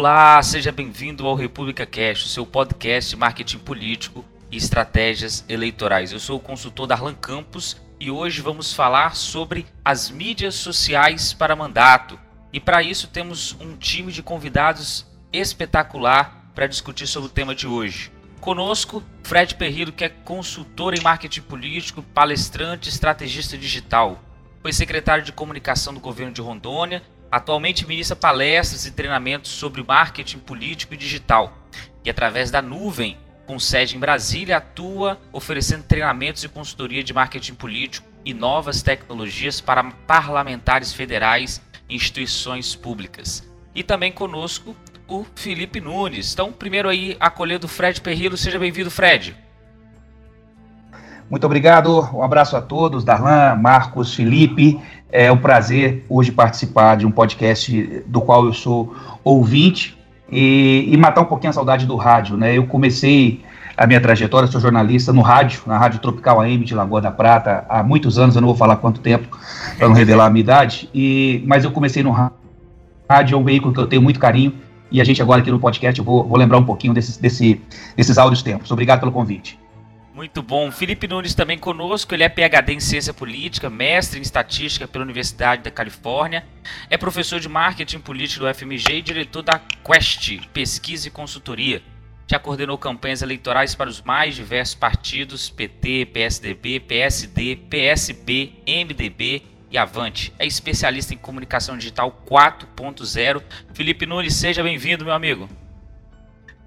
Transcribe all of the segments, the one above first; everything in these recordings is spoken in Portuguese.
Olá, seja bem-vindo ao República Cast, o seu podcast de marketing político e estratégias eleitorais. Eu sou o consultor Darlan Campos e hoje vamos falar sobre as mídias sociais para mandato. E para isso temos um time de convidados espetacular para discutir sobre o tema de hoje. Conosco, Fred Perrilo, que é consultor em marketing político, palestrante, estrategista digital. Foi secretário de comunicação do governo de Rondônia, atualmente ministra palestras e treinamentos sobre marketing político e digital. E através da nuvem, com sede em Brasília, atua oferecendo treinamentos e consultoria de marketing político e novas tecnologias para parlamentares federais e instituições públicas. E também conosco o Felipe Nunes. Então, primeiro aí, acolhendo o Fred Perrilo. Seja bem-vindo, Fred. Muito obrigado, um abraço a todos, Darlan, Marcos, Felipe. É um prazer hoje participar de um podcast do qual eu sou ouvinte e, e matar um pouquinho a saudade do rádio. Né? Eu comecei a minha trajetória, sou jornalista no rádio, na Rádio Tropical AM de Lagoa da Prata, há muitos anos, eu não vou falar quanto tempo para não revelar a minha idade, e, mas eu comecei no rádio, é um veículo que eu tenho muito carinho e a gente agora aqui no podcast, eu vou, vou lembrar um pouquinho desses, desse, desses áudios tempos. Obrigado pelo convite. Muito bom. Felipe Nunes também conosco. Ele é PhD em Ciência Política, mestre em Estatística pela Universidade da Califórnia, é professor de Marketing Político do FMG e diretor da Quest, Pesquisa e Consultoria. Já coordenou campanhas eleitorais para os mais diversos partidos PT, PSDB, PSD, PSB, MDB e avante. É especialista em comunicação digital 4.0. Felipe Nunes, seja bem-vindo, meu amigo.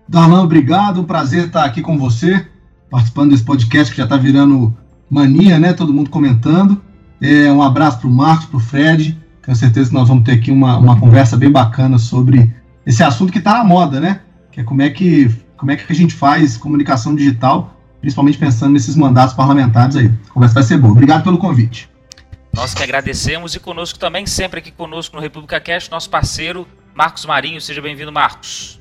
Darlan, obrigado. Um prazer estar aqui com você, participando desse podcast que já está virando mania, né? Todo mundo comentando. É, um abraço para o Marcos, para o Fred. Tenho certeza que nós vamos ter aqui uma, uma conversa bem bacana sobre esse assunto que está na moda, né? Que é como é que, como é que a gente faz comunicação digital, principalmente pensando nesses mandatos parlamentares aí. A conversa vai ser boa. Obrigado pelo convite. Nós que agradecemos e conosco também, sempre aqui conosco no República Cast, nosso parceiro Marcos Marinho. Seja bem-vindo, Marcos.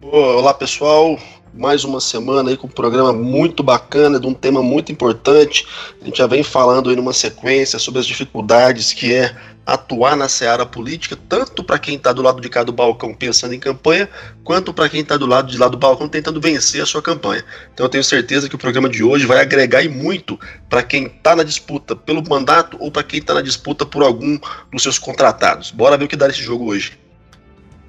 Olá, pessoal. Mais uma semana aí com um programa muito bacana, de um tema muito importante. A gente já vem falando aí numa sequência sobre as dificuldades que é atuar na seara política, tanto para quem está do lado de cá do balcão pensando em campanha, quanto para quem está do lado de lá do balcão tentando vencer a sua campanha. Então eu tenho certeza que o programa de hoje vai agregar e muito para quem está na disputa pelo mandato ou para quem está na disputa por algum dos seus contratados. Bora ver o que dá esse jogo hoje.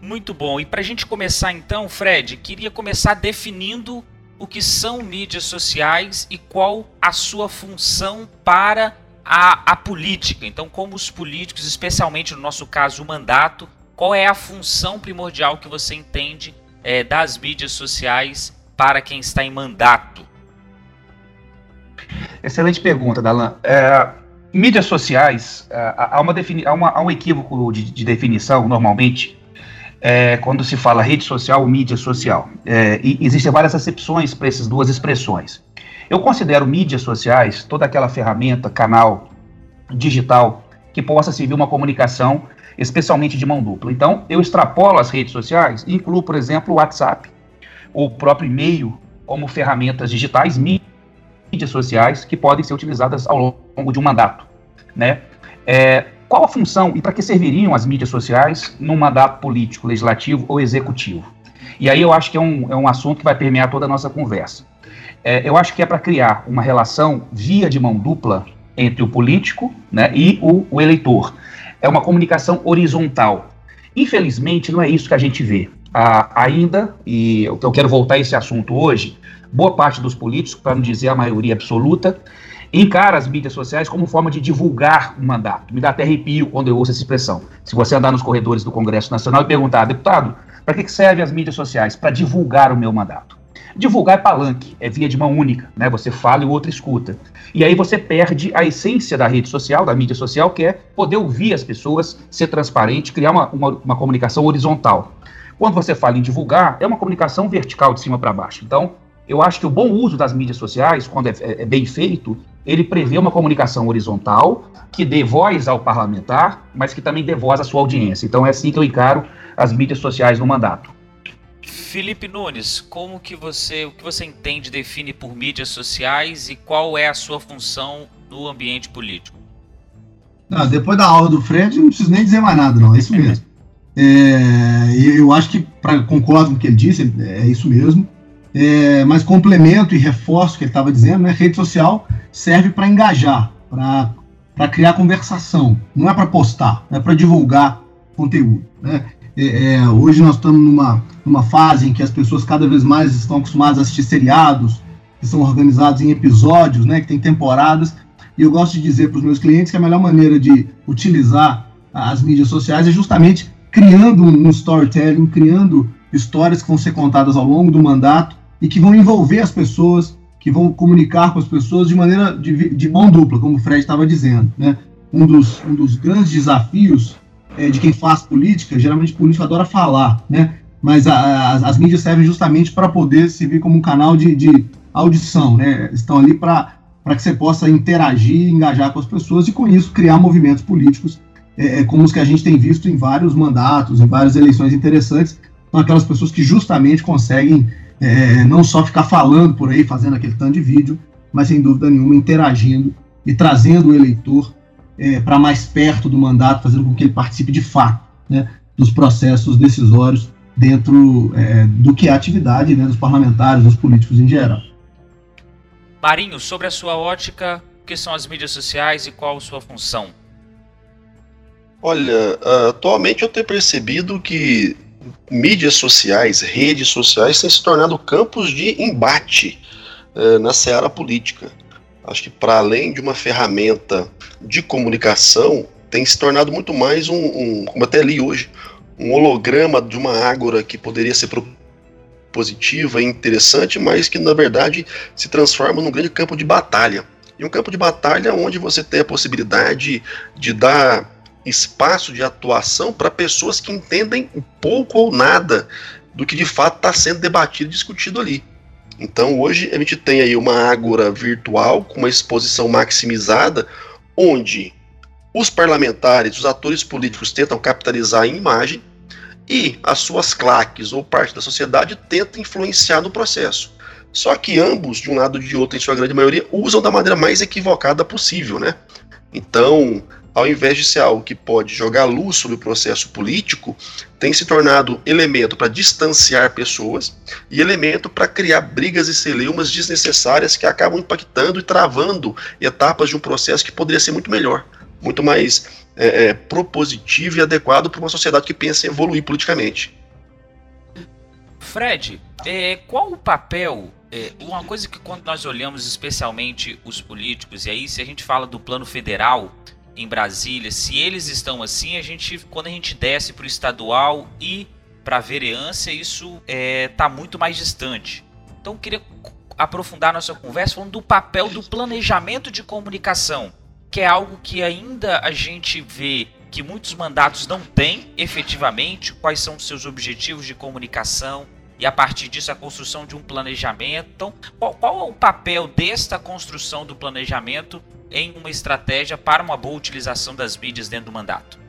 Muito bom. E para a gente começar então, Fred, queria começar definindo o que são mídias sociais e qual a sua função para a, a política. Então, como os políticos, especialmente no nosso caso o mandato, qual é a função primordial que você entende é, das mídias sociais para quem está em mandato? Excelente pergunta, Dalan. É, mídias sociais, é, há, uma defini há, uma, há um equívoco de, de definição, normalmente, é, quando se fala rede social ou mídia social. É, e existem várias acepções para essas duas expressões. Eu considero mídias sociais toda aquela ferramenta, canal digital que possa servir uma comunicação, especialmente de mão dupla. Então, eu extrapolo as redes sociais e incluo, por exemplo, o WhatsApp, o próprio e-mail, como ferramentas digitais, mídias sociais, que podem ser utilizadas ao longo de um mandato. Né? É, qual a função e para que serviriam as mídias sociais num mandato político, legislativo ou executivo? E aí eu acho que é um, é um assunto que vai permear toda a nossa conversa. É, eu acho que é para criar uma relação via de mão dupla entre o político né, e o, o eleitor. É uma comunicação horizontal. Infelizmente, não é isso que a gente vê. Ah, ainda, e eu, quero voltar a esse assunto hoje, boa parte dos políticos, para não dizer a maioria absoluta, encara as mídias sociais como forma de divulgar o mandato. Me dá até arrepio quando eu ouço essa expressão. Se você andar nos corredores do Congresso Nacional e perguntar, deputado, para que servem as mídias sociais? Para divulgar o meu mandato. Divulgar é palanque, é via de mão única, né? Você fala e o outro escuta. E aí você perde a essência da rede social, da mídia social, que é poder ouvir as pessoas, ser transparente, criar uma, uma, uma comunicação horizontal. Quando você fala em divulgar, é uma comunicação vertical de cima para baixo. Então, eu acho que o bom uso das mídias sociais, quando é, é, é, bem feito, ele prevê uma comunicação horizontal que dê voz ao parlamentar, mas que também dê voz à sua audiência. Então é assim que eu encaro as mídias sociais no mandato. Felipe Nunes, como que você, o que você entende, define por mídias sociais e qual é a sua função no ambiente político? Não, depois da aula do Fred, não preciso nem dizer mais nada, não. É isso mesmo. É, eu acho que, pra, concordo com o que ele disse, é isso mesmo. É, mas complemento e reforço o que ele estava dizendo, né? Rede social serve para engajar, para criar conversação, não é para postar, é para divulgar conteúdo. Né? É, é, hoje nós estamos numa, numa fase em que as pessoas cada vez mais estão acostumadas a assistir seriados, que são organizados em episódios, né, que tem temporadas, e eu gosto de dizer para os meus clientes que a melhor maneira de utilizar as mídias sociais é justamente criando um storytelling, criando histórias que vão ser contadas ao longo do mandato e que vão envolver as pessoas, que vão comunicar com as pessoas de maneira de, de mão dupla, como o Fred estava dizendo. Né? Um, dos, um dos grandes desafios é, de quem faz política, geralmente político adora falar, né? mas a, a, as mídias servem justamente para poder servir como um canal de, de audição, né? estão ali para que você possa interagir, engajar com as pessoas e com isso criar movimentos políticos é, é, como os que a gente tem visto em vários mandatos, em várias eleições interessantes, são aquelas pessoas que justamente conseguem é, não só ficar falando por aí, fazendo aquele tanto de vídeo, mas sem dúvida nenhuma interagindo e trazendo o eleitor é, para mais perto do mandato, fazendo com que ele participe de fato né, dos processos decisórios dentro é, do que é a atividade né, dos parlamentares, dos políticos em geral. Marinho, sobre a sua ótica, o que são as mídias sociais e qual a sua função? Olha, atualmente eu tenho percebido que mídias sociais, redes sociais têm se tornado campos de embate uh, na seara política. Acho que para além de uma ferramenta de comunicação, tem se tornado muito mais um, um, como até li hoje, um holograma de uma ágora que poderia ser positiva e interessante, mas que na verdade se transforma num grande campo de batalha. E um campo de batalha onde você tem a possibilidade de dar espaço de atuação para pessoas que entendem pouco ou nada do que de fato está sendo debatido e discutido ali. Então hoje a gente tem aí uma ágora virtual com uma exposição maximizada, onde os parlamentares, os atores políticos tentam capitalizar a imagem e as suas claques ou parte da sociedade tenta influenciar no processo. Só que ambos, de um lado e de outro, em sua grande maioria, usam da maneira mais equivocada possível, né? Então, ao invés de ser algo que pode jogar luz sobre o processo político, tem se tornado elemento para distanciar pessoas e elemento para criar brigas e celeumas desnecessárias que acabam impactando e travando etapas de um processo que poderia ser muito melhor, muito mais é, é, propositivo e adequado para uma sociedade que pensa em evoluir politicamente. Fred, é, qual o papel é, uma coisa que quando nós olhamos especialmente os políticos, e aí se a gente fala do plano federal, em Brasília, se eles estão assim, a gente quando a gente desce para o estadual e para a vereança, isso está é, tá muito mais distante. Então eu queria aprofundar nossa conversa falando do papel do planejamento de comunicação, que é algo que ainda a gente vê que muitos mandatos não têm efetivamente, quais são os seus objetivos de comunicação, e a partir disso a construção de um planejamento. Então, qual, qual, é o papel desta construção do planejamento em uma estratégia para uma boa utilização das mídias dentro do mandato?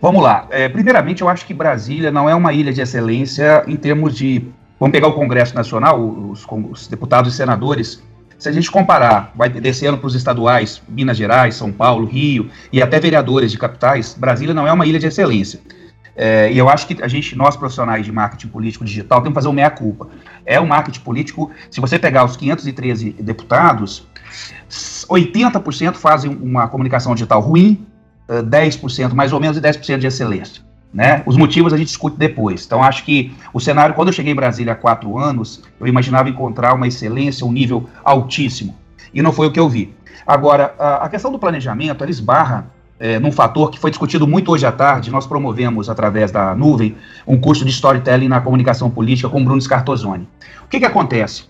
Vamos lá. É, primeiramente, eu acho que Brasília não é uma ilha de excelência em termos de. Vamos pegar o Congresso Nacional, os, os deputados e senadores. Se a gente comparar, vai descendo para os estaduais, Minas Gerais, São Paulo, Rio e até vereadores de capitais, Brasília não é uma ilha de excelência. É, e eu acho que a gente, nós profissionais de marketing político digital, temos que fazer o meia-culpa. É o marketing político, se você pegar os 513 deputados, 80% fazem uma comunicação digital ruim, 10% mais ou menos e 10% de excelência. Né? Os motivos a gente discute depois. Então, acho que o cenário, quando eu cheguei em Brasília há quatro anos, eu imaginava encontrar uma excelência, um nível altíssimo. E não foi o que eu vi. Agora, a, a questão do planejamento, ela esbarra é, num fator que foi discutido muito hoje à tarde. Nós promovemos, através da nuvem, um curso de storytelling na comunicação política com Bruno Scartozoni. O que, que acontece?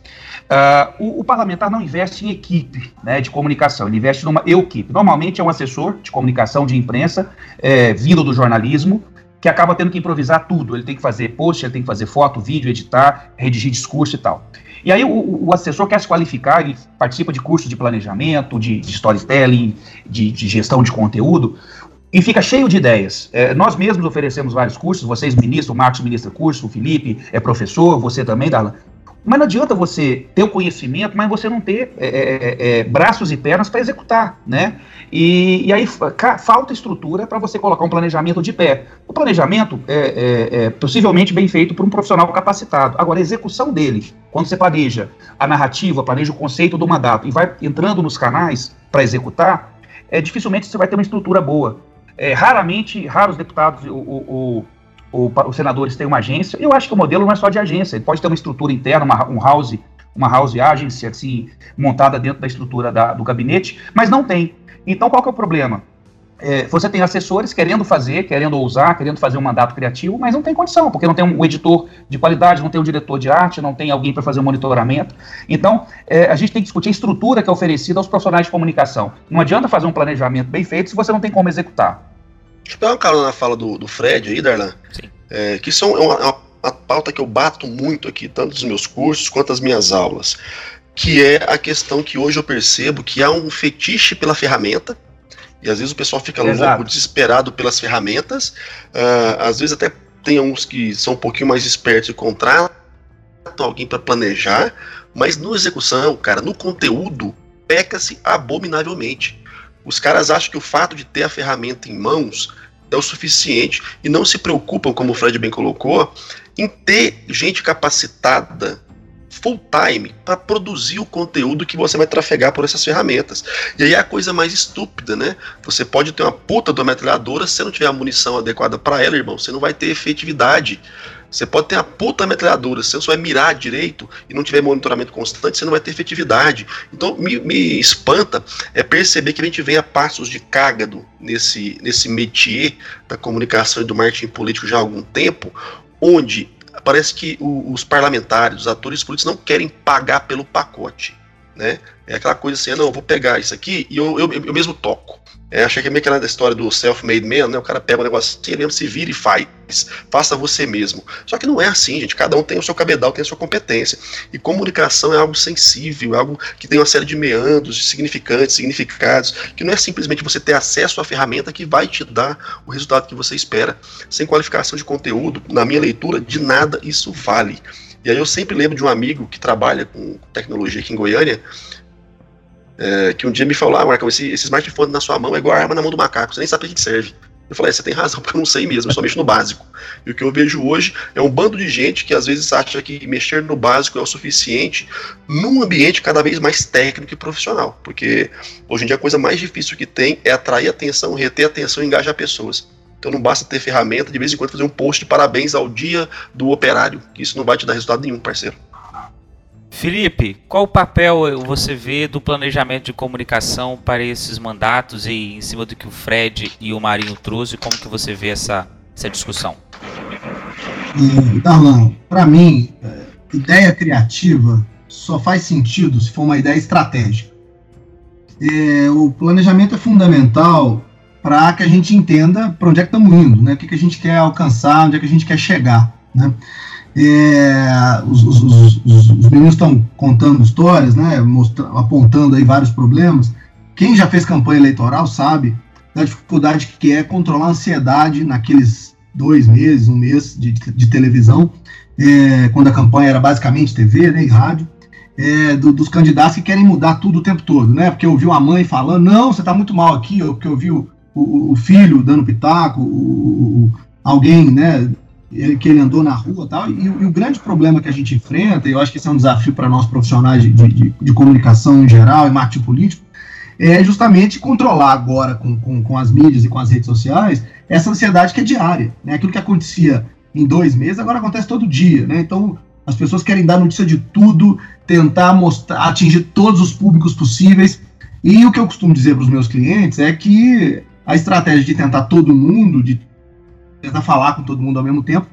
Uh, o, o, parlamentar não investe em equipe né, de comunicação, ele investe numa equipe. Normalmente é um assessor de comunicação de imprensa, é, vindo do jornalismo, que acaba tendo que improvisar tudo. Ele tem que fazer post, ele tem que fazer foto, vídeo, editar, redigir discurso e tal. E aí o, o assessor quer se qualificar, ele participa de cursos de planejamento, de, de storytelling, de, de, gestão de conteúdo, e fica cheio de ideias. É, nós mesmos oferecemos vários cursos, vocês ministram, o Marcos ministra curso, o Felipe é professor, você também, Darlan Mas não adianta você ter o conhecimento, mas você não ter é, é, é braços e pernas para executar, né? E, e aí falta estrutura para você colocar um planejamento de pé. O planejamento é, é, é, possivelmente bem feito por um profissional capacitado. Agora, a execução dele, quando você planeja a narrativa, planeja o conceito de uma data e vai entrando nos canais para executar, é, dificilmente você vai ter uma estrutura boa. É, raramente, raros deputados o, o, os senadores têm uma agência. Eu acho que o modelo não é só de agência, ele pode ter uma estrutura interna, uma, um house, uma house agency, assim, montada dentro da estrutura da, do gabinete, mas não tem. Então, qual que é o problema? É, você tem assessores querendo fazer, querendo ousar, querendo fazer um mandato criativo, mas não tem condição, porque não tem um editor de qualidade, não tem um diretor de arte, não tem alguém para fazer o um monitoramento. Então, é, a gente tem que discutir a estrutura que é oferecida aos profissionais de comunicação. Não adianta fazer um planejamento bem feito se você não tem como executar. Deixa eu pegar uma carona na fala do, do Fred aí, Darlan. É, que são, é uma, uma, uma pauta que eu bato muito aqui, tanto nos meus cursos quanto nas minhas aulas que é a questão que hoje eu percebo que há um fetiche pela ferramenta, e às vezes o pessoal fica Exato. louco, desesperado pelas ferramentas, uh, às vezes até tem uns que são um pouquinho mais espertos e contratam alguém para planejar, mas no execução, cara, no conteúdo, peca-se abominavelmente. Os caras acham que o fato de ter a ferramenta em mãos é o suficiente e não se preocupam, como o Fred bem colocou, em ter gente capacitada full time para produzir o conteúdo que você vai trafegar por essas ferramentas. E aí é a coisa mais estúpida, né? Você pode ter uma puta de metralhadora, se você não tiver a munição adequada para ela, irmão, você não vai ter efetividade. Você pode ter a puta metralhadora, se você vai mirar direito e não tiver monitoramento constante, você não vai ter efetividade. Então me, me espanta é perceber que a gente vem a passos de cágado nesse, nesse métier da comunicação e do marketing político já há algum tempo, onde parece que o, os parlamentares, os atores políticos não querem pagar pelo pacote. Né? É aquela coisa assim, ah, não, eu vou pegar isso aqui e eu, eu, eu mesmo toco. É, achei que é meio história do self-made man, né? O cara pega um assim, mesmo se vira e faz. Faça você mesmo. Só que não é assim, gente. Cada um tem o seu cabedal, tem a sua competência. E comunicação é algo sensível, é algo que tem uma série de meandros, significantes, significados, que não é simplesmente você ter acesso à ferramenta que vai te dar o resultado que você espera. Sem qualificação de conteúdo, na minha leitura, de nada isso vale. E aí eu sempre lembro de um amigo que trabalha com tecnologia aqui em Goiânia, é, que um dia me falou, ah, Marcão, esse, esse smartphone na sua mão é igual a arma na mão do macaco, você nem sabe para que serve. Eu falei, é, você tem razão, porque eu não sei mesmo, eu só mexo no básico. E o que eu vejo hoje é um bando de gente que às vezes acha que mexer no básico é o suficiente num ambiente cada vez mais técnico e profissional. Porque hoje em dia a coisa mais difícil que tem é atrair atenção, reter atenção e engajar pessoas. Então não basta ter ferramenta, de vez em quando fazer um post de parabéns ao dia do operário, que isso não vai te dar resultado nenhum, parceiro. Felipe, qual o papel você vê do planejamento de comunicação para esses mandatos e em cima do que o Fred e o Marinho trouxe, como que você vê essa, essa discussão? É, Darlan, para mim, é, ideia criativa só faz sentido se for uma ideia estratégica. É, o planejamento é fundamental para que a gente entenda para onde é que estamos indo, né? o que, que a gente quer alcançar, onde é que a gente quer chegar. Né? É, os, os, os, os, meninos estão contando histórias, né, mostrando, apontando aí vários problemas. Quem já fez campanha eleitoral sabe da dificuldade que é controlar a ansiedade naqueles dois meses, um mês de, de televisão, é, quando a campanha era basicamente TV né, e rádio, é, do, dos candidatos que querem mudar tudo o tempo todo, né? Porque ouviu a mãe falando, não, você está muito mal aqui, ou porque ouviu o, o, filho dando pitaco, o, o, alguém, né, que ele andou na rua tal, e, e, o grande problema que a gente enfrenta, e eu acho que esse é um desafio para nós profissionais de, de, de, comunicação em geral e marketing político, é justamente controlar agora com, com, com, as mídias e com as redes sociais essa ansiedade que é diária. Né? Aquilo que acontecia em dois meses agora acontece todo dia. Né? Então as pessoas querem dar notícia de tudo, tentar mostrar, atingir todos os públicos possíveis. E o que eu costumo dizer para os meus clientes é que a estratégia de tentar todo mundo, de tentar falar com todo mundo ao mesmo tempo,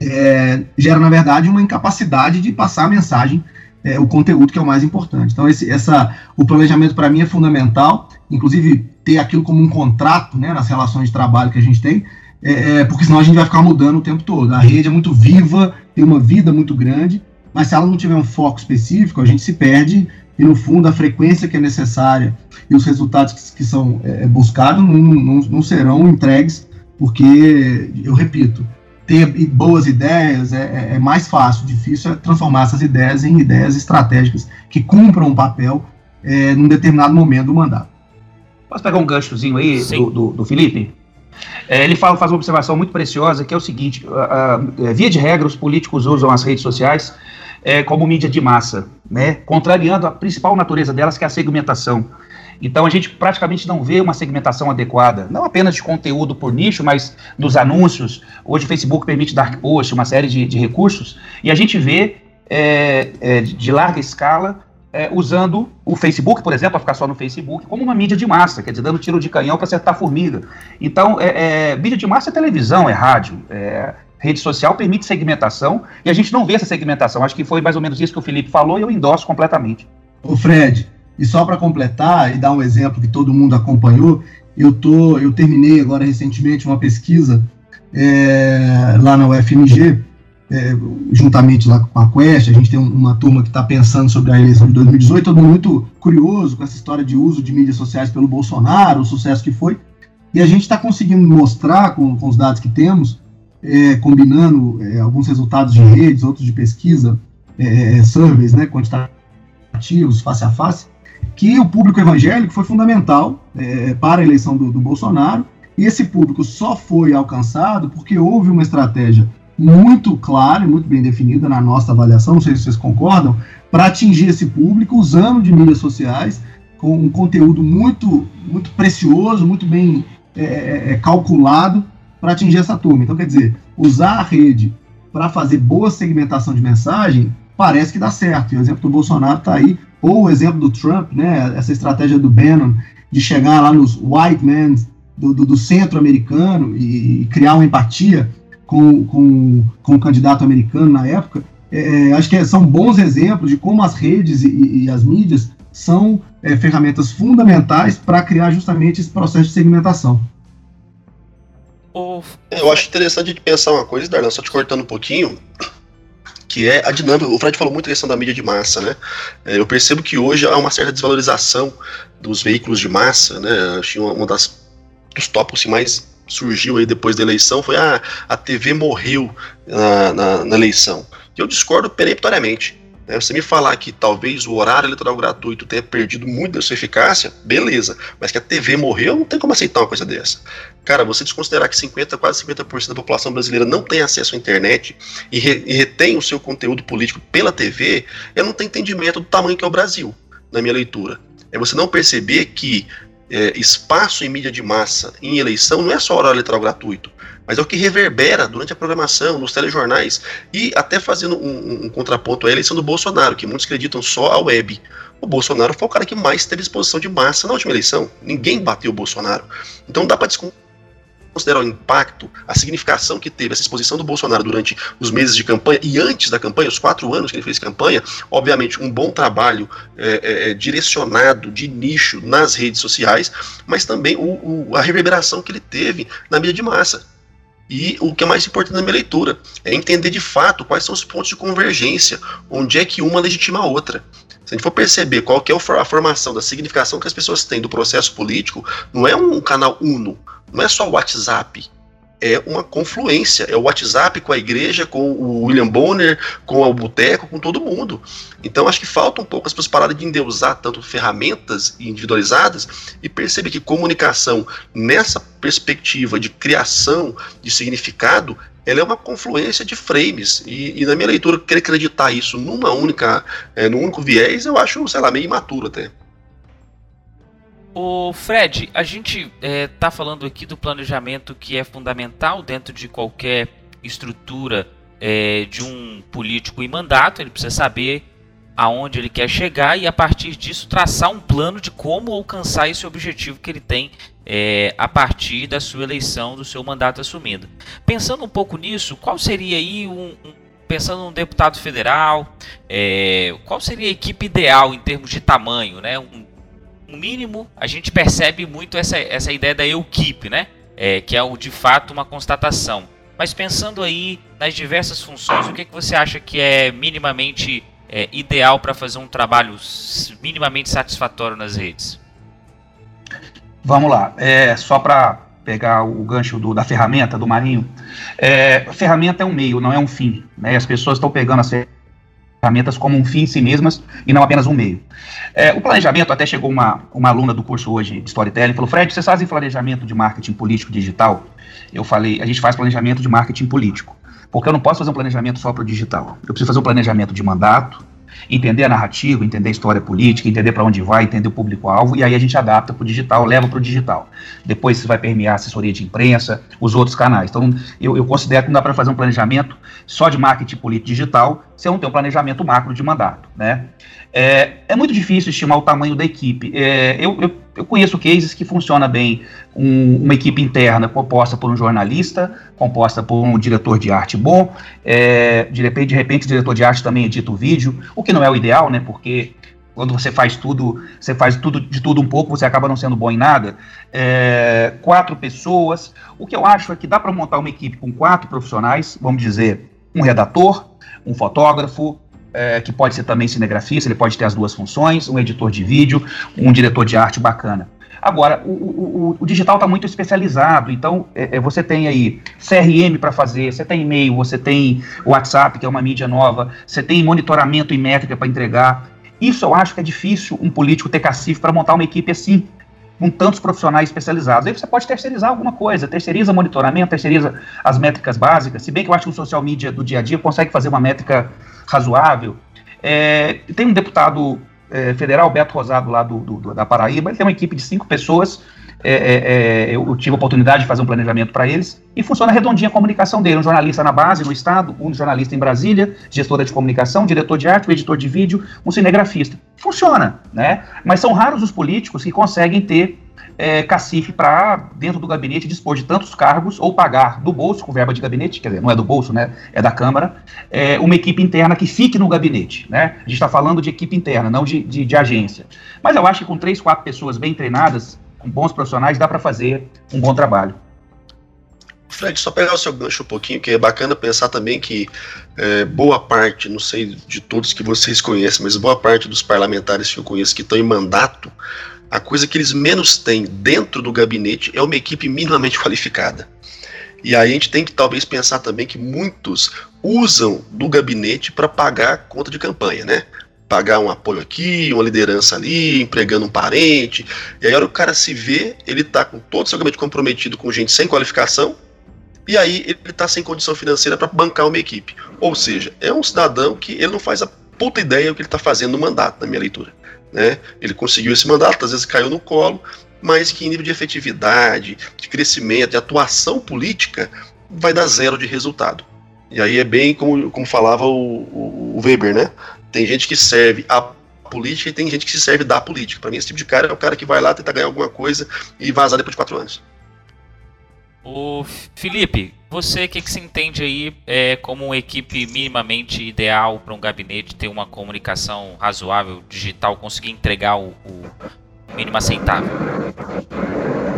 é, gera, na verdade, uma incapacidade de passar a mensagem, é, o conteúdo que é o mais importante. Então, esse, essa, o planejamento para mim é fundamental, inclusive ter aquilo como um contrato né, nas relações de trabalho que a gente tem, é, é, porque senão a gente vai ficar mudando o tempo todo. A rede é muito viva, tem uma vida muito grande, mas se ela não tiver um foco específico, a gente se perde e, no fundo, a frequência que é necessária e os resultados que, que são é, buscados não, não, não serão entregues porque, eu repito, ter boas ideias é, é, é, mais fácil, difícil é transformar essas ideias em ideias estratégicas que cumpram um papel é, num determinado momento do mandato. Posso pegar um ganchozinho aí do, do, do, Felipe? É, ele fala, faz uma observação muito preciosa, que é o seguinte, a, a, é, via de regra, os políticos usam as redes sociais é, como mídia de massa, né, contrariando a principal natureza delas, que é a segmentação. Então a gente praticamente não vê uma segmentação adequada, não apenas de conteúdo por nicho, mas dos anúncios. Hoje o Facebook permite dark post, uma série de, de recursos, e a gente vê é, é, de larga escala é, usando o Facebook, por exemplo, para ficar só no Facebook, como uma mídia de massa, quer dizer, dando tiro de canhão para acertar formiga. Então, é, é, mídia de massa é televisão, é rádio, é, rede social permite segmentação e a gente não vê essa segmentação. Acho que foi mais ou menos isso que o Felipe falou e eu endosso completamente. O Fred, e só para completar e dar um exemplo que todo mundo acompanhou, eu tô, eu terminei agora recentemente uma pesquisa é, lá na UFMG, é, juntamente lá com a Quest, a gente tem uma turma que está pensando sobre a eleição de 2018, todo mundo muito curioso com essa história de uso de mídias sociais pelo Bolsonaro, o sucesso que foi, e a gente está conseguindo mostrar com, com, os dados que temos, é, combinando é, alguns resultados de redes, outros de pesquisa, é, surveys, né, quantitativos, face a face, que o público evangélico foi fundamental é, para a eleição do, do, Bolsonaro, e esse público só foi alcançado porque houve uma estratégia muito clara e muito bem definida na nossa avaliação, não sei se vocês concordam, para atingir esse público usando de mídias sociais, com um conteúdo muito, muito precioso, muito bem é, é, é calculado para atingir essa turma. Então, quer dizer, usar a rede para fazer boa segmentação de mensagem parece que dá certo. E o exemplo do Bolsonaro está aí ou o exemplo do Trump, né, essa estratégia do Bannon de chegar lá nos white men do, do, do centro-americano e, e, criar uma empatia com, com, com o candidato americano na época, é, é acho que é, são bons exemplos de como as redes e, e as mídias são é, ferramentas fundamentais para criar justamente esse processo de segmentação. Eu acho interessante de pensar uma coisa, Darlan, só te cortando um pouquinho que é a dinâmica. O Fred falou muito da questão da mídia de massa, né? É, eu percebo que hoje há uma certa desvalorização dos veículos de massa, né? Acho que das dos tópicos que mais surgiu aí depois da eleição foi ah, a TV morreu na, na, na eleição. Eu discordo peremptoriamente. Né? Você me falar que talvez o horário eleitoral gratuito tenha perdido muito da sua eficácia, beleza. Mas que a TV morreu, não tem como aceitar uma coisa dessa. Cara, você desconsiderar que 50, quase 50% da população brasileira não tem acesso à internet e, re, e retém o seu conteúdo político pela TV, eu não tenho entendimento do tamanho que é o Brasil, na minha leitura. É você não perceber que é, espaço em mídia de massa em eleição não é só horário eleitoral gratuito mas é o que reverbera durante a programação, nos telejornais, e até fazendo um, um, contraponto à eleição do Bolsonaro, que muitos acreditam só a web. O Bolsonaro foi o cara que mais teve exposição de massa na última eleição. Ninguém bateu o Bolsonaro. Então dá para considerar o impacto, a significação que teve essa exposição do Bolsonaro durante os meses de campanha e antes da campanha, os quatro anos que ele fez campanha, obviamente um bom trabalho é, é, é direcionado de nicho nas redes sociais, mas também o, o, a reverberação que ele teve na mídia de massa. E o que é mais importante na minha leitura é entender de fato quais são os pontos de convergência, onde é que uma legitima a outra. Se a gente for perceber qual que é a formação da significação que as pessoas têm do processo político, não é um canal uno, não é só o WhatsApp, é uma confluência. É o WhatsApp com a igreja, com o William Bonner, com o Boteco, com todo mundo. Então acho que falta um pouco as pessoas pararem de endeusar tanto ferramentas individualizadas e perceber que comunicação, nessa perspectiva de criação de significado, ela é uma confluência de frames. E, e na minha leitura, querer acreditar isso numa única, é, num único viés, eu acho, sei lá, meio imaturo até. O Fred, a gente está é, falando aqui do planejamento que é fundamental dentro de qualquer estrutura é, de um político em mandato. Ele precisa saber aonde ele quer chegar e a partir disso traçar um plano de como alcançar esse objetivo que ele tem é, a partir da sua eleição, do seu mandato assumido. Pensando um pouco nisso, qual seria aí um, um pensando num deputado federal, é, qual seria a equipe ideal em termos de tamanho, né? Um mínimo, a gente percebe muito essa, essa ideia da equipe, né? É, que é de fato uma constatação. Mas pensando aí nas diversas funções, o que, que você acha que é minimamente é, ideal para fazer um trabalho minimamente satisfatório nas redes? Vamos lá. É, só para pegar o gancho do, da ferramenta do Marinho, é, ferramenta é um meio, não é um fim. Né? As pessoas estão pegando as ferramentas como um fim em si mesmas e não apenas um meio. É, o planejamento, até chegou uma, uma aluna do curso hoje de Storytelling, falou, Fred, vocês fazem planejamento de marketing político digital? Eu falei, a gente faz planejamento de marketing político, porque eu não posso fazer um planejamento só para o digital. Eu preciso fazer um planejamento de mandato, entender a narrativa, entender a história política, entender para onde vai, entender o público-alvo, e aí a gente adapta para o digital, leva para o digital. Depois você vai permear a assessoria de imprensa, os outros canais. Então, eu, eu considero que não dá para fazer um planejamento só de marketing político digital, se não tem um planejamento macro de mandato. Né? É, é muito difícil estimar o tamanho da equipe. É, eu, eu, eu, conheço cases que funciona bem um, uma equipe interna composta por um jornalista, composta por um diretor de arte bom, é, de, repente, de repente o diretor de arte também edita o vídeo, o que não é o ideal, né? Porque quando você faz tudo, você faz tudo de tudo um pouco, você acaba não sendo bom em nada. É, quatro pessoas. O que eu acho é que dá para montar uma equipe com quatro profissionais, vamos dizer, um redator, um fotógrafo, é, que pode ser também cinegrafista, ele pode ter as duas funções, um editor de vídeo, um diretor de arte bacana. Agora, o, o, o digital está muito especializado, então é, é você tem aí CRM para fazer, você tem e-mail, você tem WhatsApp, que é uma mídia nova, você tem monitoramento e métrica para entregar. Isso eu acho que é difícil um político ter cacife para montar uma equipe assim, com tantos profissionais especializados. Aí você pode terceirizar alguma coisa, terceiriza monitoramento, terceiriza as métricas básicas, se bem que eu acho que o social media do dia a dia consegue fazer uma métrica razoável. É, tem um deputado é, federal, Beto Rosado, lá do, do, da Paraíba, ele tem uma equipe de cinco pessoas. É, é, é eu, tive a oportunidade de fazer um planejamento para eles e funciona redondinha a comunicação dele. Um jornalista na base, no estado, um jornalista em Brasília, gestora de comunicação, diretor de arte, um editor de vídeo, um cinegrafista. Funciona, né? Mas são raros os políticos que conseguem ter é, cacife para, dentro do gabinete, dispor de tantos cargos ou pagar do bolso, com verba de gabinete, quer dizer, não é do bolso, né, é da Câmara, é, uma equipe interna que fique no gabinete. Né? A gente está falando de equipe interna, não de, de, de, agência. Mas eu acho que com três, quatro pessoas bem treinadas, com bons profissionais, dá para fazer um bom trabalho. Fred, só pegar o seu gancho um pouquinho, que é bacana pensar também que é, boa parte, não sei de todos que vocês conhecem, mas boa parte dos parlamentares que eu conheço que estão em mandato, a coisa que eles menos têm dentro do gabinete é uma equipe minimamente qualificada. E aí a gente tem que talvez pensar também que muitos usam do gabinete para pagar conta de campanha, né? Pagar um apoio aqui, uma liderança ali, empregando um parente. E aí a hora o cara se vê, ele está com todo o seu gabinete comprometido com gente sem qualificação, e aí ele está sem condição financeira para bancar uma equipe. Ou seja, é um cidadão que ele não faz a puta ideia do que ele está fazendo no mandato, na minha leitura. Né? Ele conseguiu esse mandato, às vezes caiu no colo, mas que em nível de efetividade, de crescimento, de atuação política, vai dar zero de resultado. E aí é bem como, como falava o, o Weber, né? Tem gente que serve a política e tem gente que se serve da política. Para mim, esse tipo de cara é o cara que vai lá tentar ganhar alguma coisa e vazar depois de quatro anos. O Felipe, você, o que, que se entende aí é, como uma equipe minimamente ideal para um gabinete ter uma comunicação razoável, digital, conseguir entregar o, o mínimo aceitável?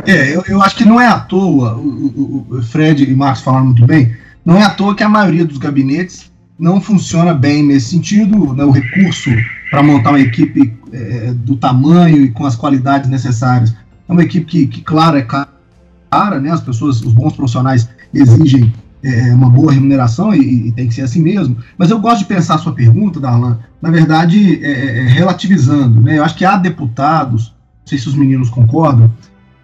É, eu, eu, acho que não é à toa, o, o, o, Fred e Marcos falaram muito bem, não é à toa que a maioria dos gabinetes não funciona bem nesse sentido, né, o recurso para montar uma equipe é, do tamanho e com as qualidades necessárias. É uma equipe que, que claro, é cara, né, as pessoas, os bons profissionais exigem é, uma boa remuneração e, e, tem que ser assim mesmo. Mas eu gosto de pensar a sua pergunta, Darlan, na verdade, é, é, é, relativizando. Né? Eu acho que há deputados, não sei se os meninos concordam,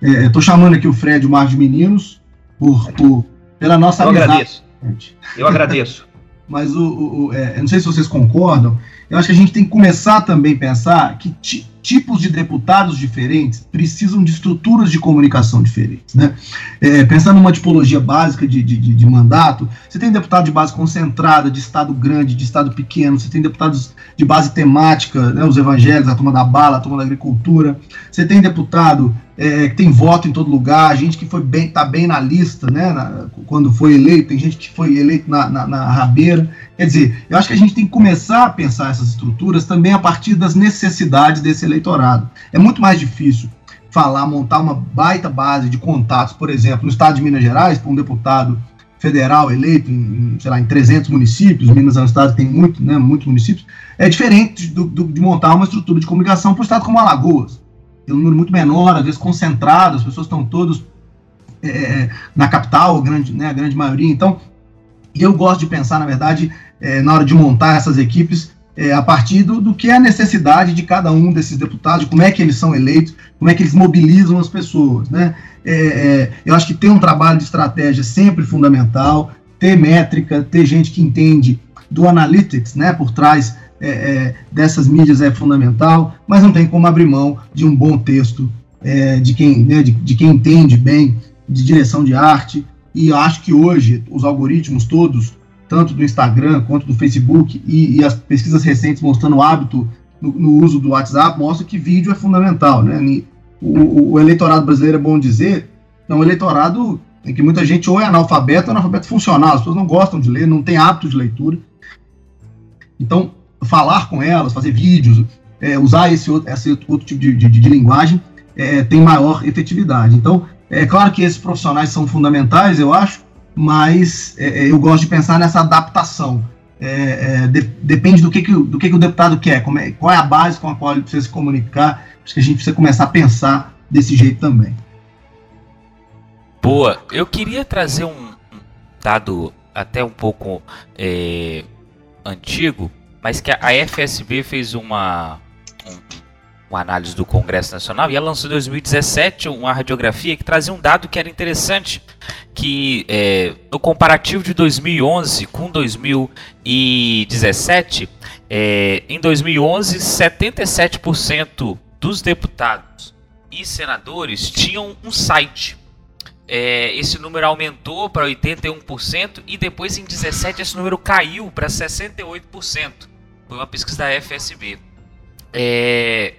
estou é, chamando aqui o Fred o Mar de meninos por, por, pela nossa eu amizade. Agradeço. Eu agradeço. Mas o, o, é, não sei se vocês concordam, eu acho que a gente tem que começar também a pensar que tipos de deputados diferentes precisam de estruturas de comunicação diferentes. Né? É, pensando numa tipologia básica de, de, de, mandato, você tem deputado de base concentrada, de estado grande, de estado pequeno, você tem deputados de base temática, né, os evangélicos, a turma da bala, a turma da agricultura, você tem deputado é, que tem voto em todo lugar, gente que foi bem, tá bem na lista, né, na, quando foi eleito, tem gente que foi eleito na, na, na rabeira. Quer dizer, eu acho que a gente tem que começar a pensar essas estruturas também a partir das necessidades desse eleitorado. É muito mais difícil falar, montar uma baita base de contatos, por exemplo, no estado de Minas Gerais, para um deputado federal eleito em, sei lá, em 300 municípios, Minas é um estado que tem muito, né, muitos municípios, é diferente do, do, de montar uma estrutura de comunicação para um estado como Alagoas. Tem um número muito menor, às vezes concentrado, as pessoas estão todas é, na capital, grande, né, a grande maioria. Então, eu gosto de pensar, na verdade, é, na hora de montar essas equipes, é, a partir do, do, que é a necessidade de cada um desses deputados, como é que eles são eleitos, como é que eles mobilizam as pessoas. Né? É, é, eu acho que ter um trabalho de estratégia sempre fundamental, ter métrica, ter gente que entende do analytics né, por trás é, é, dessas mídias é fundamental, mas não tem como abrir mão de um bom texto de, quem, né, de, de quem entende bem de direção de arte. E acho que hoje os algoritmos todos tanto do Instagram quanto do Facebook, e, e as pesquisas recentes mostrando o hábito no, no, uso do WhatsApp, mostram que vídeo é fundamental. Né? O, o, eleitorado brasileiro, é bom dizer, é um eleitorado em que muita gente ou é analfabeto ou é analfabeto funcional, as pessoas não gostam de ler, não tem hábito de leitura. Então, falar com elas, fazer vídeos, é, usar esse outro, esse outro tipo de, de, de linguagem é, tem maior efetividade. Então, é claro que esses profissionais são fundamentais, eu acho, mas é, é, eu gosto de pensar nessa adaptação. É, é, de, depende do que, que, do que, que o deputado quer, é, qual é a base com a qual ele precisa se comunicar. Acho que a gente precisa começar a pensar desse jeito também. Boa. Eu queria trazer um dado até um pouco antigo, mas que a FSB fez uma, uma análise do Congresso Nacional e ela lançou em 2017 uma radiografia que trazia um dado que era interessante, que é, no comparativo de 2011 com 2017, é, em 2011 77% dos deputados e senadores tinham um site. É, esse número aumentou para 81% e depois em 17 esse número caiu para 68%. Foi uma pesquisa da FSB. É,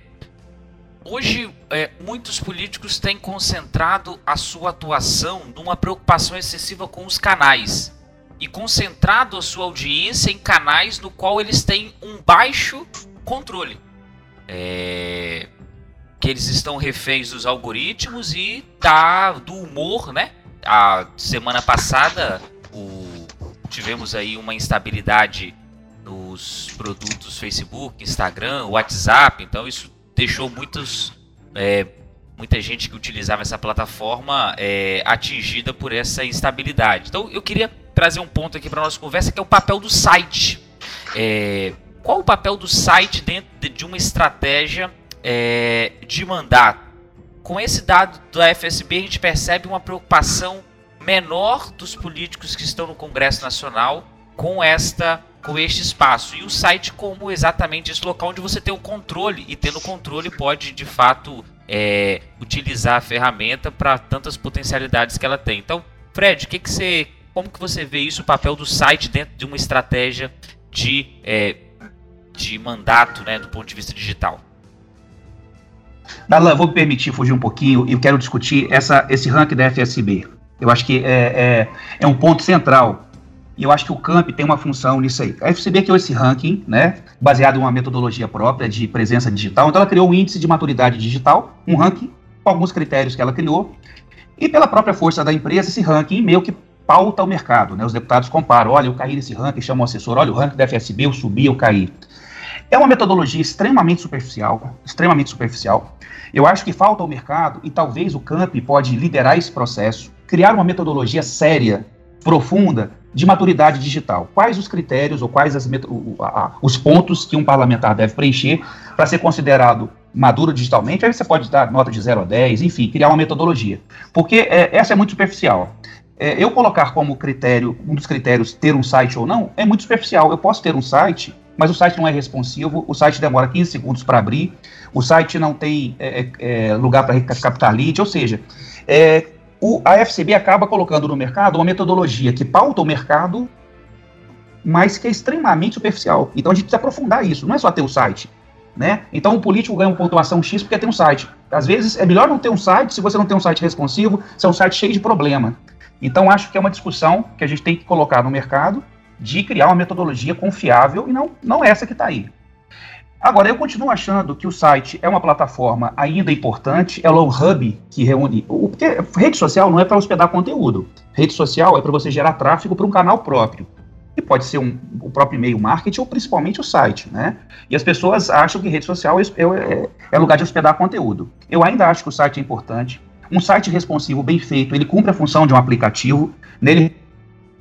Hoje, é, muitos políticos têm concentrado a sua atuação numa preocupação excessiva com os canais e concentrado a sua audiência em canais no qual eles têm um baixo controle. É, que eles estão reféns dos algoritmos e da, do humor, né? A semana passada o, tivemos aí uma instabilidade nos produtos Facebook, Instagram, WhatsApp, então isso deixou muitos, é, muita gente que utilizava essa plataforma é, atingida por essa instabilidade. Então eu queria trazer um ponto aqui para nossa conversa que é o papel do site. É, qual o papel do site dentro de uma estratégia é, de mandato? Com esse dado da FSB a gente percebe uma preocupação menor dos políticos que estão no Congresso Nacional com esta com este espaço. E o site como exatamente esse local onde você tem o controle e tendo controle pode de fato é, utilizar a ferramenta para tantas potencialidades que ela tem. Então, Fred, que que você, como que você vê isso, o papel do site dentro de uma estratégia de, é, de mandato, né, do ponto de vista digital? Dalan, vou me permitir fugir um pouquinho e quero discutir essa, esse ranking da FSB. Eu acho que é, é, é um ponto central e eu acho que o CAMP tem uma função nisso aí. A FCB criou esse ranking, né, baseado em uma metodologia própria de presença digital. Então ela criou um índice de maturidade digital, um ranking com alguns critérios que ela criou. E pela própria força da empresa, esse ranking meio que pauta o mercado, né? Os deputados comparam, olha, eu caí nesse ranking, chamam o assessor, olha, o ranking da FSB, eu subi, eu caí. É uma metodologia extremamente superficial, extremamente superficial. Eu acho que falta ao mercado, e talvez o CAMP pode liderar esse processo, criar uma metodologia séria, profunda, de maturidade digital. Quais os critérios ou quais as, os pontos que um parlamentar deve preencher para ser considerado maduro digitalmente? Aí você pode dar nota de 0 a 10, enfim, criar uma metodologia. Porque é, essa é muito superficial. É, eu colocar como critério, um dos critérios, ter um site ou não, é muito superficial. Eu posso ter um site, mas o site não é responsivo, o site demora 15 segundos para abrir, o site não tem é, é, é lugar para captar lead, ou seja, é, o, a FCB acaba colocando no mercado uma metodologia que pauta o mercado, mas que é extremamente superficial. Então a gente precisa aprofundar isso, não é só ter o site. Né? Então o político ganha uma pontuação X porque tem um site. Às vezes é melhor não ter um site, se você não tem um site responsivo, se é um site cheio de problema. Então acho que é uma discussão que a gente tem que colocar no mercado de criar uma metodologia confiável e não, não essa que está aí. Agora, eu continuo achando que o site é uma plataforma ainda importante, é o hub que reúne. Porque rede social não é para hospedar conteúdo. Rede social é para você gerar tráfego para um canal próprio. E pode ser um, o próprio e-mail marketing ou principalmente o site, né? E as pessoas acham que rede social é, é, é lugar de hospedar conteúdo. Eu ainda acho que o site é importante. Um site responsivo bem feito, ele cumpre a função de um aplicativo, nele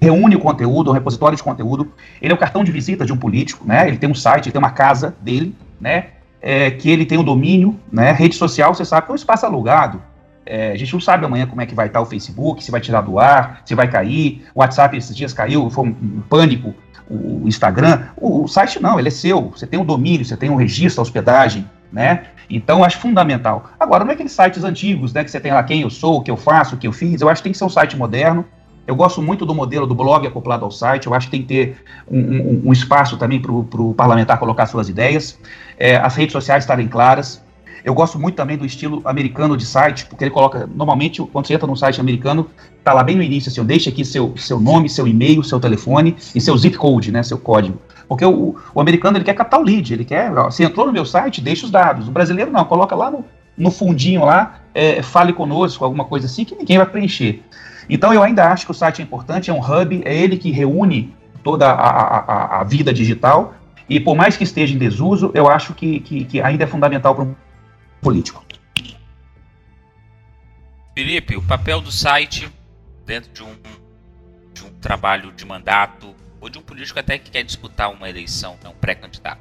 reúne o conteúdo, um repositório de conteúdo, ele é o cartão de visita de um político, né? Ele tem um site, ele tem uma casa dele, né? É, que ele tem o um domínio, né? Rede social, você sabe que é um espaço alugado. É, a gente não sabe amanhã como é que vai estar o Facebook, se vai tirar do ar, se vai cair. O WhatsApp esses dias caiu, foi um, um pânico. O Instagram, o, site não, ele é seu. Você tem o um domínio, você tem um registro, a hospedagem, né? Então, acho fundamental. Agora, não é aqueles sites antigos, né? Que você tem lá quem eu sou, o que eu faço, o que eu fiz. Eu acho que tem que ser um site moderno. Eu gosto muito do modelo do blog acoplado ao site. Eu acho que tem que ter um, um, um espaço também para o parlamentar colocar suas ideias. É, as redes sociais estarem claras. Eu gosto muito também do estilo americano de site, porque ele coloca, normalmente, quando você entra num site americano, tá lá bem no início, assim, deixa aqui seu, seu nome, seu e-mail, seu telefone e seu zip code, né, seu código. Porque o, o americano, ele quer captar o lead, ele quer, ó, você entrou no meu site, deixa os dados. O brasileiro não, coloca lá no, no fundinho lá, é, fale conosco, alguma coisa assim, que ninguém vai preencher. Então eu ainda acho que o site é importante, é um hub, é ele que reúne toda a, a, a vida digital, e por mais que esteja em desuso, eu acho que, que, que ainda é fundamental para um político. Felipe, o papel do site dentro de um, de um trabalho de mandato ou de um político até que quer disputar uma eleição, né, um pré-candidato?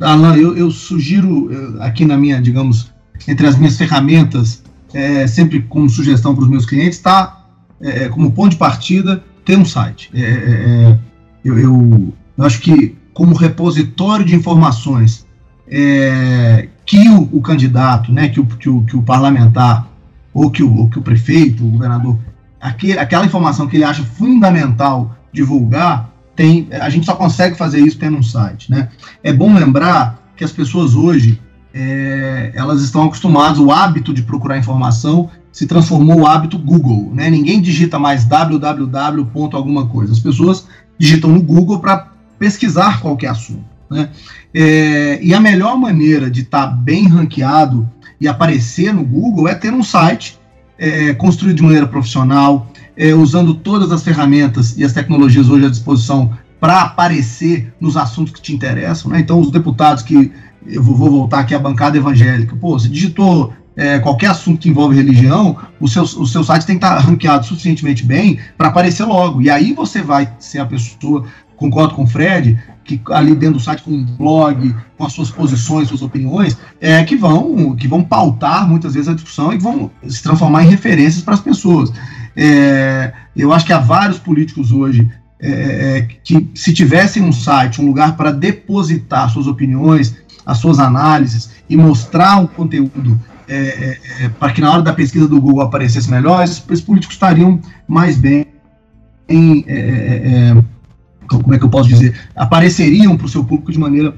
Alan, eu, eu sugiro aqui na minha, digamos, entre as minhas ferramentas, é, sempre como sugestão para os meus clientes, tá é, como ponto de partida ter um site. É, é, é eu, eu, eu, acho que como repositório de informações é, que o, o, candidato, né, que o, que o, que o parlamentar, ou que o, ou que o prefeito, o governador, aquele, aquela informação que ele acha fundamental divulgar, tem, a gente só consegue fazer isso tendo um site. Né? É bom lembrar que as pessoas hoje é, elas estão acostumadas, o hábito de procurar informação se transformou o hábito Google. Né? Ninguém digita mais www. alguma coisa. As pessoas digitam no Google para pesquisar qualquer assunto. Né? É, e a melhor maneira de estar tá bem ranqueado e aparecer no Google é ter um site é, construído de maneira profissional, é, usando todas as ferramentas e as tecnologias hoje à disposição para aparecer nos assuntos que te interessam. Né? Então, os deputados que. Eu vou, vou voltar aqui à bancada evangélica. Pô, você digitou é, qualquer assunto que envolve religião, o seu, o seu site tem que estar ranqueado suficientemente bem para aparecer logo. E aí você vai ser a pessoa, concordo com o Fred, que ali dentro do site com um blog, com as suas posições, suas opiniões, é, que vão que vão pautar muitas vezes a discussão e vão se transformar em referências para as pessoas. É, eu acho que há vários políticos hoje é, é que, se tivessem um site, um lugar para depositar suas opiniões, as suas análises e mostrar um conteúdo é, é, é para que na hora da pesquisa do Google aparecesse melhor, esses, políticos estariam mais bem em, como é que eu posso dizer, apareceriam para o seu público de maneira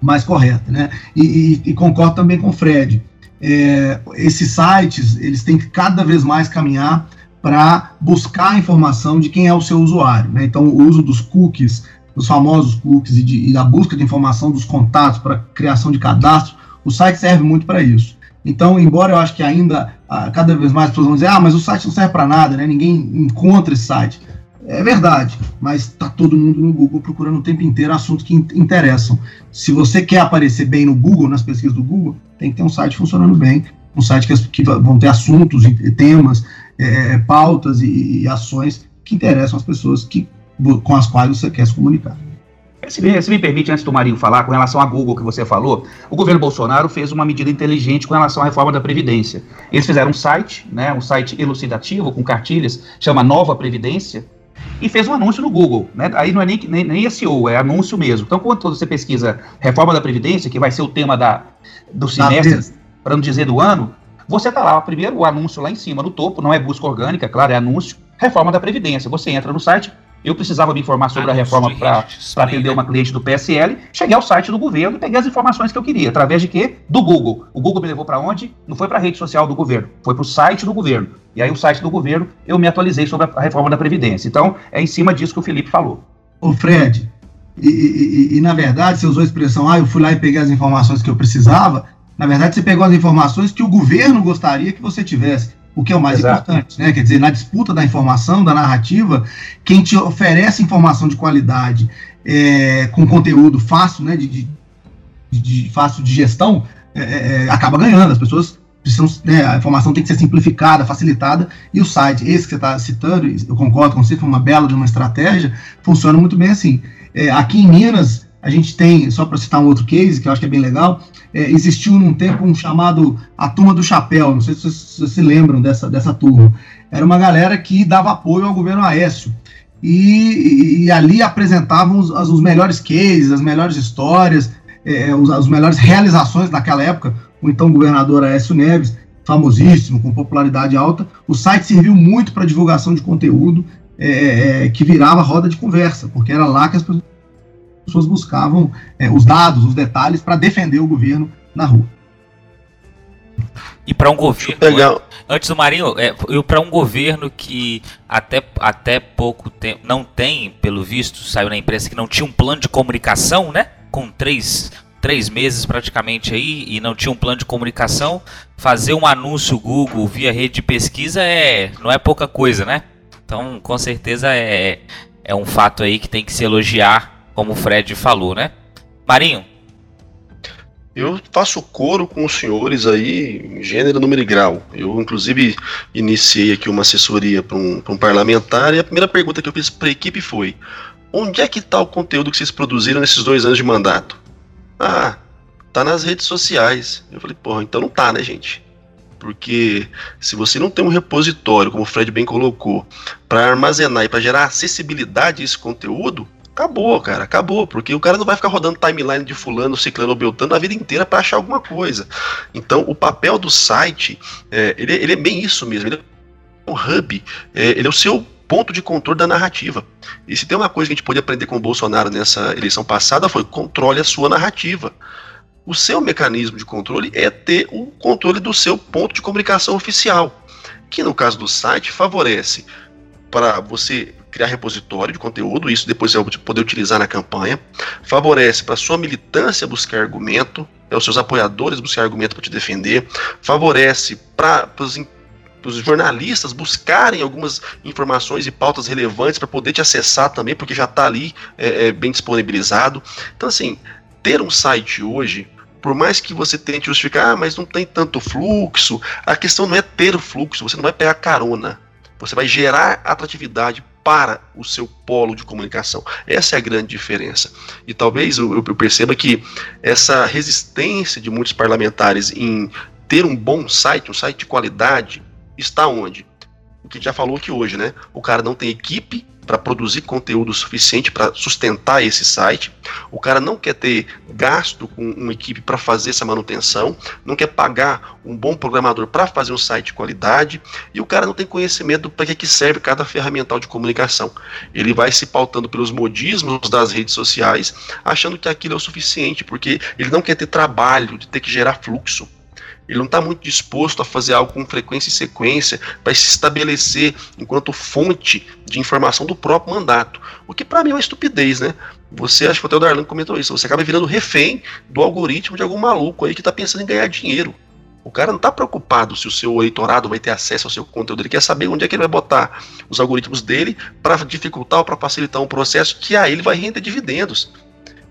mais correta, né? E, e, e concordo também com o Fred. É, esses sites eles têm que cada vez mais caminhar para buscar a informação de quem é o seu usuário. Né? Então, o uso dos cookies, os famosos cookies, e, de, e a busca de informação dos contatos para criação de cadastro, o site serve muito para isso. Então, embora eu acho que ainda ah, cada vez mais pessoas vão dizer, ah, mas o site não serve para nada, né? ninguém encontra esse site. É verdade, mas está todo mundo no Google procurando o tempo inteiro assuntos que interessam. Se você quer aparecer bem no Google, nas pesquisas do Google, tem que ter um site funcionando bem, um site que, que vão ter assuntos, temas, é, é, pautas e, e, ações que interessam as pessoas que, com as quais você quer se comunicar. Se me, se me, permite, antes do Marinho falar, com relação à Google que você falou, o governo Bolsonaro fez uma medida inteligente com relação à reforma da Previdência. Eles fizeram um site, né, um site elucidativo, com cartilhas, chama Nova Previdência, e fez um anúncio no Google. Né? Aí não é nem, nem, nem SEO, é anúncio mesmo. Então, quando você pesquisa reforma da Previdência, que vai ser o tema da, do semestre, para não dizer do ano, você está lá, primeiro o anúncio lá em cima, no topo, não é busca orgânica, claro, é anúncio, reforma da Previdência. Você entra no site, eu precisava me informar sobre a reforma para atender uma cliente do PSL, cheguei ao site do governo e peguei as informações que eu queria, através de quê? Do Google. O Google me levou para onde? Não foi para a rede social do governo, foi para o site do governo. E aí o site do governo, eu me atualizei sobre a reforma da Previdência. Então, é em cima disso que o Felipe falou. Ô Fred, e, e, e, na verdade, você usou a expressão, ah, eu fui lá e peguei as informações que eu precisava. Na verdade, você pegou as informações que o governo gostaria que você tivesse, o que é o mais Exato. importante, né? Quer dizer, na disputa da informação, da narrativa, quem te oferece informação de qualidade, é, com conteúdo fácil, né? De, de, de fácil de gestão, é, é, é acaba ganhando. As pessoas precisam, né, a informação tem que ser simplificada, facilitada, e o site, esse que você está citando, eu concordo com você, foi uma bela de uma estratégia, funciona muito bem assim. É, aqui em Minas, a gente tem, só para citar um outro case, que eu acho que é bem legal, é, existiu num tempo um chamado A Turma do Chapéu, não sei se vocês, se lembram dessa, dessa turma. Era uma galera que dava apoio ao governo Aécio. E, e ali apresentavam os, os, melhores cases, as melhores histórias, é, os, as melhores realizações daquela época. O então governador Aécio Neves, famosíssimo, com popularidade alta. O site serviu muito para divulgação de conteúdo é, é, que virava roda de conversa, porque era lá que as pessoas buscavam é, os dados, os detalhes para defender o governo na rua. E para um governo. Pegar... Antes do Marinho, é, para um governo que até, até pouco tempo não tem, pelo visto, saiu na imprensa que não tinha um plano de comunicação, né? Com três, três meses praticamente aí e não tinha um plano de comunicação, fazer um anúncio Google via rede de pesquisa é não é pouca coisa, né? Então, com certeza é, é um fato aí que tem que se elogiar, como o Fred falou, né? Marinho, eu faço coro com os senhores aí, gênero, número e grau. Eu, inclusive, iniciei aqui uma assessoria para um, um, parlamentar e a primeira pergunta que eu fiz para a equipe foi: onde é que está o conteúdo que vocês produziram nesses dois anos de mandato? Ah, tá nas redes sociais. Eu falei, porra, então não tá, né, gente? Porque se você não tem um repositório, como o Fred bem colocou, para armazenar e para gerar acessibilidade a esse conteúdo, Acabou, cara, acabou, porque o cara não vai ficar rodando timeline de fulano, ciclano ou beltano a vida inteira para achar alguma coisa. Então, o papel do site, é, ele, ele, é bem isso mesmo, ele é um hub, é, ele é o seu ponto de controle da narrativa. E se tem uma coisa que a gente pôde aprender com o Bolsonaro nessa eleição passada foi controle a sua narrativa. O seu mecanismo de controle é ter o controle do seu ponto de comunicação oficial, que no caso do site favorece para você criar repositório de conteúdo, isso depois vai poder utilizar na campanha. Favorece para sua militância buscar argumento, é os seus apoiadores buscar argumento para te defender. Favorece para os jornalistas buscarem algumas informações e pautas relevantes para poder te acessar também, porque já está ali é, é, bem disponibilizado. Então, assim, ter um site hoje, por mais que você tente justificar, ah, mas não tem tanto fluxo, a questão não é ter o fluxo, você não vai pegar carona. Você vai gerar atratividade para o seu polo de comunicação. Essa é a grande diferença. E talvez eu, eu perceba que essa resistência de muitos parlamentares em ter um bom site, um site de qualidade, está onde? O que já falou aqui hoje, né? O cara não tem equipe para produzir conteúdo suficiente para sustentar esse site. O cara não quer ter gasto com uma equipe para fazer essa manutenção, não quer pagar um bom programador para fazer um site de qualidade, e o cara não tem conhecimento para que, que serve cada ferramental de comunicação. Ele vai se pautando pelos modismos das redes sociais, achando que aquilo é o suficiente, porque ele não quer ter trabalho de ter que gerar fluxo. Ele não está muito disposto a fazer algo com frequência e sequência para se estabelecer enquanto fonte de informação do próprio mandato. O que para mim é uma estupidez, né? Você, acho que até o Darlan comentou isso, você acaba virando refém do algoritmo de algum maluco aí que está pensando em ganhar dinheiro. O cara não está preocupado se o seu eleitorado vai ter acesso ao seu conteúdo, ele quer saber onde é que ele vai botar os algoritmos dele para dificultar ou para facilitar um processo que a ele vai render dividendos.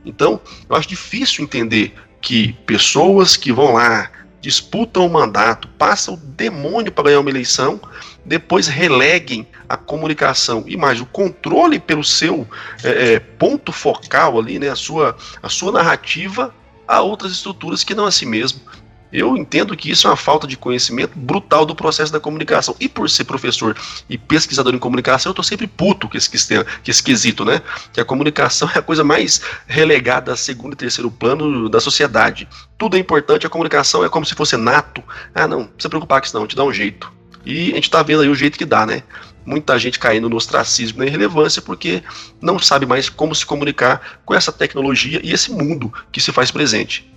Então, eu acho difícil entender que pessoas que vão lá disputam o mandato, passam o demônio para ganhar uma eleição, depois releguem a comunicação e mais o controle pelo seu é, é, ponto focal ali, né, a sua, a sua narrativa a outras estruturas que não a si mesmo. Eu entendo que isso é uma falta de conhecimento brutal do processo da comunicação. E por ser professor e pesquisador em comunicação, eu estou sempre puto com esse, que esse quesito, né? Que a comunicação é a coisa mais relegada a segundo e terceiro plano da sociedade. Tudo é importante, a comunicação é como se fosse nato. Ah, não, não precisa preocupar com isso não, te dá um jeito. E a gente está vendo aí o jeito que dá, né? Muita gente caindo no ostracismo na irrelevância porque não sabe mais como se comunicar com essa tecnologia e esse mundo que se faz presente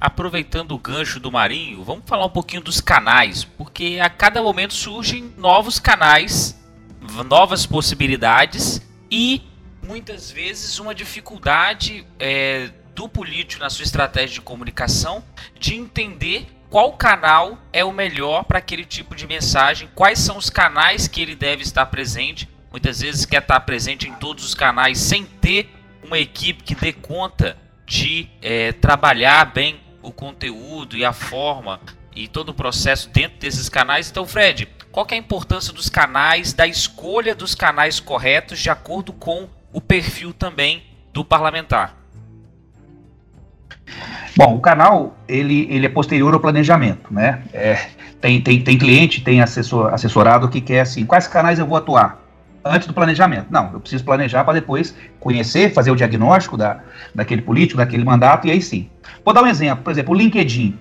aproveitando o gancho do Marinho, vamos falar um pouquinho dos canais, porque a cada momento surgem novos canais, novas possibilidades e muitas vezes uma dificuldade é, do político na sua estratégia de comunicação de entender qual canal é o melhor para aquele tipo de mensagem, quais são os canais que ele deve estar presente. Muitas vezes quer estar presente em todos os canais sem ter uma equipe que dê conta de é, trabalhar bem o conteúdo e a forma e todo o processo dentro desses canais. Então, Fred, qual é a importância dos canais, da escolha dos canais corretos de acordo com o perfil também do parlamentar? Bom, o canal ele, ele é posterior ao planejamento, né? É, tem, tem, tem cliente, tem assessor, assessorado que quer assim, quais canais eu vou atuar antes do planejamento? Não, eu preciso planejar para depois conhecer, fazer o diagnóstico da, daquele político, daquele mandato e aí sim. Vou dar um exemplo, por exemplo, o LinkedIn.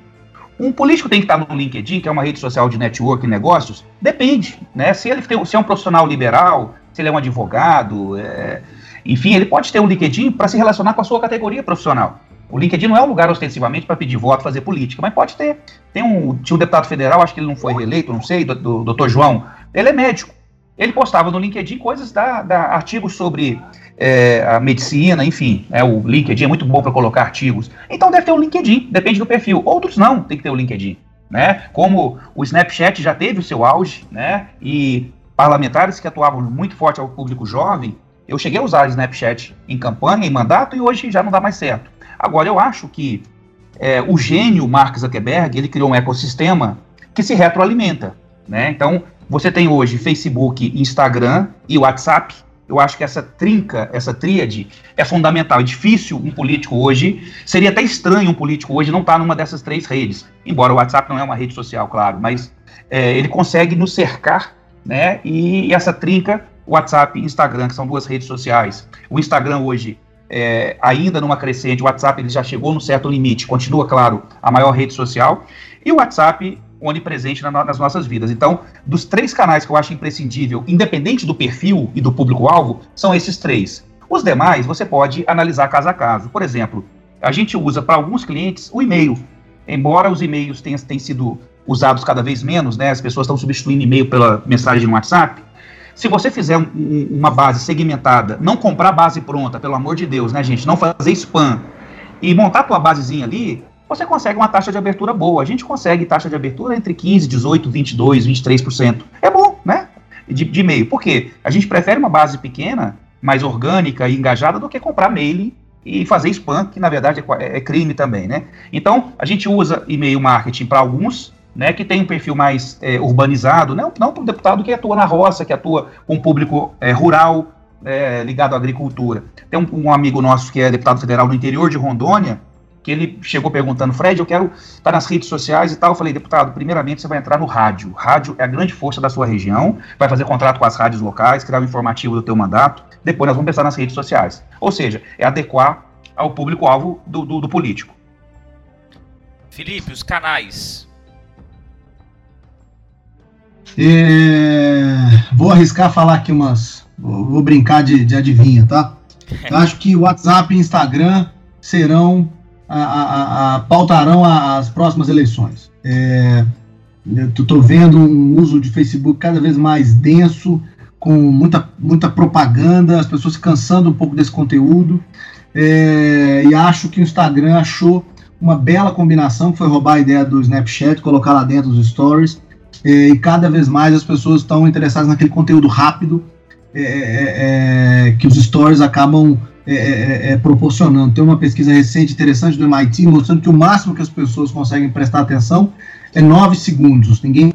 Um político tem que estar no LinkedIn, que é uma rede social de network e negócios? Depende, né? Se ele tem, se é um profissional liberal, se ele é um advogado, é, enfim, ele pode ter um LinkedIn para se relacionar com a sua categoria profissional. O LinkedIn não é um lugar ostensivamente para pedir voto, fazer política, mas pode ter. Tem um, tinha um deputado federal, acho que ele não foi reeleito, não sei, do, do doutor João. Ele é médico. Ele postava no LinkedIn coisas da, da artigos sobre é, a medicina, enfim. É, o LinkedIn é muito bom para colocar artigos. Então deve ter o LinkedIn, depende do perfil. Outros não, tem que ter o LinkedIn. Né? Como o Snapchat já teve o seu auge, né? E parlamentares que atuavam muito forte ao público jovem, eu cheguei a usar o Snapchat em campanha, em mandato, e hoje já não dá mais certo. Agora, eu acho que é, o gênio Mark Zuckerberg, ele criou um ecossistema que se retroalimenta. Né? Então, você tem hoje Facebook, Instagram e WhatsApp, eu acho que essa trinca, essa tríade é fundamental. É difícil um político hoje, seria até estranho um político hoje não estar tá numa dessas três redes. Embora o WhatsApp não é uma rede social, claro, mas é, ele consegue nos cercar, né? E, essa trinca, WhatsApp e Instagram, que são duas redes sociais. O Instagram hoje é, ainda numa crescente, o WhatsApp ele já chegou num certo limite, continua, claro, a maior rede social, e o WhatsApp onipresente na, nas nossas vidas. Então, dos três canais que eu acho imprescindível, independente do perfil e do público-alvo, são esses três. Os demais você pode analisar caso a caso. Por exemplo, a gente usa para alguns clientes o e-mail. Embora os e-mails tenham, tenham sido usados cada vez menos, né, as pessoas estão substituindo e-mail pela mensagem no WhatsApp. Se você fizer um, uma base segmentada, não comprar base pronta, pelo amor de Deus, né, gente? Não fazer spam e montar tua basezinha ali, você consegue uma taxa de abertura boa. A gente consegue taxa de abertura entre 15, 18, 22, 23%. É bom, né? De, de e-mail. Por quê? A gente prefere uma base pequena, mais orgânica e engajada do que comprar mail e fazer spam, que na verdade é, é crime também, né? Então, a gente usa e-mail marketing para alguns, né, que tem um perfil mais é, urbanizado, não, não para o deputado que atua na roça, que atua com um público é, rural, é, ligado à agricultura. Tem um, um, amigo nosso que é deputado federal no interior de Rondônia, que ele chegou perguntando, Fred, eu quero estar nas redes sociais e tal. Eu falei, deputado, primeiramente você vai entrar no rádio. Rádio é a grande força da sua região, vai fazer contrato com as rádios locais, criar o um informativo do teu mandato. Depois nós vamos pensar nas redes sociais. Ou seja, é adequar ao público-alvo do, do, do político. Felipe, os canais. É, vou arriscar falar aqui umas. Vou, brincar de, de adivinha, tá? Eu acho que WhatsApp e Instagram serão a, a, a, pautarão as próximas eleições. É, Estou vendo um uso de Facebook cada vez mais denso, com muita, muita propaganda, as pessoas se cansando um pouco desse conteúdo. É, e acho que o Instagram achou uma bela combinação, que foi roubar a ideia do Snapchat, colocar lá dentro os stories. É, e cada vez mais as pessoas estão interessadas naquele conteúdo rápido é, é, é que os stories acabam é, é, é, proporcionando. Tem uma pesquisa recente interessante do MIT mostrando que o máximo que as pessoas conseguem prestar atenção é 9 segundos. Ninguém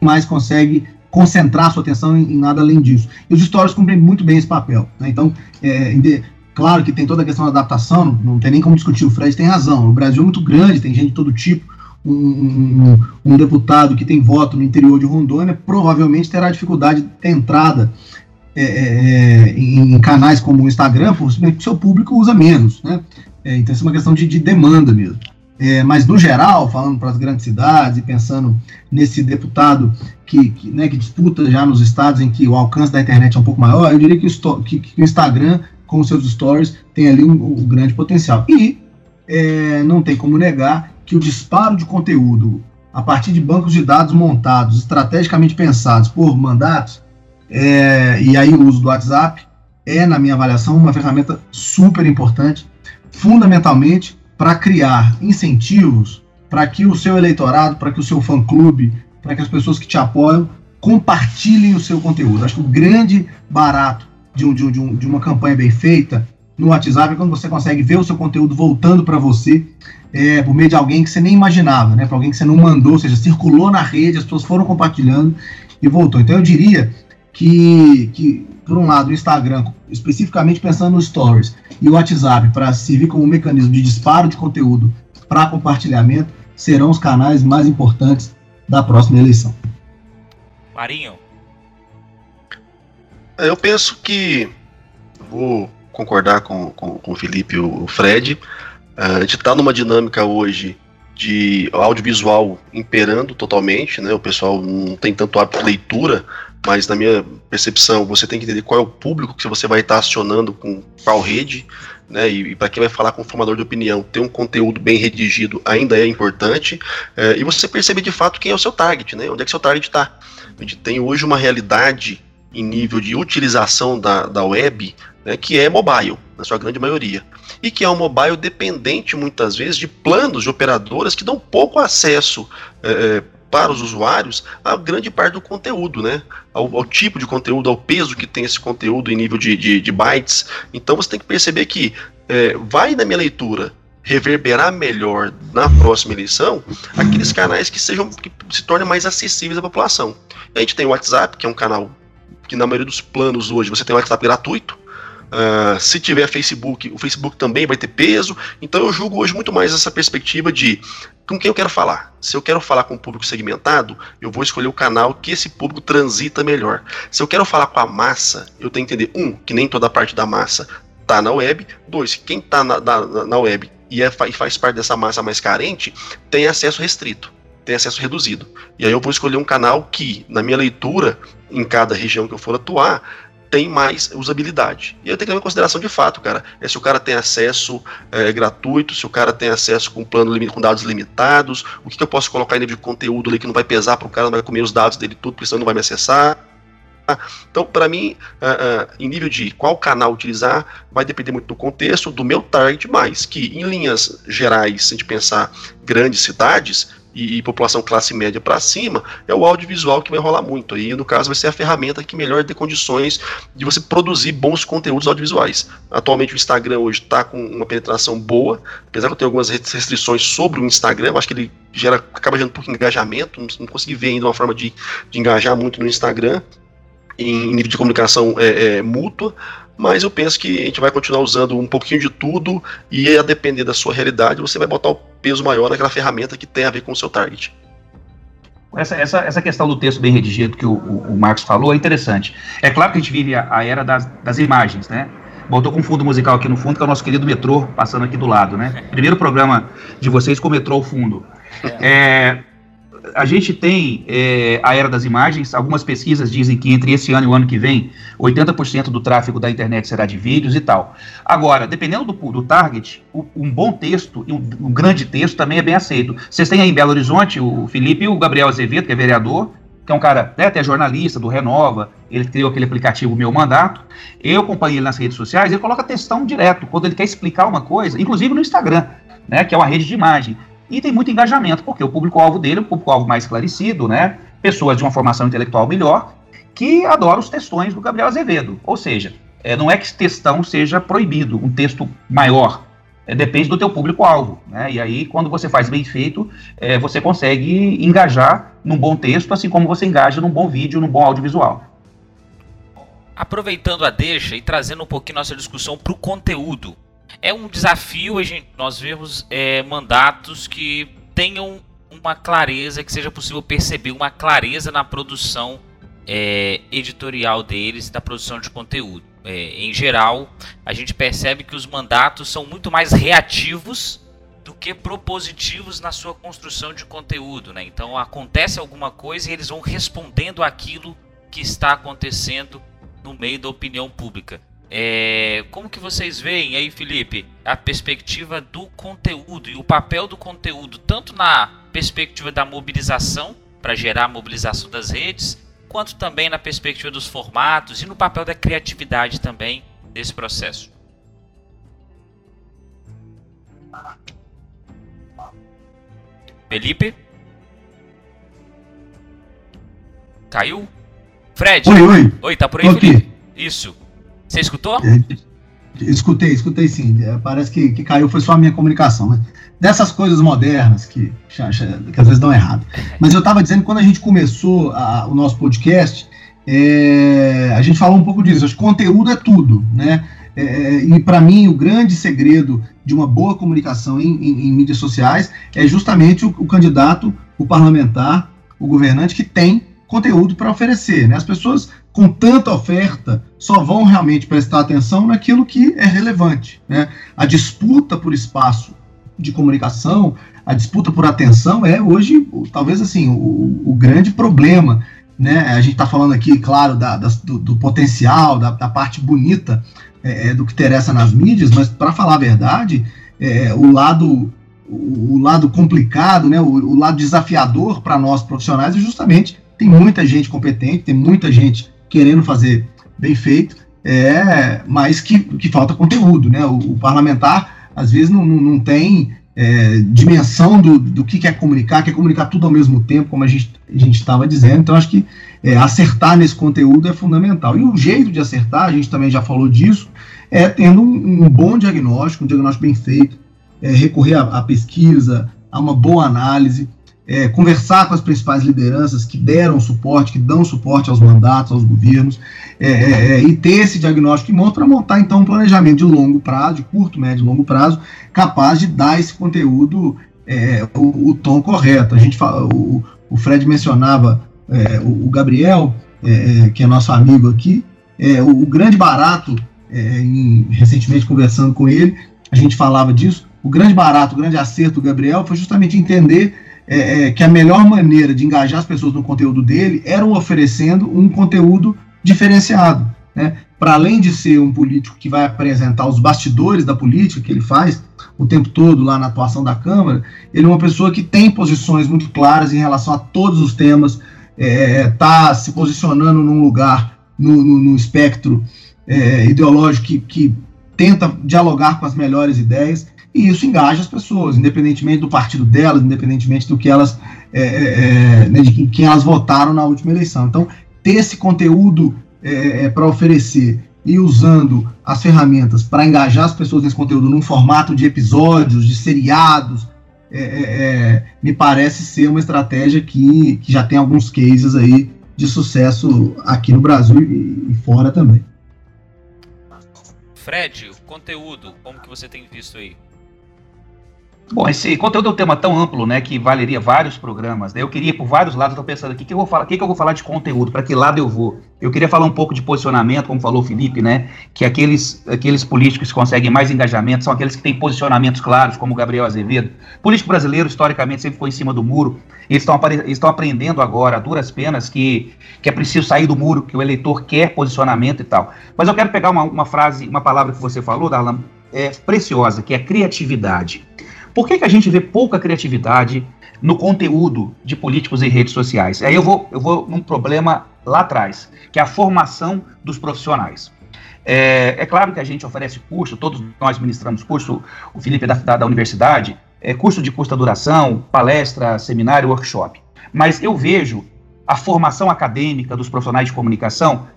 mais consegue concentrar sua atenção em, em nada além disso. E os stories cumprem muito bem esse papel. Né? Então, é, claro que tem toda a questão da adaptação, não, não, tem nem como discutir. O Fred tem razão. O Brasil é muito grande, tem gente de todo tipo. Um, um, um, deputado que tem voto no interior de Rondônia provavelmente terá dificuldade de ter entrada é, é, é, em canais como o Instagram, porque o seu público usa menos, né? É, então isso é uma questão de, de demanda mesmo. É, mas no geral, falando para as grandes cidades e pensando nesse deputado que, que, né, que, disputa já nos estados em que o alcance da internet é um pouco maior, eu diria que o, que, que o Instagram, com os seus stories, tem ali um, um grande potencial. E é, não tem como negar que o disparo de conteúdo a partir de bancos de dados montados, estrategicamente pensados por mandatos, é, e aí o uso do WhatsApp é, na minha avaliação, uma ferramenta super importante, fundamentalmente para criar incentivos para que o seu eleitorado, para que o seu fã-clube, para que as pessoas que te apoiam compartilhem o seu conteúdo. Acho que o grande barato de, um, de, um, de uma campanha bem feita no WhatsApp é quando você consegue ver o seu conteúdo voltando para você é, por meio de alguém que você nem imaginava, né? Para alguém que você não mandou, ou seja, circulou na rede, as pessoas foram compartilhando e voltou. Então eu diria que, que por um lado, o Instagram, especificamente pensando nos stories, e o WhatsApp para servir como um mecanismo de disparo de conteúdo para compartilhamento, serão os canais mais importantes da próxima eleição. Marinho. Eu penso que vou concordar com, com, com o Felipe e o Fred. Uh, a gente está numa dinâmica hoje de audiovisual imperando totalmente, né? O pessoal não tem tanto hábito de leitura, mas na minha percepção, você tem que entender qual é o público que você vai estar acionando com qual rede, né? E, e para quem vai falar com o formador de opinião, ter um conteúdo bem redigido ainda é importante. É, e você perceber de fato quem é o seu target, né? Onde é que seu target está. A gente tem hoje uma realidade em nível de utilização da, da web né, que é mobile, na sua grande maioria. E que é um mobile dependente, muitas vezes, de planos de operadoras que dão pouco acesso é, para os usuários a grande parte do conteúdo, né? Ao, ao, tipo de conteúdo, ao peso que tem esse conteúdo em nível de, de, de bytes. Então você tem que perceber que é, vai na minha leitura reverberar melhor na próxima eleição aqueles canais que sejam que se tornem mais acessíveis à população. A gente tem o WhatsApp, que é um canal que na maioria dos planos hoje você tem o WhatsApp gratuito, Uh, se tiver Facebook, o Facebook também vai ter peso. Então eu julgo hoje muito mais essa perspectiva de com quem eu quero falar. Se eu quero falar com um público segmentado, eu vou escolher o canal que esse público transita melhor. Se eu quero falar com a massa, eu tenho que entender, um, que nem toda parte da massa está na web. Dois, quem está na, na, na, web e, é, e faz parte dessa massa mais carente, tem acesso restrito tem acesso reduzido. E aí eu vou escolher um canal que, na minha leitura, em cada região que eu for atuar, tem mais usabilidade. E eu tenho que levar em consideração de fato, cara. É se o cara tem acesso é, gratuito, se o cara tem acesso com plano com dados limitados, o que, que eu posso colocar em nível de conteúdo ali que não vai pesar para o cara, não vai comer os dados dele tudo, porque senão não vai me acessar. Então, para mim, uh, uh, em nível de qual canal utilizar, vai depender muito do contexto, do meu target, mais que em linhas gerais, se a gente pensar grandes cidades, e, e população classe média para cima, é o audiovisual que vai rolar muito. E no caso vai ser a ferramenta que melhor dê condições de você produzir bons conteúdos audiovisuais. Atualmente o Instagram hoje está com uma penetração boa, apesar de eu ter algumas restrições sobre o Instagram, acho que ele gera, acaba gerando um pouco engajamento, não, consegui ver ainda uma forma de, de engajar muito no Instagram em nível de comunicação é, é, mútua, mas eu penso que a gente vai continuar usando um pouquinho de tudo e a depender da sua realidade, você vai botar o peso maior naquela ferramenta que tem a ver com o seu target. Essa, essa, essa questão do texto bem redigido que o, o, o Marcos falou é interessante. É claro que a gente vive a, a era das, das imagens, né? Botou com fundo musical aqui no fundo, que é o nosso querido metrô, passando aqui do lado, né? Primeiro programa de vocês com o metrô ao fundo. É, a gente tem é, a era das imagens, algumas pesquisas dizem que entre esse ano e o ano que vem, 80% do tráfego da internet será de vídeos e tal. Agora, dependendo do, do target, um bom texto e um, um, grande texto também é bem aceito. Vocês têm aí em Belo Horizonte o Felipe e o Gabriel Azevedo, que é vereador, que é um cara né, até jornalista do Renova, ele criou aquele aplicativo Meu Mandato. Eu acompanho ele nas redes sociais, ele coloca textão direto, quando ele quer explicar uma coisa, inclusive no Instagram, né, que é uma rede de imagem e tem muito engajamento, porque o público-alvo dele é um público-alvo mais esclarecido, né? Pessoas de uma formação intelectual melhor, que adoram os textões do Gabriel Azevedo. Ou seja, é, não é que textão seja proibido, um texto maior. É, depende do teu público-alvo. Né? E aí, quando você faz bem feito, é, você consegue engajar num bom texto, assim como você engaja num bom vídeo, num bom audiovisual. Aproveitando a deixa e trazendo um pouquinho nossa discussão para o conteúdo é um desafio a gente, nós vemos é, mandatos que tenham uma clareza, que seja possível perceber uma clareza na produção é, editorial deles, da produção de conteúdo. É, em geral, a gente percebe que os mandatos são muito mais reativos do que propositivos na sua construção de conteúdo. Né? Então acontece alguma coisa e eles vão respondendo aquilo que está acontecendo no meio da opinião pública. É, como que vocês veem aí, Felipe, a perspectiva do conteúdo e o papel do conteúdo, tanto na perspectiva da mobilização, para gerar a mobilização das redes, quanto também na perspectiva dos formatos e no papel da criatividade também nesse processo? Felipe? Caiu? Fred? Oi, oi. Oi, tá por aí, Felipe? Isso. Você escutou? Escutei, escutei sim. É, parece que, que caiu, foi só a minha comunicação. Né? Dessas coisas modernas que, que às vezes dão errado. Mas eu estava dizendo, quando a gente começou a, o nosso podcast, é, a gente falou um pouco disso. Acho que conteúdo é tudo, né? É, é e para mim, o grande segredo de uma boa comunicação em, em, em mídias sociais é justamente o, o, candidato, o parlamentar, o governante que tem conteúdo para oferecer. Né? As pessoas com tanta oferta só vão realmente prestar atenção naquilo que é relevante. Né? A disputa por espaço de comunicação, a disputa por atenção é hoje, talvez assim, o, o grande problema. Né? A gente está falando aqui, claro, da, da, do, do, potencial, da, da parte bonita é, é do que interessa nas mídias, mas para falar a verdade, é, o lado o, lado complicado, né, o, o lado desafiador para nós profissionais é justamente tem muita gente competente, tem muita gente querendo fazer bem feito, é, mas que, que falta conteúdo, né? O, o parlamentar às vezes não, não, tem é, dimensão do, do que quer comunicar, quer comunicar tudo ao mesmo tempo, como a gente estava dizendo. Então, acho que é, acertar nesse conteúdo é fundamental. E o jeito de acertar, a gente também já falou disso, é tendo um, um bom diagnóstico, um diagnóstico bem feito, é, recorrer à pesquisa, a uma boa análise, é, conversar com as principais lideranças que deram suporte, que dão suporte aos mandatos, aos governos, é, é, é e ter esse diagnóstico em mãos para montar então um planejamento de longo prazo, de curto, médio e longo prazo, capaz de dar esse conteúdo é, o, o, tom correto. A gente fala, o, o Fred mencionava é, o, o, Gabriel, que é nosso amigo aqui, o, o, grande barato, em, recentemente conversando com ele, a gente falava disso. O grande barato, o grande acerto do Gabriel foi justamente entender é, é, que a melhor maneira de engajar as pessoas no conteúdo dele era oferecendo um conteúdo diferenciado. Né? Para além de ser um político que vai apresentar os bastidores da política que ele faz o tempo todo lá na atuação da Câmara, ele é uma pessoa que tem posições muito claras em relação a todos os temas, está é, se posicionando num lugar, no, no, no espectro é, ideológico que, que tenta dialogar com as melhores ideias e isso engaja as pessoas, independentemente do partido delas, independentemente do que elas, é, é, é né, de quem elas votaram na última eleição. Então, ter esse conteúdo é, é para oferecer e usando as ferramentas para engajar as pessoas nesse conteúdo num formato de episódios, de seriados, é, me parece ser uma estratégia que, que já tem alguns cases aí de sucesso aqui no Brasil e, e fora também. Fred, o conteúdo, como que você tem visto aí? Bom, esse conteúdo é um tema tão amplo, né, que valeria vários programas. Né? Eu queria ir por vários lados, estou pensando aqui, que eu vou falar, que, que eu vou falar de conteúdo, para que lado eu vou? Eu queria falar um pouco de posicionamento, como falou o Felipe, né, que aqueles, aqueles políticos que conseguem mais engajamento são aqueles que têm posicionamentos claros, como o Gabriel Azevedo. político brasileiro, historicamente, sempre foi em cima do muro. Eles estão eles aprendendo agora, a duras penas, que, que é preciso sair do muro, que o eleitor quer posicionamento e tal. Mas eu quero pegar uma, uma frase, uma palavra que você falou, Darlan, é preciosa, que é criatividade. Por que, que a gente vê pouca criatividade no conteúdo de políticos em redes sociais? Aí eu vou, eu vou num problema lá atrás, que é a formação dos profissionais. É, é claro que a gente oferece curso, todos nós ministramos curso, o Felipe é da, da, da universidade, é, curso de curta duração, palestra, seminário, workshop. Mas eu vejo a formação acadêmica dos profissionais de comunicação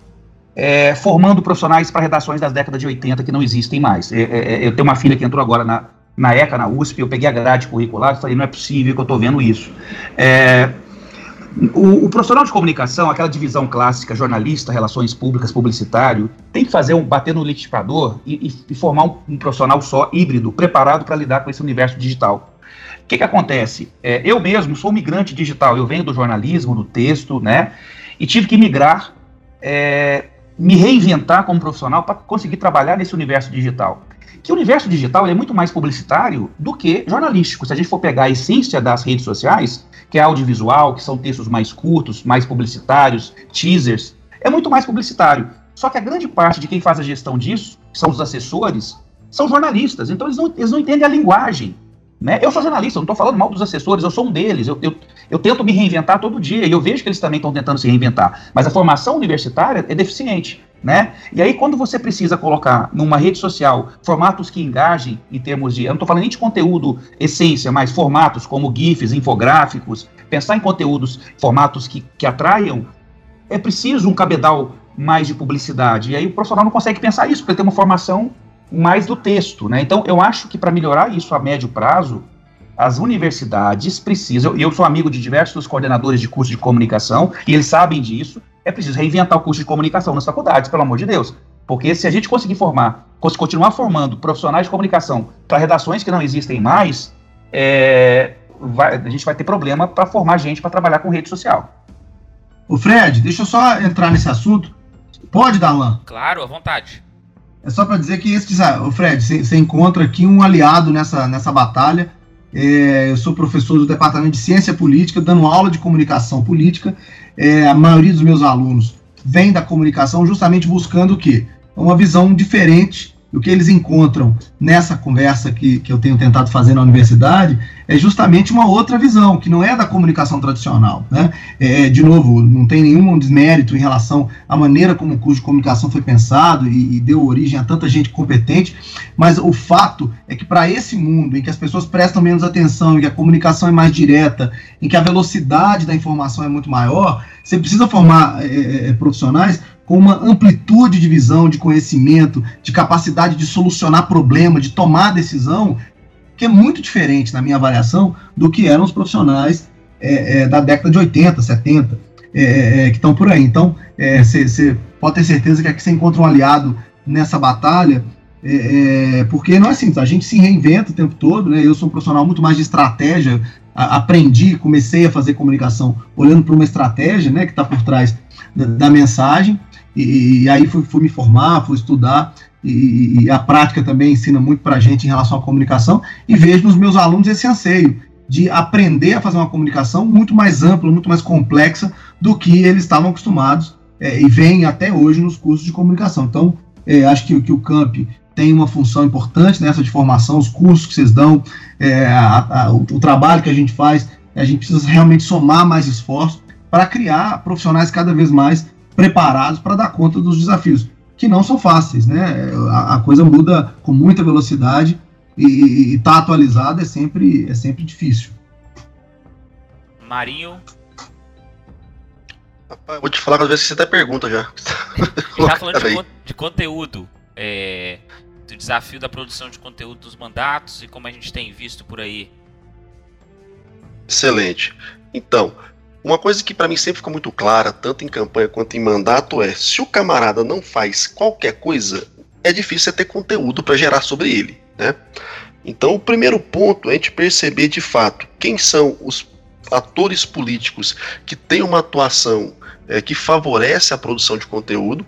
é, formando profissionais para redações das décadas de 80 que não existem mais. É, é, é, eu tenho uma filha que entrou agora na, na ECA, na USP, eu peguei a grade curricular e falei, não é possível que eu estou vendo isso. É, o, o, profissional de comunicação, aquela divisão clássica, jornalista, relações públicas, publicitário, tem que fazer um, bater no liquidificador e, e, e formar um, um, profissional só, híbrido, preparado para lidar com esse universo digital. O que, que acontece? É, eu mesmo sou um migrante digital, eu venho do jornalismo, do texto, né? E tive que migrar, é, me reinventar como profissional para conseguir trabalhar nesse universo digital que o universo digital é muito mais publicitário do que jornalístico. Se a gente for pegar a essência das redes sociais, que é audiovisual, que são textos mais curtos, mais publicitários, teasers, é muito mais publicitário. Só que a grande parte de quem faz a gestão disso, que são os assessores, são jornalistas. Então eles não, eles não entendem a linguagem. Né? Eu sou jornalista, não estou falando mal dos assessores, eu sou um deles. Eu, eu, eu tento me reinventar todo dia e eu vejo que eles também estão tentando se reinventar. Mas a formação universitária é deficiente né? E aí, quando você precisa colocar numa rede social formatos que engajem em termos de. Eu não estou falando nem de conteúdo essência, mas formatos como GIFs, infográficos, pensar em conteúdos, formatos que, que atraiam, é preciso um cabedal mais de publicidade. E aí o profissional não consegue pensar isso, porque ele tem uma formação mais do texto, né? Então, eu acho que para melhorar isso a médio prazo, as universidades precisam, e eu sou amigo de diversos coordenadores de curso de comunicação, e eles sabem disso, é preciso reinventar o curso de comunicação nas faculdades, pelo amor de Deus. Porque se a gente conseguir formar, continuar formando profissionais de comunicação para redações que não existem mais, é, vai, a gente vai ter problema para formar gente para trabalhar com rede social. O Fred, deixa eu só entrar nesse assunto. Pode, Darlan? Claro, à vontade. É só para dizer que esse, o Fred, você encontra aqui um aliado nessa, nessa batalha. É, eu sou professor do Departamento de Ciência Política, dando aula de comunicação política. É, a maioria dos meus alunos vem da comunicação justamente buscando o quê? Uma visão diferente o que eles encontram nessa conversa que, que eu tenho tentado fazer na universidade é justamente uma outra visão, que não é da comunicação tradicional. Né? É, de novo, não tem nenhum desmérito em relação à maneira como o curso de comunicação foi pensado e, e deu origem a tanta gente competente, mas o fato é que para esse mundo em que as pessoas prestam menos atenção, em que a comunicação é mais direta, em que a velocidade da informação é muito maior, você precisa formar é, é, é profissionais com uma amplitude de visão, de conhecimento, de capacidade de solucionar problema, de tomar decisão, que é muito diferente, na minha avaliação, do que eram os profissionais é, é, da década de 80, 70, é, é, é, que estão por aí. Então, você é, pode ter certeza que aqui você encontra um aliado nessa batalha, porque não é assim, a gente se reinventa o tempo todo, né? eu sou um profissional muito mais de estratégia, a, aprendi, comecei a fazer comunicação olhando para uma estratégia né, que está por trás da, da mensagem, e, e aí fui, fui, me formar, fui estudar, e, e a prática também ensina muito para a gente em relação à comunicação, e vejo nos meus alunos esse anseio de aprender a fazer uma comunicação muito mais ampla, muito mais complexa do que eles estavam acostumados é, e vêm até hoje nos cursos de comunicação. Então, é, acho que, que o Camp tem uma função importante nessa de formação, os cursos que vocês dão, é, a, a, o, o, trabalho que a gente faz, a gente precisa realmente somar mais esforço para criar profissionais cada vez mais preparados para dar conta dos desafios, que não são fáceis, né? A, a coisa muda com muita velocidade e estar tá atualizado é sempre, é sempre difícil. Marinho. Rapaz, vou te falar às vezes você até pergunta já. já falando de, de, conteúdo, é, do desafio da produção de conteúdo dos mandatos e como a gente tem visto por aí. Excelente. Então, uma coisa que para mim sempre ficou muito clara, tanto em campanha quanto em mandato, é se o camarada não faz qualquer coisa, é difícil ter conteúdo para gerar sobre ele, né? Então, o primeiro ponto é a gente perceber de fato quem são os atores políticos que têm uma atuação é, que favorece a produção de conteúdo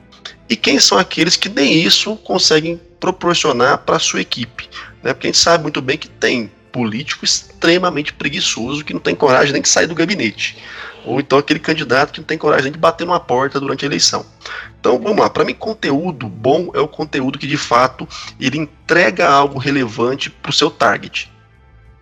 e quem são aqueles que nem isso conseguem proporcionar para a sua equipe. Né? Porque a gente sabe muito bem que tem político extremamente preguiçoso que não tem coragem nem de sair do gabinete. Ou então aquele candidato que não tem coragem nem de bater numa porta durante a eleição. Então vamos lá, para mim conteúdo bom é o conteúdo que de fato ele entrega algo relevante para o seu target.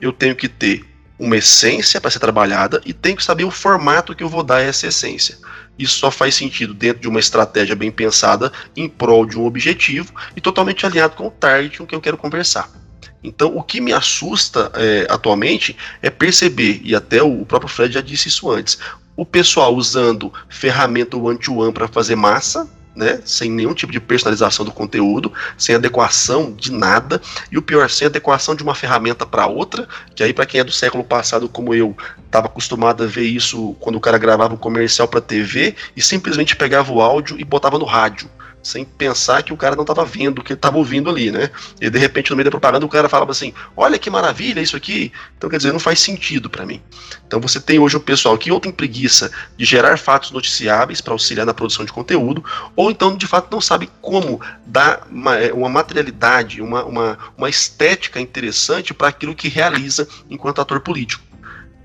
Eu tenho que ter uma essência para ser trabalhada e tenho que saber o formato que eu vou dar a essa essência. Isso só faz sentido dentro de uma estratégia bem pensada em prol de um objetivo e totalmente alinhado com o target com que eu quero conversar. Então, o que me assusta é, atualmente é perceber, e até o próprio Fred já disse isso antes, o pessoal usando ferramenta one-to-one para fazer massa, né, sem nenhum tipo de personalização do conteúdo, sem adequação de nada, e o pior, sem adequação de uma ferramenta para outra, que aí para quem é do século passado como eu, estava acostumado a ver isso quando o cara gravava um comercial para TV e simplesmente pegava o áudio e botava no rádio sem pensar que o cara não estava vendo o que ele estava ouvindo ali, né? E de repente, no meio da propaganda, o cara falava assim: Olha que maravilha isso aqui. Então, quer dizer, não faz sentido para mim. Então, você tem hoje o pessoal que ou tem preguiça de gerar fatos noticiáveis para auxiliar na produção de conteúdo, ou então, de fato, não sabe como dar uma, é, uma materialidade, uma, uma, uma estética interessante para aquilo que realiza enquanto ator político.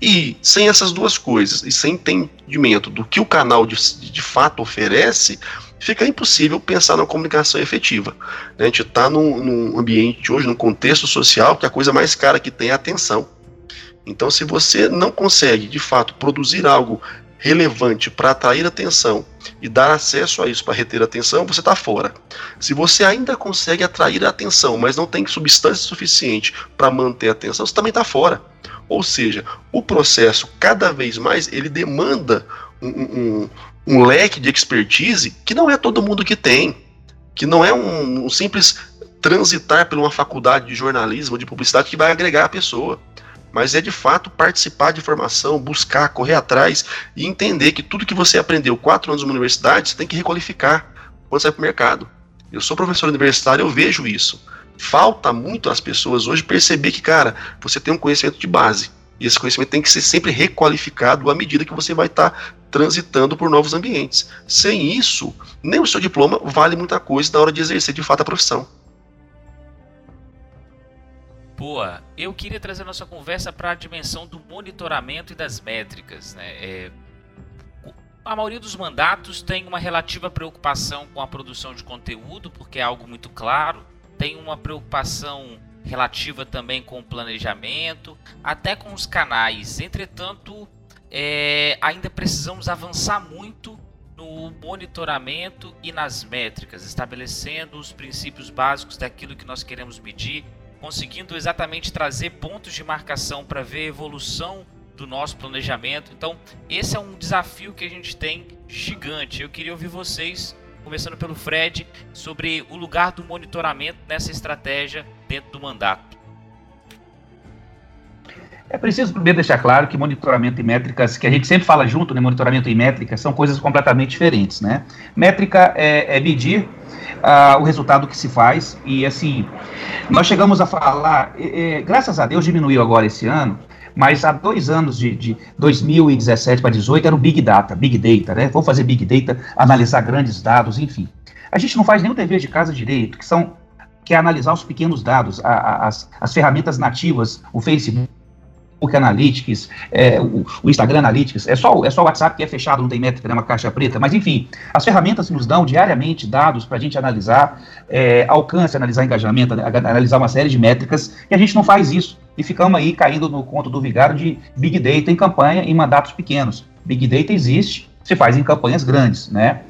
E sem essas duas coisas, e sem entendimento do que o canal de, de fato oferece, fica impossível pensar na comunicação efetiva. A gente está num, num, ambiente hoje, num contexto social, que a coisa mais cara que tem é a atenção. Então, se você não consegue, de fato, produzir algo relevante para atrair atenção e dar acesso a isso para reter atenção, você está fora. Se você ainda consegue atrair a atenção, mas não tem substância suficiente para manter a atenção, você também está fora. Ou seja, o processo cada vez mais ele demanda um, um, um leque de expertise que não é todo mundo que tem, que não é um, um simples transitar por uma faculdade de jornalismo, de publicidade que vai agregar a pessoa. Mas é de fato participar de formação, buscar, correr atrás e entender que tudo que você aprendeu quatro anos numa universidade, você tem que requalificar quando sai para o mercado. Eu sou professor universitário, eu vejo isso. Falta muito às pessoas hoje perceber que, cara, você tem um conhecimento de base. E esse conhecimento tem que ser sempre requalificado à medida que você vai estar tá transitando por novos ambientes. Sem isso, nem o seu diploma vale muita coisa na hora de exercer de fato a profissão. Boa. Eu queria trazer nossa conversa para a dimensão do monitoramento e das métricas. Né? É, a maioria dos mandatos tem uma relativa preocupação com a produção de conteúdo, porque é algo muito claro, tem uma preocupação relativa também com o planejamento, até com os canais. Entretanto, é, ainda precisamos avançar muito no monitoramento e nas métricas, estabelecendo os princípios básicos daquilo que nós queremos medir conseguindo exatamente trazer pontos de marcação para ver a evolução do nosso planejamento. Então, esse é um desafio que a gente tem gigante. Eu queria ouvir vocês, começando pelo Fred, sobre o lugar do monitoramento nessa estratégia dentro do mandato. É preciso primeiro deixar claro que monitoramento e métricas, que a gente sempre fala junto, né, monitoramento e métricas, são coisas completamente diferentes, né? Métrica é, é medir uh, o resultado que se faz. E assim, nós chegamos a falar, graças a Deus diminuiu agora esse ano, mas há dois anos, de, de 2017 para 2018, era o Big Data, Big Data, né? Vamos fazer Big Data, analisar grandes dados, enfim. A gente não faz nenhum dever de casa direito, que são que é analisar os pequenos dados, a, a, as, as ferramentas nativas, o Facebook, Facebook Analytics, é, o, o, Instagram Analytics, é só, é só o WhatsApp que é fechado, não tem métrica, é uma caixa preta, mas enfim, as ferramentas nos dão diariamente dados para a gente analisar é, alcance, analisar engajamento, analisar uma série de métricas, e a gente não faz isso. E ficamos aí caindo no conto do vigário de Big Data em campanha em mandatos pequenos. Big Data existe, se faz em campanhas grandes, né?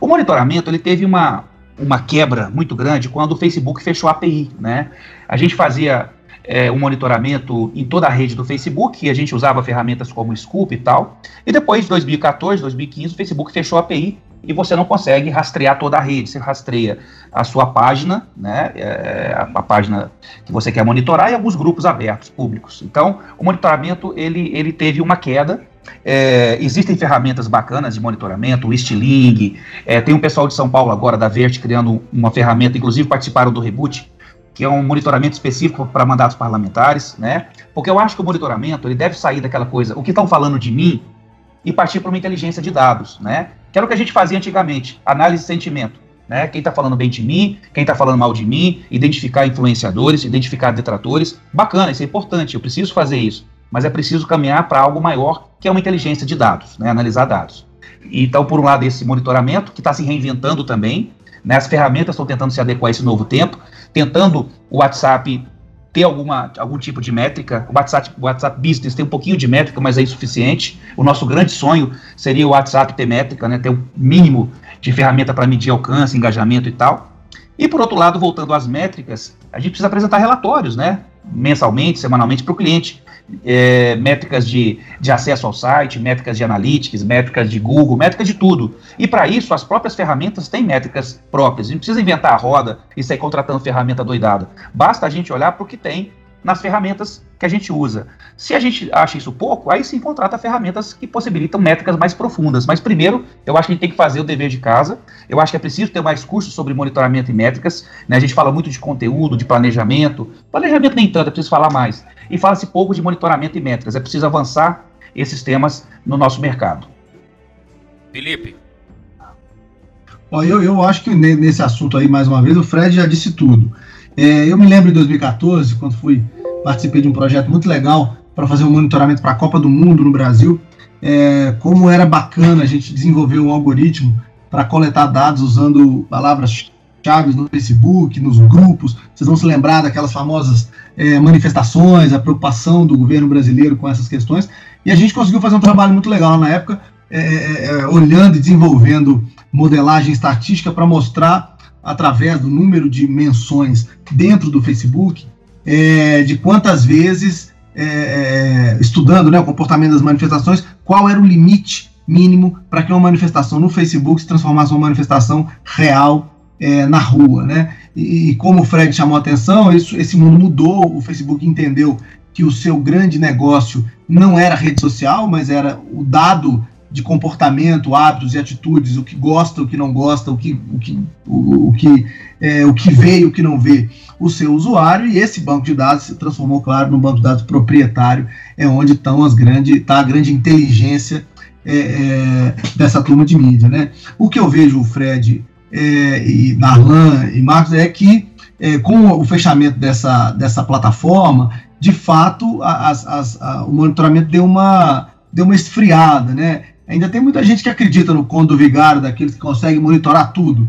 O monitoramento, ele teve uma, uma quebra muito grande quando o Facebook fechou a API, né? A gente fazia é, um monitoramento em toda a rede do Facebook, e a gente usava ferramentas como Scoop e tal. E depois, 2014, 2015, o Facebook fechou a API e você não consegue rastrear toda a rede. Você rastreia a sua página, né, é, a, a, página que você quer monitorar e alguns grupos abertos, públicos. Então, o monitoramento ele, ele teve uma queda. É, existem ferramentas bacanas de monitoramento, o Stiling, é, tem um pessoal de São Paulo agora, da Vert, criando uma ferramenta, inclusive participaram do Reboot, que é um monitoramento específico para mandatos parlamentares, né? Porque eu acho que o monitoramento ele deve sair daquela coisa, o que estão falando de mim, e partir para uma inteligência de dados, né? Que era o que a gente fazia antigamente, análise de sentimento, né? Quem está falando bem de mim, quem está falando mal de mim, identificar influenciadores, identificar detratores, bacana, isso é importante, eu preciso fazer isso, mas é preciso caminhar para algo maior, que é uma inteligência de dados, né? Analisar dados. Então, por um lado, esse monitoramento que está se reinventando também, né? As ferramentas estão tentando se adequar a esse novo tempo, tentando o WhatsApp ter alguma, algum tipo de métrica. O WhatsApp, o WhatsApp Business tem um pouquinho de métrica, mas é insuficiente. O nosso grande sonho seria o WhatsApp ter métrica, né, ter um mínimo de ferramenta para medir alcance, engajamento e tal. E por outro lado, voltando às métricas, a gente precisa apresentar relatórios, né? Mensalmente, semanalmente para o cliente é, métricas de, de acesso ao site, métricas de analytics, métricas de Google, métricas de tudo. E para isso, as próprias ferramentas têm métricas próprias. A gente precisa inventar a roda e sair contratando ferramenta doidada. Basta a gente olhar para o que tem nas ferramentas que a gente usa. Se a gente acha isso pouco, aí sim contrata ferramentas que possibilitam métricas mais profundas. Mas primeiro, eu acho que a gente tem que fazer o dever de casa. Eu acho que é preciso ter mais cursos sobre monitoramento e métricas. Né? A gente fala muito de conteúdo, de planejamento. Planejamento nem tanto, é preciso falar mais e fala-se pouco de monitoramento e métricas. É preciso avançar esses temas no nosso mercado. Felipe. eu, eu acho que nesse assunto aí, mais uma vez, o Fred já disse tudo. É, eu me lembro em 2014, quando fui participei de um projeto muito legal para fazer um monitoramento para a Copa do Mundo no Brasil, é, como era bacana a gente desenvolver um algoritmo para coletar dados usando palavras chaves no Facebook, nos grupos. Vocês vão se lembrar daquelas famosas é, manifestações, a preocupação do governo brasileiro com essas questões. E a gente conseguiu fazer um trabalho muito legal na época, é, é, é olhando e desenvolvendo modelagem estatística para mostrar, através do número de menções dentro do Facebook, é, de quantas vezes, é, estudando né, o comportamento das manifestações, qual era o limite mínimo para que uma manifestação no Facebook se transformasse em uma manifestação real é, na rua, né? E, e, como o Fred chamou a atenção, isso, esse mundo mudou, o Facebook entendeu que o seu grande negócio não era rede social, mas era o dado de comportamento, hábitos e atitudes, o que gosta, o que não gosta, o que, o que, o, o que, é, o que vê e o que não vê o seu usuário, e esse banco de dados se transformou, claro, num banco de dados proprietário, é onde estão as grande, está a grande inteligência é, é, dessa turma de mídia. Né? O que eu vejo, Fred, é, e Darlan e Marcos, é que é, com o fechamento dessa, dessa plataforma, de fato, as, as, a, o monitoramento deu uma, deu uma esfriada, né? Ainda tem muita gente que acredita no conto do vigário, daqueles que conseguem monitorar tudo.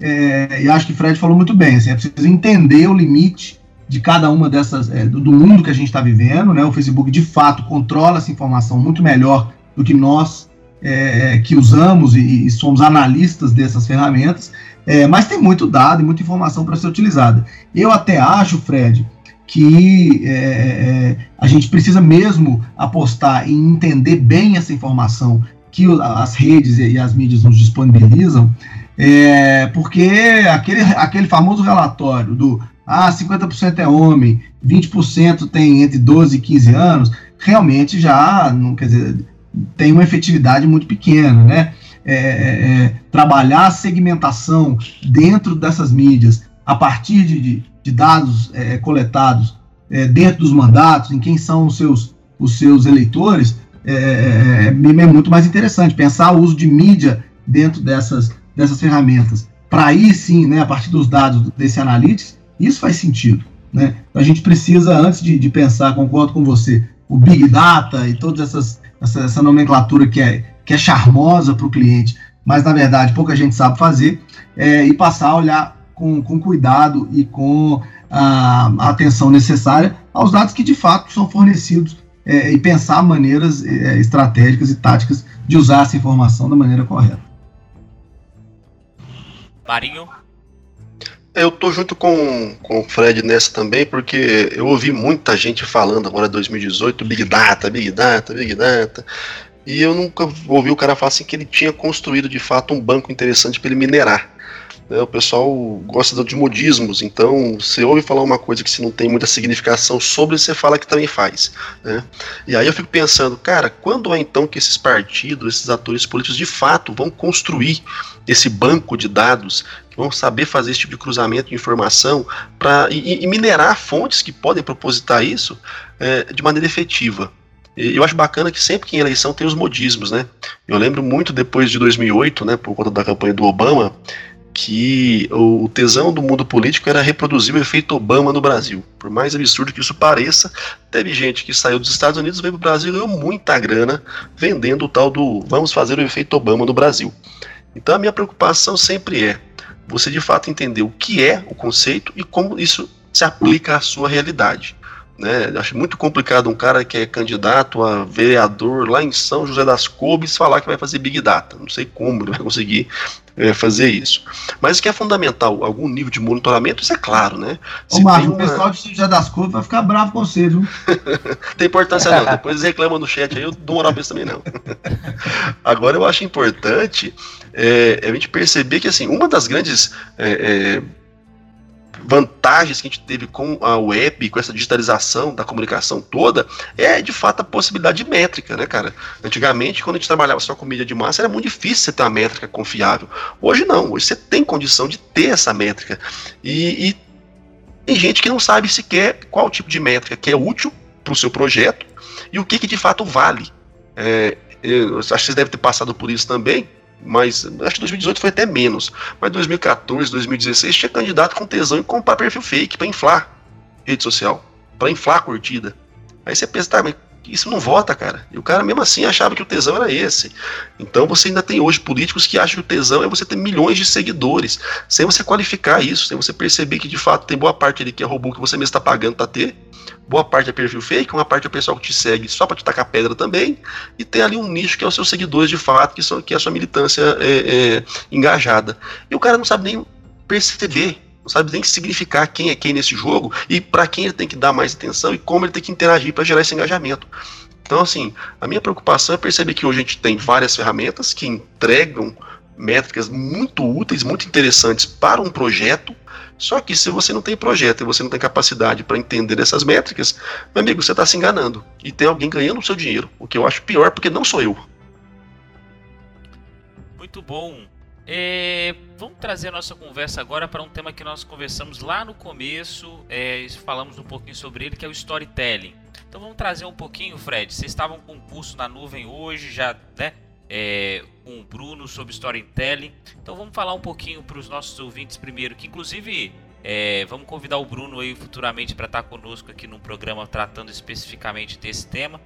É, e acho que Fred falou muito bem. Assim, é preciso entender o limite de cada uma dessas, é, do, do, mundo que a gente está vivendo. Né? O Facebook, de fato, controla essa informação muito melhor do que nós é, é que usamos e, e, somos analistas dessas ferramentas. É, mas tem muito dado e muita informação para ser utilizada. Eu até acho, Fred, que é, a gente precisa mesmo apostar em entender bem essa informação que as redes e as mídias nos disponibilizam, é, porque aquele, aquele famoso relatório do ah, 50% é homem, 20% tem entre 12 e 15 anos, realmente já não quer dizer, tem uma efetividade muito pequena, né? É, é, é trabalhar a segmentação dentro dessas mídias a partir de, de, de dados é, coletados é, dentro dos mandatos, em quem são os seus, os seus eleitores, é, é, é, é muito mais interessante. Pensar o uso de mídia dentro dessas, dessas ferramentas. Para aí sim, né, a partir dos dados desse Analytics, isso faz sentido. Né? A gente precisa, antes de, de pensar, concordo com você, o Big Data e toda essas, essa, essa nomenclatura que é, que é charmosa para o cliente, mas na verdade pouca gente sabe fazer, é, e passar a olhar com, com cuidado e com a, a atenção necessária aos dados que de fato são fornecidos é, e pensar maneiras é, estratégicas e táticas de usar essa informação da maneira correta. Marinho? Eu tô junto com, com o Fred nessa também, porque eu ouvi muita gente falando agora 2018, Big Data, Big Data, Big Data. E eu nunca ouvi o cara falar assim que ele tinha construído de fato um banco interessante para ele minerar. Né, o pessoal gosta de modismos, então você ouve falar uma coisa que se não tem muita significação sobre, você fala que também faz. Né? E aí eu fico pensando, cara, quando é então que esses partidos, esses atores políticos de fato vão construir esse banco de dados, vão saber fazer esse tipo de cruzamento de informação para e, e, minerar fontes que podem propositar isso é, de maneira efetiva. Eu acho bacana que sempre que em eleição tem os modismos, né? Eu lembro muito depois de 2008, né, por conta da campanha do Obama, que o tesão do mundo político era reproduzir o efeito Obama no Brasil. Por mais absurdo que isso pareça, teve gente que saiu dos Estados Unidos, veio para o Brasil e ganhou muita grana vendendo o tal do vamos fazer o efeito Obama no Brasil. Então a minha preocupação sempre é você de fato entender o que é o conceito e como isso se aplica à sua realidade. Né? Acho muito complicado um cara que é candidato a vereador lá em São José das Couves falar que vai fazer Big Data. Não sei como ele vai conseguir é, fazer isso. Mas o que é fundamental, algum nível de monitoramento, isso é claro, né? Ô, Marcos, uma... o pessoal de São José das Couves vai ficar bravo com você, viu? Tem importância não. Depois eles reclamam no chat aí, eu dou moral pra isso também não. Agora eu acho importante é, a gente perceber que assim, uma das grandes. É, é vantagens que a gente teve com a web, com essa digitalização da comunicação toda, é de fato a possibilidade de métrica, né, cara? Antigamente, quando a gente trabalhava só com mídia de massa, era muito difícil você ter uma métrica confiável. Hoje não, hoje você tem condição de ter essa métrica. E, e tem gente que não sabe sequer qual tipo de métrica que é útil para o seu projeto e o que, que de fato vale. É, eu, acho que vocês devem ter passado por isso também mas acho que 2018 foi até menos. Mas 2014, 2016 tinha candidato com tesão em comprar perfil fake para inflar rede social, para inflar a curtida. Aí você pensa, tá, mas isso não vota, cara. E o cara mesmo assim achava que o tesão era esse. Então você ainda tem hoje políticos que acham que o tesão é você ter milhões de seguidores, sem você qualificar isso, sem você perceber que de fato tem boa parte ali que é robô que você mesmo está pagando para ter, boa parte é perfil fake, uma parte é o pessoal que te segue só para te tacar pedra também, e tem ali um nicho que é os seus seguidores de fato, que, são, que é a sua militância é, é, engajada. E o cara não sabe nem perceber não sabe nem significar quem é quem nesse jogo e para quem ele tem que dar mais atenção e como ele tem que interagir para gerar esse engajamento. Então, assim, a minha preocupação é perceber que hoje a gente tem várias ferramentas que entregam métricas muito úteis, muito interessantes para um projeto. Só que se você não tem projeto e você não tem capacidade para entender essas métricas, meu amigo, você está se enganando. E tem alguém ganhando o seu dinheiro. O que eu acho pior, porque não sou eu. Muito bom. É, vamos trazer a nossa conversa agora para um tema que nós conversamos lá no começo, é, falamos um pouquinho sobre ele, que é o storytelling. Então vamos trazer um pouquinho, Fred. Vocês estavam com um curso na nuvem hoje, já, né? É, com o Bruno sobre storytelling. Então vamos falar um pouquinho para os nossos ouvintes primeiro, que inclusive é, vamos convidar o Bruno aí futuramente para estar conosco aqui num programa tratando especificamente desse tema.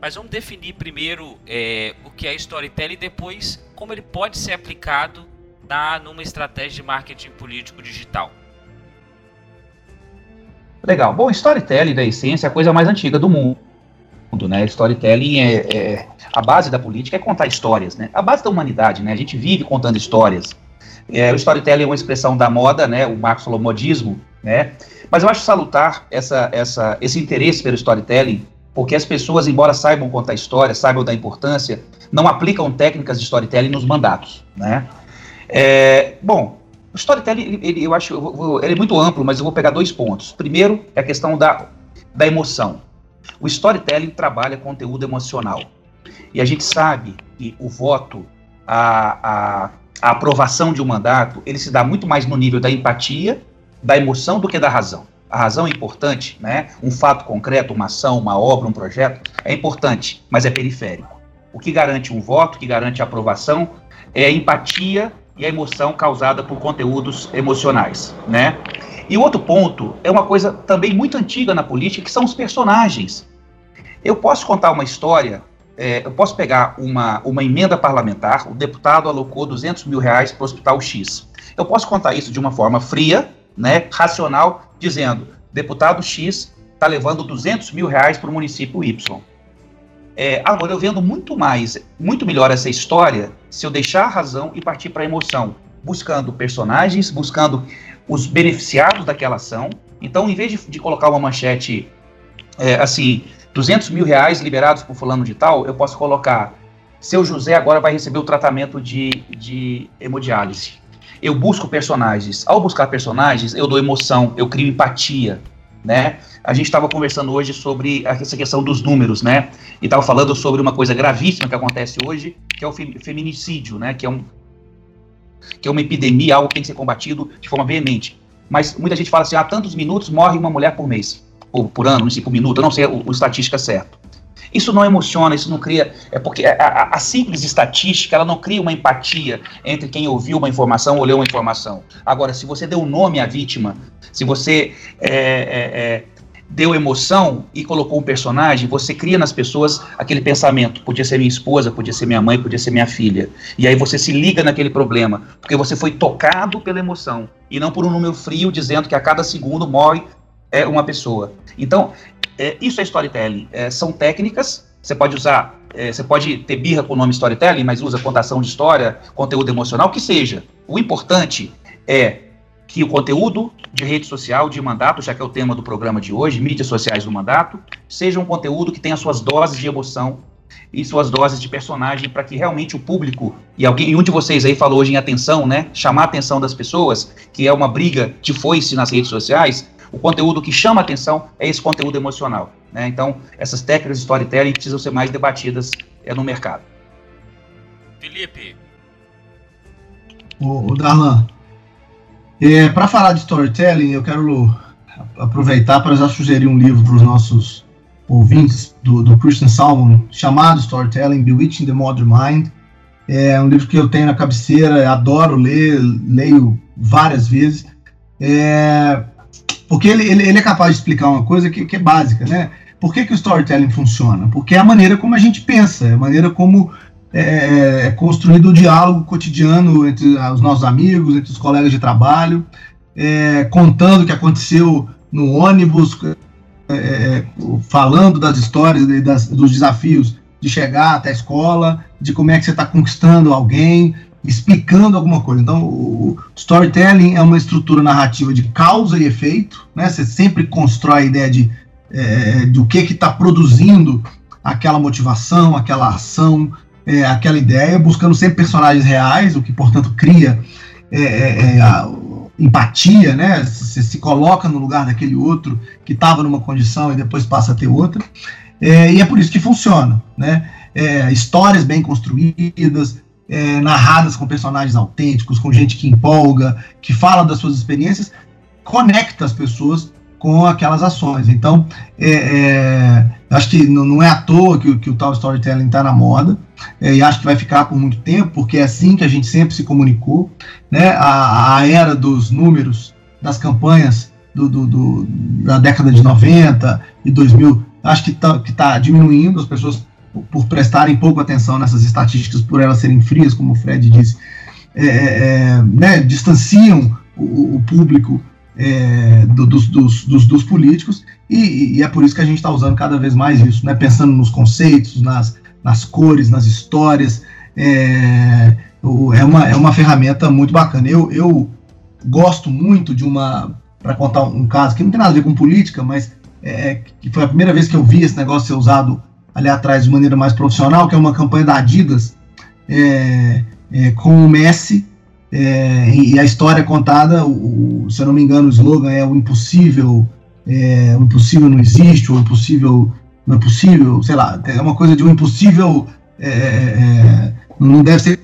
Mas vamos definir primeiro é, o que é storytelling e depois como ele pode ser aplicado na, numa estratégia de marketing político digital. Legal. Bom, storytelling, da essência, é a coisa mais antiga do mundo. Né? Storytelling é, é, a base da política é contar histórias, né? A base da humanidade, né? A gente vive contando histórias. É, o storytelling é uma expressão da moda, né? O Marx falou modismo, né? Mas eu acho salutar essa, essa, esse interesse pelo storytelling, porque as pessoas, embora saibam contar histórias, saibam da importância, não aplicam técnicas de storytelling nos mandatos, né? É, bom, o storytelling, ele, ele, eu acho, eu vou, ele é muito amplo, mas eu vou pegar dois pontos. Primeiro é a questão da, da emoção. O storytelling trabalha conteúdo emocional. E a gente sabe que o voto, a, a, a aprovação de um mandato, ele se dá muito mais no nível da empatia, da emoção, do que da razão. A razão é importante, né? Um fato concreto, uma ação, uma obra, um projeto, é importante, mas é periférico. O que garante um voto, o que garante a aprovação, é a empatia e a emoção causada por conteúdos emocionais, né? E o outro ponto é uma coisa também muito antiga na política, que são os personagens. Eu posso contar uma história, é, eu posso pegar uma, uma emenda parlamentar, o deputado alocou 200 mil reais para o hospital X. Eu posso contar isso de uma forma fria, né, racional, dizendo, deputado X está levando 200 mil reais para o município Y. É, agora, eu vendo muito mais, muito melhor essa história se eu deixar a razão e partir para a emoção, buscando personagens, buscando os beneficiados daquela ação. Então, em vez de, de colocar uma manchete é, assim, 200 mil reais liberados por fulano de tal, eu posso colocar seu José agora vai receber o tratamento de, de hemodiálise. Eu busco personagens. Ao buscar personagens, eu dou emoção, eu crio empatia, né? A gente estava conversando hoje sobre essa questão dos números, né? E estava falando sobre uma coisa gravíssima que acontece hoje, que é o feminicídio, né? Que é, um, que é uma epidemia, algo que tem que ser combatido de forma veemente. Mas muita gente fala assim, há tantos minutos morre uma mulher por mês, ou por ano, não sei, por minuto, eu não sei o, o estatística certo. Isso não emociona, isso não cria. É porque a, a, a, simples estatística ela não cria uma empatia entre quem ouviu uma informação ou leu uma informação. Agora, se você deu nome à vítima, se você é, é, é, deu emoção e colocou um personagem, você cria nas pessoas aquele pensamento: podia ser minha esposa, podia ser minha mãe, podia ser minha filha. E aí você se liga naquele problema, porque você foi tocado pela emoção e não por um número frio dizendo que a cada segundo morre é, uma pessoa. Então, é, isso é storytelling. É, são técnicas. Você pode usar, é, você pode ter birra com o nome storytelling, mas usa contação de história, conteúdo emocional, que seja. O importante é que o conteúdo de rede social, de mandato, já que é o tema do programa de hoje, mídias sociais do mandato, seja um conteúdo que tenha suas doses de emoção e suas doses de personagem para que realmente o público e alguém, e um de vocês aí falou hoje em atenção, né, chamar a atenção das pessoas, que é uma briga de foice nas redes sociais, o conteúdo que chama a atenção é esse conteúdo emocional, né? Então, essas técnicas de storytelling precisam ser mais debatidas é, no mercado. Felipe. O, o Darlan, é, para falar de storytelling, eu quero aproveitar para já sugerir um livro para os nossos ouvintes do, do Christian Salmon, chamado Storytelling, Bewitching the Modern Mind. É um livro que eu tenho na cabeceira, adoro ler, leio várias vezes, é, porque ele, ele, ele, é capaz de explicar uma coisa que, que é básica, né? Por que, que o storytelling funciona? Porque é a maneira como a gente pensa, é a maneira como é, é, é construído o diálogo cotidiano entre os nossos amigos, entre os colegas de trabalho, é, contando o que aconteceu no ônibus, é, é falando das histórias, das, dos desafios de chegar até a escola, de como é que você está conquistando alguém, explicando alguma coisa. Então, o storytelling é uma estrutura narrativa de causa e efeito, né? Você sempre constrói a ideia de é, do que que está produzindo aquela motivação, aquela ação, é, aquela ideia, buscando sempre personagens reais, o que, portanto, cria é, é, é a, empatia, né? Você se coloca no lugar daquele outro que estava numa condição e depois passa a ter outra. É, e é por isso que funciona, né? Histórias bem construídas, é, narradas com personagens autênticos, com gente que empolga, que fala das suas experiências, conecta as pessoas com aquelas ações. Então, é, é, acho que não, é à toa que, que o tal storytelling está na moda, é, e acho que vai ficar por muito tempo, porque é assim que a gente sempre se comunicou. Né? A, a era dos números, das campanhas do, do, do, da década de 90 e 2000, acho que está tá diminuindo, as pessoas, por prestarem pouco atenção nessas estatísticas, por elas serem frias, como o Fred disse, é, é, é né, distanciam o, o público é, do, dos, dos, dos, dos, políticos, e, e, é por isso que a gente está usando cada vez mais isso, né? pensando nos conceitos, nas, nas cores, nas histórias. É, é, uma, é uma ferramenta muito bacana. Eu, eu gosto muito de uma. Para contar um caso que não tem nada a ver com política, mas é, que foi a primeira vez que eu vi esse negócio ser usado ali atrás de maneira mais profissional, que é uma campanha da Adidas é, é, com o Messi é, e a história contada, o, se eu não me engano, o slogan é o impossível, é, o impossível não existe, o impossível não é possível, sei lá, é uma coisa de um impossível é, é, é não deve ser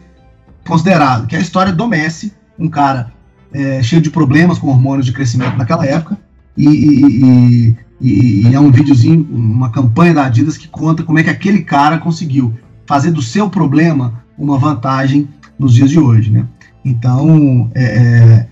considerado, que é a história do Messi, um cara é, cheio de problemas com hormônios de crescimento naquela época, e, e, e, e, é um videozinho, uma campanha da Adidas que conta como é que aquele cara conseguiu fazer do seu problema uma vantagem nos dias de hoje, né? Então, é, é,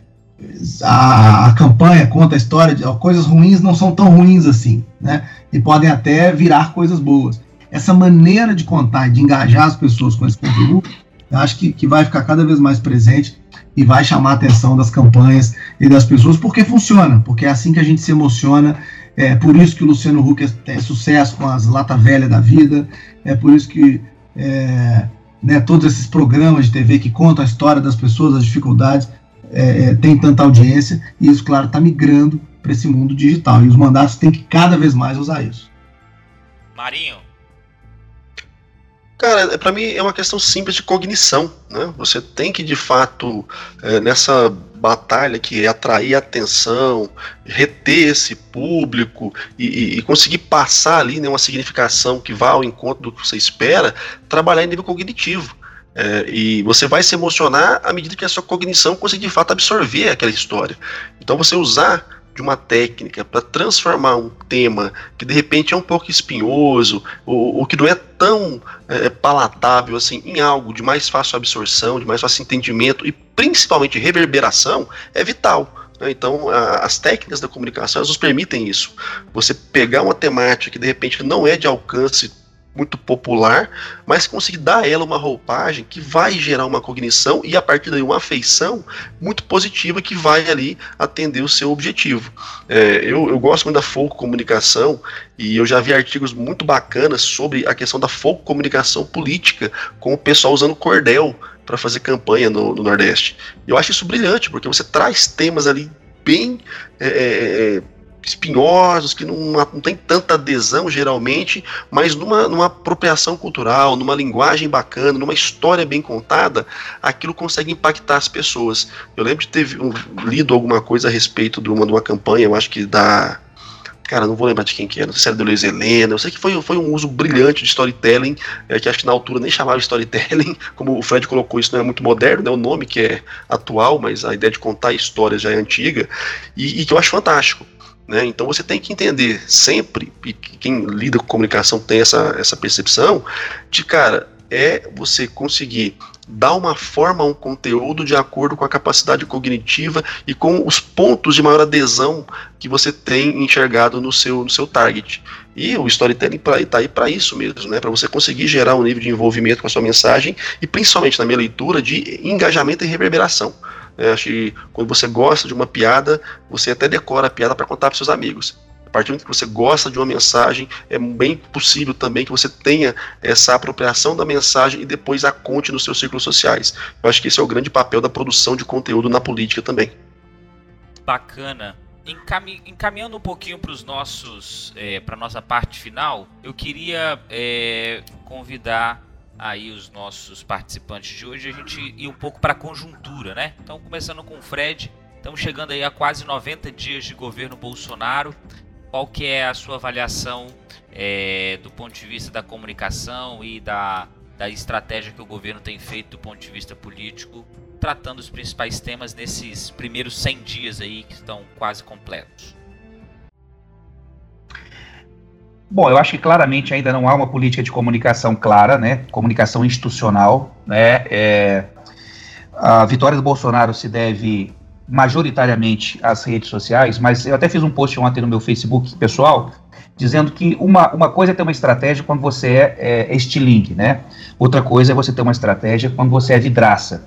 a, a, campanha conta a história de ó, coisas ruins não são tão ruins assim, né? E podem até virar coisas boas. Essa maneira de contar e de engajar as pessoas com esse conteúdo, eu acho que, que vai ficar cada vez mais presente e vai chamar a atenção das campanhas e das pessoas, porque funciona, porque é assim que a gente se emociona. É por isso que o Luciano Huck tem sucesso com as lata velha da vida, é por isso que é, né, todos esses programas de TV que contam a história das pessoas, as dificuldades, é, é, tem tanta audiência, e isso, claro, está migrando para esse mundo digital. E os mandatos têm que cada vez mais usar isso. Marinho. Cara, para mim é uma questão simples de cognição, né? Você tem que de fato é, nessa batalha que é atrair atenção, reter esse público e, e, conseguir passar ali né, uma significação que vá ao encontro do que você espera, trabalhar em nível cognitivo. É, e você vai se emocionar à medida que a sua cognição conseguir de fato absorver aquela história. Então você usar de uma técnica para transformar um tema que de repente é um pouco espinhoso ou, ou que não é tão é, palatável assim em algo de mais fácil absorção, de mais fácil entendimento e principalmente reverberação é vital. Né? Então, as técnicas da comunicação elas nos permitem isso. Você pegar uma temática que de repente não é de alcance muito popular, mas conseguir dar a ela uma roupagem que vai gerar uma cognição e a partir daí uma afeição muito positiva que vai ali atender o seu objetivo. É, eu, eu gosto muito da folk comunicação e eu já vi artigos muito bacanas sobre a questão da folk comunicação política, com o pessoal usando cordel para fazer campanha no, no Nordeste. Eu acho isso brilhante, porque você traz temas ali bem é, é, é espinhosos, que não, não tem tanta adesão geralmente, mas numa, numa apropriação cultural, numa linguagem bacana, numa história bem contada, aquilo consegue impactar as pessoas. Eu lembro de ter lido alguma coisa a respeito de uma, de uma campanha, eu acho que da cara, não vou lembrar de quem que era, não sei se era do Luiz Helena, eu sei que foi, foi um uso brilhante de storytelling, é, que acho que na altura nem chamava storytelling, como o Fred colocou, isso não é muito moderno, né, o nome que é atual, mas a ideia de contar histórias já é antiga, e, e que eu acho fantástico. Né? Então você tem que entender sempre, e quem lida com comunicação tem essa, essa percepção, de cara, é você conseguir dar uma forma a um conteúdo de acordo com a capacidade cognitiva e com os pontos de maior adesão que você tem enxergado no seu, no seu target. E o storytelling está aí para isso mesmo, né? para você conseguir gerar um nível de envolvimento com a sua mensagem e principalmente na minha leitura de engajamento e reverberação. É, acho que quando você gosta de uma piada, você até decora a piada para contar para seus amigos. A partir do momento que você gosta de uma mensagem, é bem possível também que você tenha essa apropriação da mensagem e depois a conte nos seus círculos sociais. Eu acho que esse é o grande papel da produção de conteúdo na política também. Bacana. Encami encaminhando um pouquinho para os nossos, é, para nossa parte final, eu queria é, convidar aí os nossos participantes de hoje, a gente ir um pouco para a conjuntura, né? Então, começando com o Fred, estamos chegando aí a quase 90 dias de governo Bolsonaro. Qual que é a sua avaliação é, do ponto de vista da comunicação e da, da estratégia que o governo tem feito do ponto de vista político, tratando os principais temas nesses primeiros 100 dias aí que estão quase completos? Bom, eu acho que claramente ainda não há uma política de comunicação clara, né? Comunicação institucional, né? É, a vitória do Bolsonaro se deve majoritariamente às redes sociais, mas eu até fiz um post ontem no meu Facebook pessoal dizendo que uma, uma coisa é ter uma estratégia quando você é, é, estilingue, né? Outra coisa é você ter uma estratégia quando você é vidraça.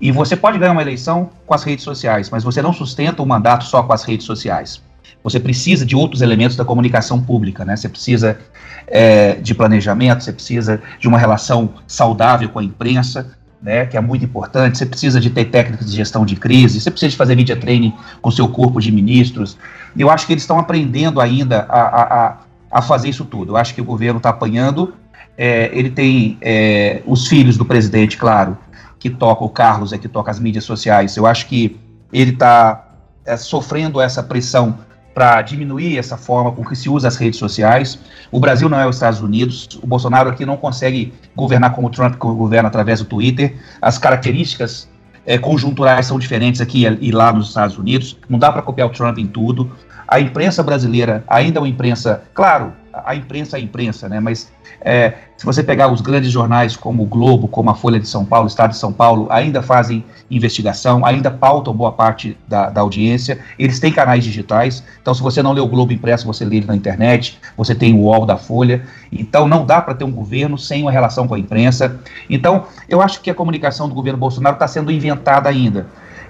E você pode ganhar uma eleição com as redes sociais, mas você não sustenta o mandato só com as redes sociais. Você precisa de outros elementos da comunicação pública, né? Você precisa é, de planejamento, você precisa de uma relação saudável com a imprensa, né? Que é muito importante. Você precisa de ter técnicas de gestão de crise, você precisa de fazer media training com seu corpo de ministros. Eu acho que eles estão aprendendo ainda a, a, a fazer isso tudo. Eu acho que o governo está apanhando. É, ele tem é, os filhos do presidente, claro, que toca o Carlos, é que toca as mídias sociais. Eu acho que ele está é, sofrendo essa pressão para diminuir essa forma com que se usa as redes sociais. O Brasil não é os Estados Unidos. O Bolsonaro aqui não consegue governar como o Trump governa através do Twitter. As características é, conjunturais são diferentes aqui e lá nos Estados Unidos. Não dá para copiar o Trump em tudo. A imprensa brasileira ainda é uma imprensa, claro, a imprensa é a imprensa, né? Mas é, se você pegar os grandes jornais como o Globo, como a Folha de São Paulo, o Estado de São Paulo, ainda fazem investigação, ainda pautam boa parte da, da audiência. Eles têm canais digitais, então se você não lê o Globo impresso, você lê ele na internet. Você tem o UOL da Folha. Então não dá para ter um governo sem uma relação com a imprensa. Então eu acho que a comunicação do governo Bolsonaro está sendo inventada ainda.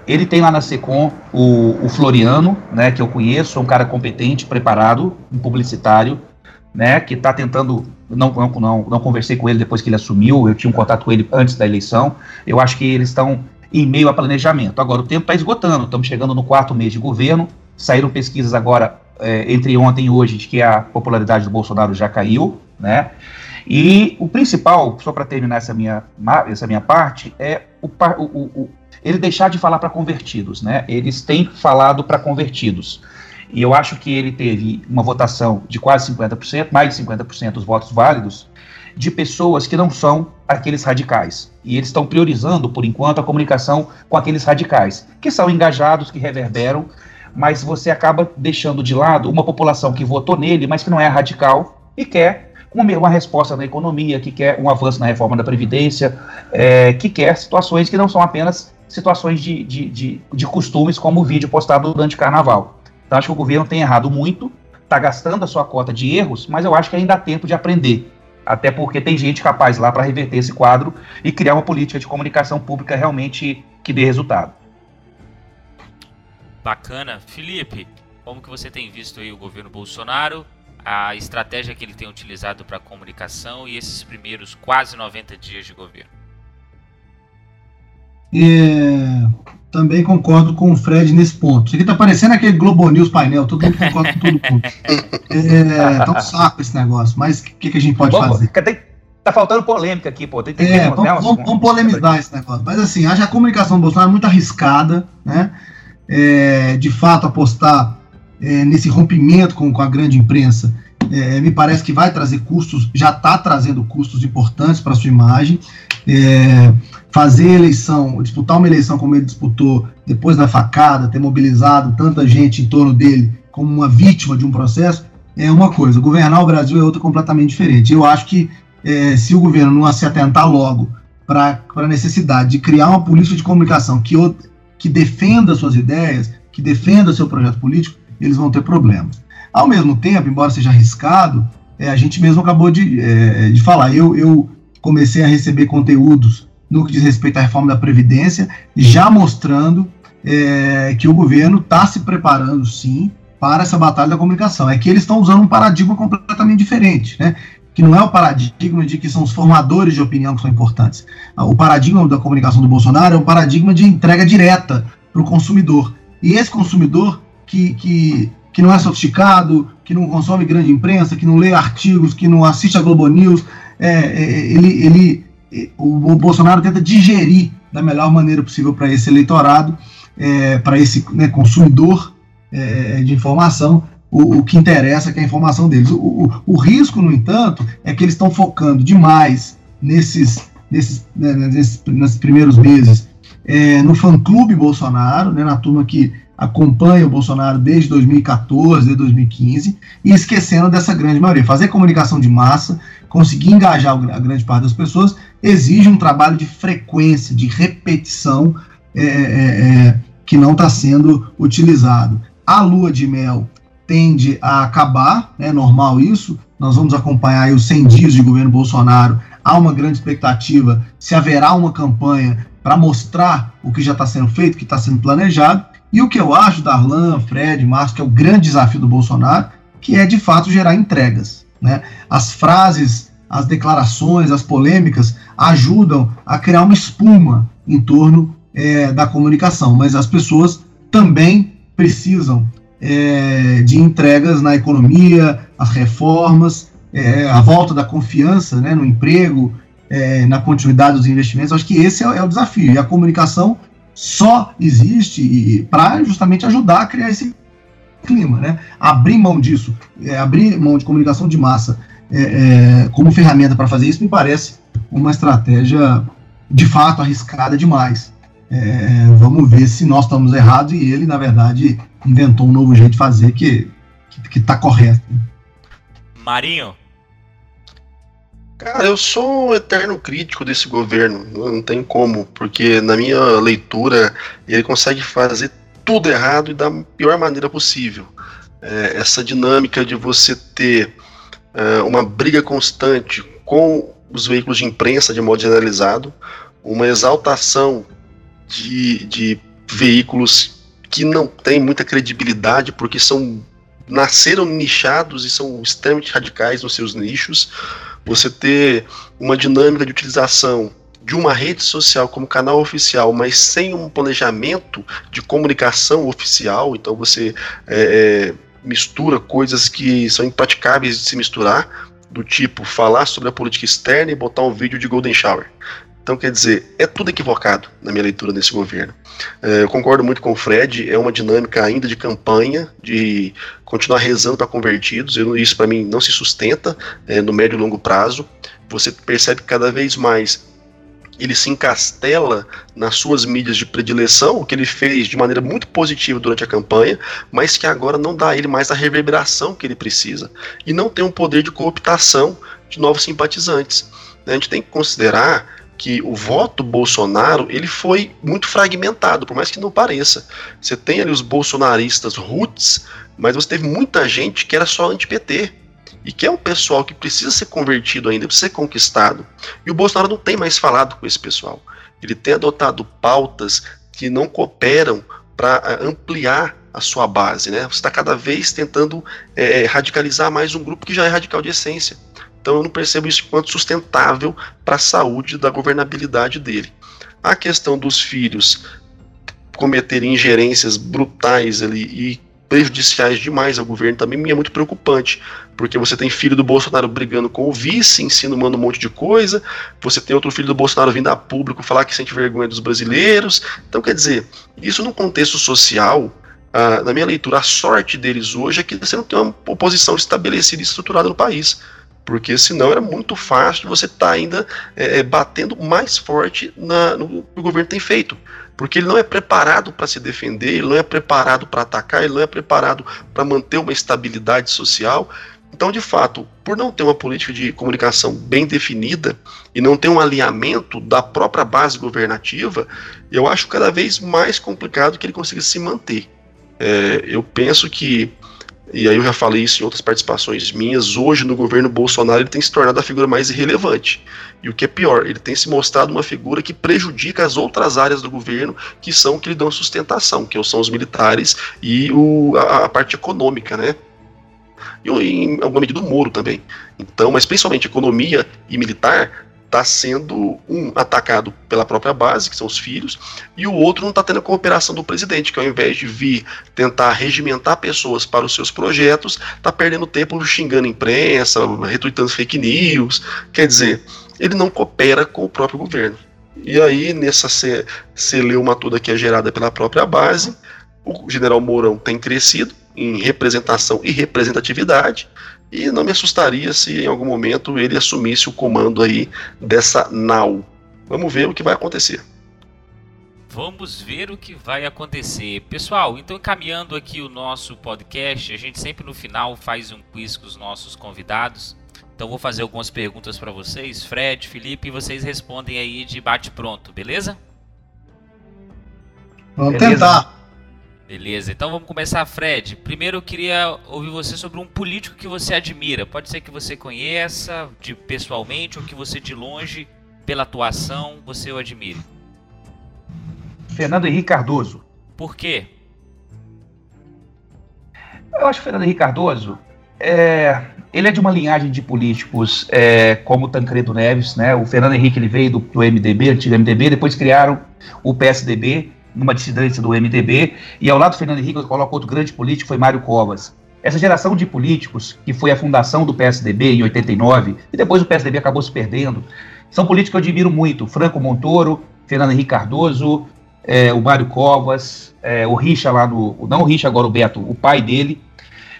Ele tem lá na SECOM o, o Floriano, né, que eu conheço, um cara competente, preparado, um publicitário, né, que está tentando. Não, não, não, não conversei com ele depois que ele assumiu, eu tinha um contato com ele antes da eleição. Eu acho que eles estão em meio a planejamento. Agora, o tempo está esgotando, estamos chegando no quarto mês de governo. Saíram pesquisas agora, é, entre ontem e hoje, de que a popularidade do Bolsonaro já caiu, né? E o principal, só para terminar essa minha, essa minha parte, é o, o, o ele deixar de falar para convertidos, né? Eles têm falado para convertidos. E eu acho que ele teve uma votação de quase 50%, mais de 50% dos votos válidos, de pessoas que não são aqueles radicais. E eles estão priorizando, por enquanto, a comunicação com aqueles radicais, que são engajados, que reverberam, mas você acaba deixando de lado uma população que votou nele, mas que não é radical e quer uma, resposta na economia, que quer um avanço na reforma da Previdência, é, que quer situações que não são apenas situações de, de, de, de costumes, como o vídeo postado durante o carnaval. Então acho que o governo tem errado muito, está gastando a sua cota de erros, mas eu acho que ainda há tempo de aprender. Até porque tem gente capaz lá para reverter esse quadro e criar uma política de comunicação pública realmente que dê resultado. Bacana. Felipe, como que você tem visto aí o governo Bolsonaro, a estratégia que ele tem utilizado para a comunicação e esses primeiros quase 90 dias de governo? É, também concordo com o Fred nesse ponto. Isso aqui tá parecendo aquele Globo News painel, todo mundo concorda com todo mundo. É, tá um saco esse negócio, mas o que, que a gente pode Bom, fazer? Tem, tá faltando polêmica aqui, pô. Tem, tem é, vamos, vamos, vamos, polemizar esse negócio. Mas assim, acho a comunicação do Bolsonaro muito arriscada, né? É, de fato, apostar é, nesse rompimento com, com a grande imprensa é, me parece que vai trazer custos, já está trazendo custos importantes para sua imagem. É, fazer eleição, disputar uma eleição como ele disputou depois da facada, ter mobilizado tanta gente em torno dele como uma vítima de um processo, é uma coisa. Governar o Brasil é outra completamente diferente. Eu acho que é, se o governo não se atentar logo para a necessidade de criar uma política de comunicação que, que defenda suas ideias, que defenda seu projeto político, eles vão ter problemas. Ao mesmo tempo, embora seja arriscado, é, a gente mesmo acabou de, é, de falar. Eu, eu comecei a receber conteúdos no que diz respeito à reforma da Previdência, já mostrando é, que o governo está se preparando, sim, para essa batalha da comunicação. É que eles estão usando um paradigma completamente diferente, né? que não é o paradigma de que são os formadores de opinião que são importantes. O paradigma da comunicação do Bolsonaro é um paradigma de entrega direta para o consumidor. E esse consumidor que, que, que não é sofisticado, que não consome grande imprensa, que não lê artigos, que não assiste a Globo News, é, é ele, ele o, o Bolsonaro tenta digerir da melhor maneira possível para esse eleitorado, é, para esse né, consumidor é, de informação, o, o, que interessa, que é a informação deles. O, o, o risco, no entanto, é que eles estão focando demais nesses, nesses, né, nesses, nesses primeiros meses é, no fã-clube Bolsonaro, né, na turma que acompanha o Bolsonaro desde 2014, desde 2015, e esquecendo dessa grande maioria. Fazer comunicação de massa, conseguir engajar a grande parte das pessoas, exige um trabalho de frequência, de repetição, é, é, é que não está sendo utilizado. A lua de mel tende a acabar, é normal isso. Nós vamos acompanhar os 100 dias de governo Bolsonaro. Há uma grande expectativa se haverá uma campanha para mostrar o que já está sendo feito, o que está sendo planejado. E o que eu acho, Darlan, Fred, Márcio, que é o grande desafio do Bolsonaro, que é de fato gerar entregas. Né? As frases, as declarações, as polêmicas ajudam a criar uma espuma em torno é, da comunicação, mas as pessoas também precisam é, de entregas na economia, as reformas, é, a volta da confiança né, no emprego, é, na continuidade dos investimentos. Acho que esse é, é, o desafio. E a comunicação só existe para justamente ajudar a criar esse clima. Né? Abrir mão disso, é, abrir mão de comunicação de massa é, como ferramenta para fazer isso me parece uma estratégia de fato arriscada demais. É, vamos ver se nós estamos errados e ele, na verdade, inventou um novo jeito de fazer que, que, está correto. Marinho. Cara, eu sou um eterno crítico desse governo, não tem como, porque na minha leitura ele consegue fazer tudo errado e da pior maneira possível. É, essa dinâmica de você ter é, uma briga constante com os veículos de imprensa de modo generalizado, uma exaltação de, de veículos que não têm muita credibilidade porque são nasceram nichados e são extremamente radicais nos seus nichos. Você ter uma dinâmica de utilização de uma rede social como canal oficial, mas sem um planejamento de comunicação oficial, então você é, é, mistura coisas que são impraticáveis de se misturar, do tipo falar sobre a política externa e botar um vídeo de Golden Shower. Então, quer dizer, é tudo equivocado na minha leitura desse governo. É, eu concordo muito com o Fred, é uma dinâmica ainda de campanha, de continuar rezando para convertidos. Eu, isso, para mim, não se sustenta é, no médio e longo prazo. Você percebe que cada vez mais ele se encastela nas suas mídias de predileção, o que ele fez de maneira muito positiva durante a campanha, mas que agora não dá a ele mais a reverberação que ele precisa. E não tem um poder de cooptação de novos simpatizantes. A gente tem que considerar que o voto Bolsonaro ele foi muito fragmentado, por mais que não pareça. Você tem ali os bolsonaristas roots, mas você teve muita gente que era só anti-PT. E que é um pessoal que precisa ser convertido ainda, precisa ser conquistado. E o Bolsonaro não tem mais falado com esse pessoal. Ele tem adotado pautas que não cooperam para eh, ampliar a sua base. Né? Você está cada vez tentando é, radicalizar mais um grupo que já é radical de essência. Então eu não percebo isso enquanto sustentável para a saúde da governabilidade dele. A questão dos filhos cometerem ingerências brutais ali e prejudiciais demais ao governo também me é muito preocupante, porque você tem filho do Bolsonaro brigando com o vice, insinuando um monte de coisa, você tem outro filho do Bolsonaro vindo a público falar que sente vergonha dos brasileiros. Então, quer dizer, isso num contexto social, ah, na minha leitura, a sorte deles hoje é que você não tem uma oposição estabelecida e estruturada no país porque senão era muito fácil você estar tá ainda é, batendo mais forte na, no que o governo tem feito. Porque ele não é preparado para se defender, ele não é preparado para atacar, ele não é preparado para manter uma estabilidade social. Então, de fato, por não ter uma política de comunicação bem definida e não ter um alinhamento da própria base governativa, eu acho cada vez mais complicado que ele consiga se manter. É, eu penso que e aí eu já falei isso em outras participações minhas, hoje no governo Bolsonaro ele tem se tornado a figura mais irrelevante. E o que é pior, ele tem se mostrado uma figura que prejudica as outras áreas do governo que são que lhe dão sustentação, que são os militares e o, a, a parte econômica, né? E em alguma medida o Moro também. Então, mas principalmente economia e militar está sendo um atacado pela própria base, que são os filhos, e o outro não está tendo a cooperação do presidente, que ao invés de vir tentar regimentar pessoas para os seus projetos, está perdendo tempo xingando imprensa, retweetando fake news. Quer dizer, ele não coopera com o próprio governo. E aí, nessa celeuma toda que é gerada pela própria base, o general Mourão tem crescido em representação e representatividade, e não me assustaria se em algum momento ele assumisse o comando aí dessa nau. Vamos ver o que vai acontecer. Vamos ver o que vai acontecer. Pessoal, então encaminhando aqui o nosso podcast, a gente sempre no final faz um quiz com os nossos convidados. Então vou fazer algumas perguntas para vocês, Fred, Felipe, e vocês respondem aí de bate pronto, beleza? Vamos beleza? tentar. Beleza, então vamos começar, Fred. Primeiro eu queria ouvir você sobre um político que você admira. Pode ser que você conheça de pessoalmente ou que você de longe, pela atuação, você o admire. Fernando Henrique Cardoso. Por quê? Eu acho que o Fernando Henrique Cardoso é, ele é de uma linhagem de políticos é, como Tancredo Neves, né? O Fernando Henrique ele veio do, do MDB, antigo MDB, depois criaram o PSDB numa dissidência do MDB, e ao lado do Fernando Henrique eu coloco outro grande político, foi Mário Covas. Essa geração de políticos, que foi a fundação do PSDB em 89, e depois o PSDB acabou se perdendo, são políticos que eu admiro muito. Franco Montoro, Fernando Henrique Cardoso, é, o Mário Covas, é, o Richa lá no. Não o Richa, agora o Beto, o pai dele.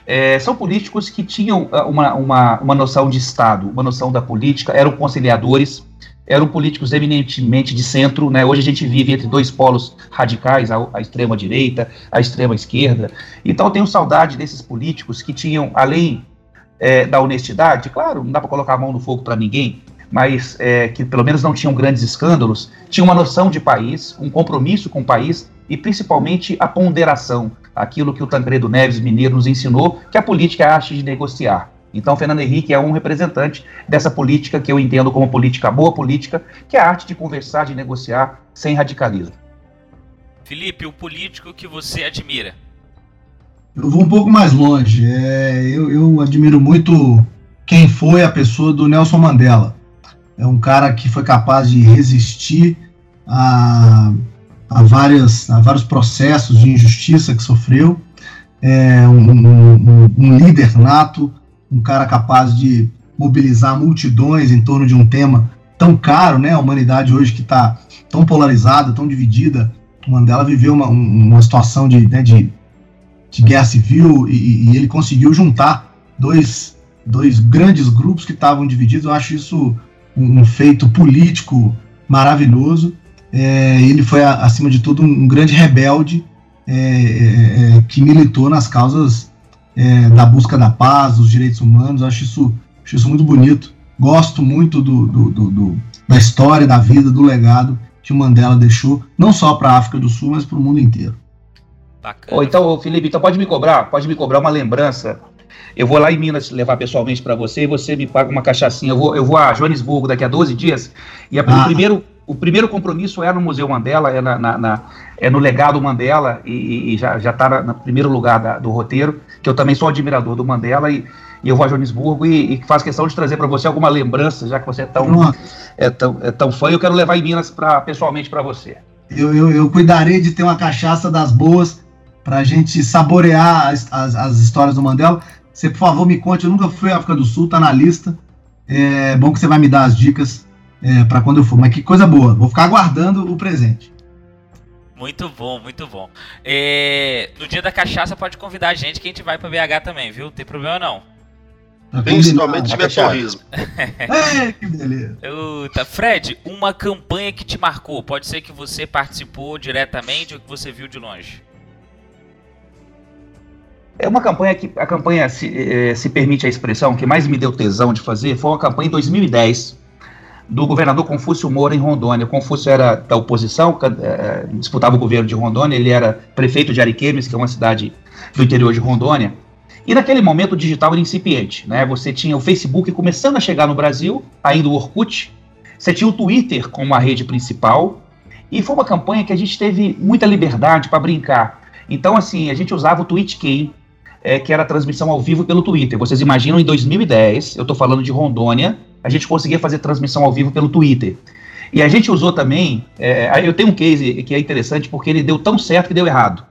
É, são políticos que tinham ah, uma, uma, uma noção de Estado, uma noção da política, eram conciliadores, eram políticos eminentemente de centro, né? Hoje a gente vive entre dois polos radicais, a, a extrema direita, a extrema esquerda. Então eu tenho saudade desses políticos que tinham, além é, da honestidade, claro, não dá para colocar a mão no fogo para ninguém, mas é, que pelo menos não tinham grandes escândalos, tinham uma noção de país, um compromisso com o país e principalmente a ponderação, aquilo que o Tancredo Neves Mineiro nos ensinou, que a política é a arte de negociar. Então, Fernando Henrique é um representante dessa política que eu entendo como política boa política, que é a arte de conversar, de negociar sem radicalismo. Felipe, o político que você admira? Eu vou um pouco mais longe. É, eu, eu admiro muito quem foi a pessoa do Nelson Mandela. É um cara que foi capaz de resistir a, a, várias, a vários processos de injustiça que sofreu. É um, um, um líder nato, um cara capaz de mobilizar multidões em torno de um tema tão caro, né? A humanidade hoje que está tão polarizada, tão dividida. O Mandela viveu uma, uma situação de, né, de, de guerra civil e, e, ele conseguiu juntar dois, dois grandes grupos que estavam divididos. Eu acho isso um, um feito político maravilhoso. É, ele foi, acima de tudo, um, grande rebelde é, é, é que militou nas causas é, da busca da paz, dos direitos humanos. Acho isso, acho isso muito bonito. Gosto muito do, do, do, do da história, da vida, do legado que o Mandela deixou, não só para a África do Sul, mas para o mundo inteiro. Bacana. Oh, então, Felipe, então pode me cobrar, pode me cobrar uma lembrança. Eu vou lá em Minas levar pessoalmente para você e você me paga uma cachaçinha. Eu vou, eu vou a Joanesburgo daqui a 12 dias e a, ah. o primeiro o primeiro compromisso é no Museu Mandela, é, na, na, na é no legado Mandela, e, e já está no primeiro lugar da, do roteiro, que eu também sou admirador do Mandela, e, e eu vou a Joanesburgo e, e faço questão de trazer para você alguma lembrança, já que você é tão, é tão, é tão fã, eu quero levar em Minas pra, pessoalmente para você. Eu, eu, eu, cuidarei de ter uma cachaça das boas para a gente saborear as, as, as, histórias do Mandela. Você, por favor, me conte, eu nunca fui à África do Sul, tá na lista. É bom que você vai me dar as dicas é, para quando eu for. Mas que coisa boa. Vou ficar aguardando o presente. Muito bom, muito bom. É, no dia da cachaça pode convidar a gente que a gente vai para BH também, viu? Não tem problema não. Tá Principalmente torrismo. é, que beleza. Uta, Fred, uma campanha que te marcou. Pode ser que você participou diretamente ou que você viu de longe. É uma campanha que a campanha se, eh, se permite a expressão que mais me deu tesão de fazer foi uma campanha em 2010 do governador Confúcio Moura em Rondônia. Confúcio era da oposição, é, disputava o governo de Rondônia, ele era prefeito de Ariquemes, que é uma cidade do interior de Rondônia. E naquele momento o digital era incipiente, né? Você tinha o Facebook começando a chegar no Brasil, ainda o Orkut, você tinha o Twitter como a rede principal, e foi uma campanha que a gente teve muita liberdade para brincar. Então, assim, a gente usava o TweetKey, é, que era a transmissão ao vivo pelo Twitter. Vocês imaginam, em 2010, eu estou falando de Rondônia, a gente conseguia fazer transmissão ao vivo pelo Twitter. E a gente usou também. É, eu tenho um case que é interessante porque ele deu tão certo que deu errado.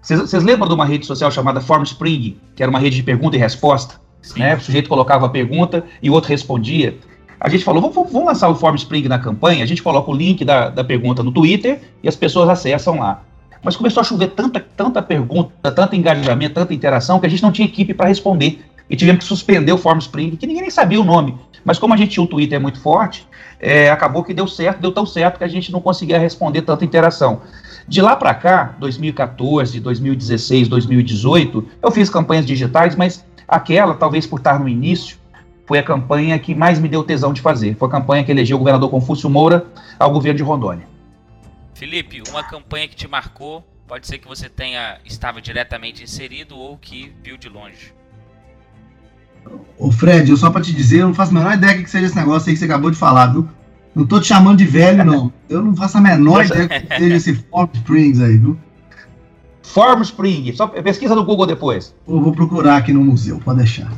Vocês lembram de uma rede social chamada Formspring, que era uma rede de pergunta e resposta? Né? O sujeito colocava a pergunta e o outro respondia. a gente falou, vamos, vamos lançar o Form Spring na campanha, a gente coloca o link da, da pergunta no Twitter e as pessoas acessam lá. Mas começou a chover tanta, tanta pergunta, tanto engajamento, tanta interação, que a gente não tinha equipe para responder. E tivemos que suspender o Form Spring, que ninguém nem sabia o nome. Mas como a gente tinha o Twitter muito forte, é, acabou que deu certo, deu tão certo que a gente não conseguia responder tanta interação. De lá para cá, 2014, 2016, 2018, eu fiz campanhas digitais, mas aquela, talvez por estar no início, foi a campanha que mais me deu tesão de fazer. Foi a campanha que elegeu o governador Confúcio Moura ao governo de Rondônia. Felipe, uma campanha que te marcou, pode ser que você tenha estava diretamente inserido ou que viu de longe. Ô Fred, eu só para te dizer, eu não faço a menor ideia que seja esse negócio aí que você acabou de falar, viu? Não tô te chamando de velho, não. Eu não faço a menor ideia que seja esse Form Springs aí, viu? Form Spring, só pesquisa no Google depois. Eu vou procurar aqui no museu, pode deixar.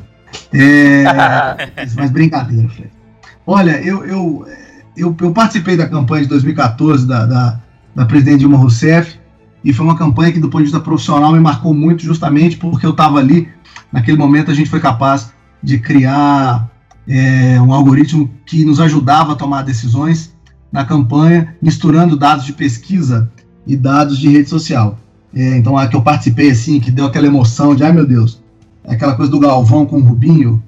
É, mas brincadeira, Fred. Olha, eu, eu, eu, eu, participei da campanha de 2014 da, da, da presidente Dilma Rousseff e foi uma campanha que, do ponto de vista profissional, me marcou muito, justamente porque eu estava ali. Naquele momento, a gente foi capaz de criar é, um algoritmo que nos ajudava a tomar decisões na campanha, misturando dados de pesquisa e dados de rede social. É, então, a que eu participei, assim, que deu aquela emoção de, ai meu Deus, aquela coisa do Galvão com o Rubinho.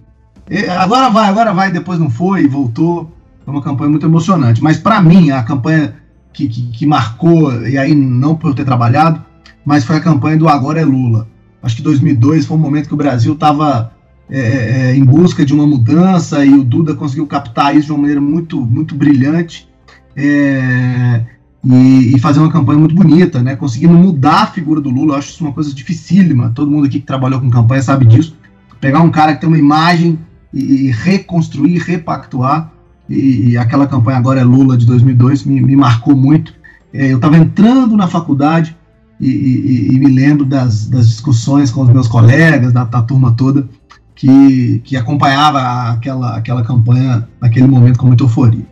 É, agora vai, agora vai, depois não foi, voltou. Foi uma campanha muito emocionante. Mas, para mim, a campanha que, que, que, marcou, e aí não por eu ter trabalhado, mas foi a campanha do Agora é Lula. Acho que 2002 foi um momento que o Brasil estava é, é, é, em busca de uma mudança e o Duda conseguiu captar isso de uma maneira muito, muito brilhante é, e, e, fazer uma campanha muito bonita, né? Conseguindo mudar a figura do Lula, eu acho isso uma coisa dificílima. Todo mundo aqui que trabalhou com campanha sabe disso. Pegar um cara que tem uma imagem e, e reconstruir, repactuar. E, e, aquela campanha agora é Lula de 2002 me, me marcou muito. É, eu estava entrando na faculdade e, me lembro das, das discussões com os meus colegas, da, da turma toda, que, que acompanhava aquela, aquela campanha naquele momento com muita euforia.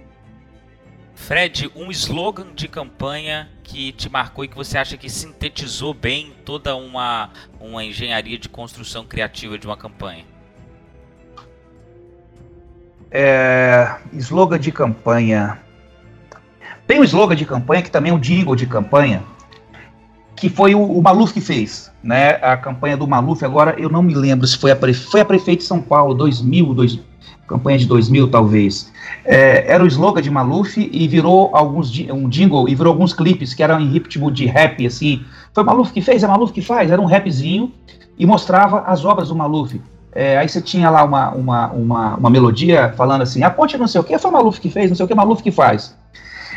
Fred, um slogan de campanha que te marcou e que você acha que sintetizou bem toda uma, uma engenharia de construção criativa de uma campanha? É, slogan de campanha. Tem um slogan de campanha que também é um jingle de campanha, que foi o, o Maluf que fez, né? A campanha do Maluf, agora eu não me lembro se foi a, prefe foi a prefeita de São Paulo, 2000, dois, campanha de 2000 talvez. É, era o slogan de Maluf e virou alguns um jingle e virou alguns clipes que eram em ritmo de rap, assim. Foi Maluf que fez, é Maluf que faz, era um rapzinho e mostrava as obras do Maluf. É, aí você tinha lá uma, uma, uma, uma, melodia falando assim, a ponte não sei o que, foi Maluf que fez, não sei o que, Maluf que faz.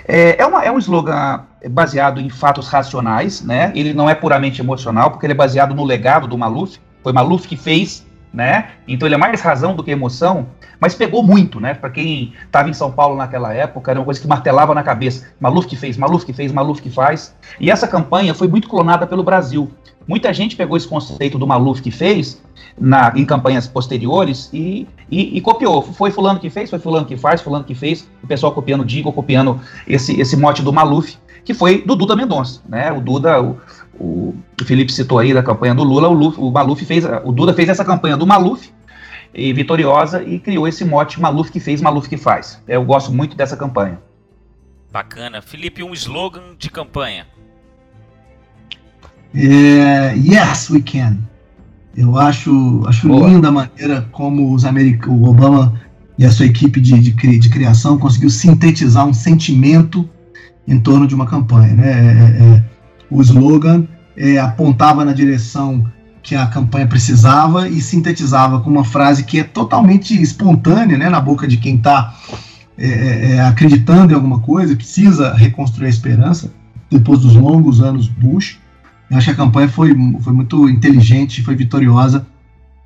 É, é, uma, é um slogan baseado em fatos racionais, né? Ele não é puramente emocional, porque ele é baseado no legado do Maluf. Foi Maluf que fez, né? Então ele é mais razão do que emoção, mas pegou muito, né? Para quem estava em São Paulo naquela época, era uma coisa que martelava na cabeça. Maluf que fez, Maluf que fez, Maluf que faz. E essa campanha foi muito clonada pelo Brasil. Muita gente pegou esse conceito do Maluf que fez na, em campanhas posteriores e, e, e, copiou. Foi fulano que fez, foi fulano que faz, fulano que fez, o pessoal copiando Digo, copiando esse, esse mote do Maluf, que foi do Duda Mendonça, né? O Duda, o, o, Felipe citou aí da campanha do Lula, o, Luf, o Maluf fez, o Duda fez essa campanha do Maluf, e vitoriosa e criou esse mote Maluf que fez, Maluf que faz. Eu gosto muito dessa campanha. Bacana. Felipe, um slogan de campanha. É, yes, we can. Eu acho, acho linda a maneira como os americanos, o Obama e a sua equipe de, de, de, criação conseguiu sintetizar um sentimento em torno de uma campanha. Né? É, é, é o slogan é, apontava na direção que a campanha precisava e sintetizava com uma frase que é totalmente espontânea né, na boca de quem está é, é, acreditando em alguma coisa, precisa reconstruir a esperança depois dos longos anos Bush. Eu acho que a campanha foi, foi muito inteligente, foi vitoriosa.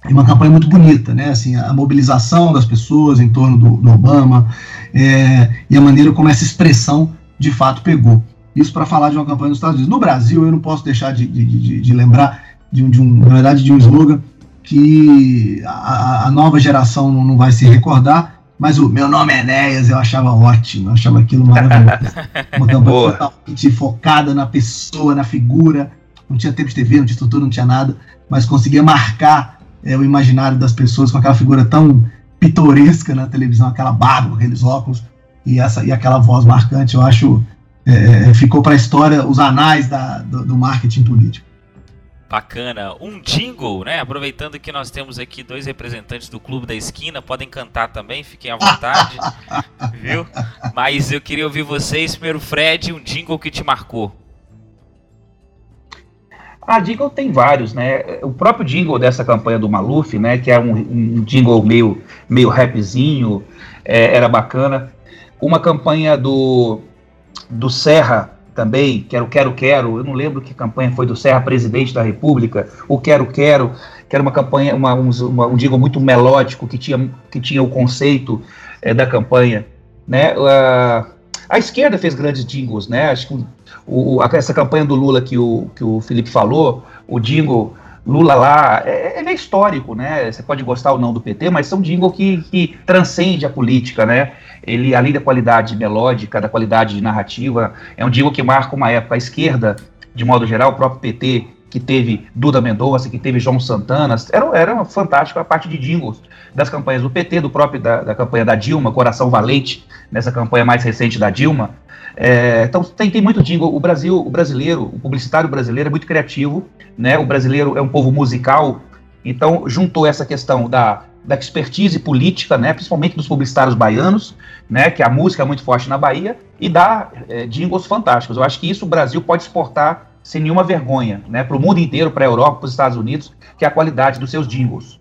E uma campanha muito bonita, né? Assim, a mobilização das pessoas em torno do, do Obama é, e a maneira como essa expressão de fato pegou. Isso para falar de uma campanha nos Estados Unidos. No Brasil, eu não posso deixar de, de, de, de lembrar de, de, um, na verdade, de um slogan que a, a nova geração não, não, vai se recordar, mas o meu nome é Enéas eu achava ótimo, eu achava aquilo maravilhoso. Uma campanha totalmente focada na pessoa, na figura, não tinha tempo de TV, não tinha estrutura, não tinha nada, mas conseguia marcar é, o imaginário das pessoas com aquela figura tão pitoresca na televisão, aquela barba aqueles óculos e, essa, e aquela voz marcante, eu acho, é, é ficou para a história, os anais da, do, do marketing político. Bacana. Um jingle, né? Aproveitando que nós temos aqui dois representantes do Clube da Esquina, podem cantar também, fiquem à vontade, viu? Mas eu queria ouvir vocês, primeiro Fred, um jingle que te marcou. A jingle tem vários, né? O próprio jingle dessa campanha do Maluf, né? Que é um, um jingle meio, meio rapzinho, é, era bacana. Uma campanha do, do Serra também, que era o Quero Quero, eu não lembro que campanha foi do Serra, presidente da República, o Quero Quero, que era uma campanha, uma, um, uma, um jingle muito melódico, que tinha, que tinha o conceito é, da campanha, né? Uh, a esquerda fez grandes jingles, né? Acho que o, o, essa campanha do Lula que o, que o Felipe falou, o jingle Lula lá, é, ele é histórico, né? Você pode gostar ou não do PT, mas são jingle que, que transcende a política, né? Ele, além da qualidade melódica, da qualidade narrativa, é um jingle que marca uma época. A esquerda, de modo geral, o próprio PT, que teve Duda Mendonça, que teve João Santana, era, era fantástico a parte de jingles das campanhas do PT, do próprio da, da campanha da Dilma, Coração Valente, nessa campanha mais recente da Dilma. É, então tem, tem muito jingle. O Brasil, o brasileiro, o publicitário brasileiro é muito criativo, né? O brasileiro é um povo musical, então juntou essa questão da, da expertise política, né? Principalmente dos publicitários baianos, né? Que a música é muito forte na Bahia e dá é, jingles fantásticos. Eu acho que isso o Brasil pode exportar sem nenhuma vergonha, né? Para o mundo inteiro, para a Europa, para os Estados Unidos, que é a qualidade dos seus jingles.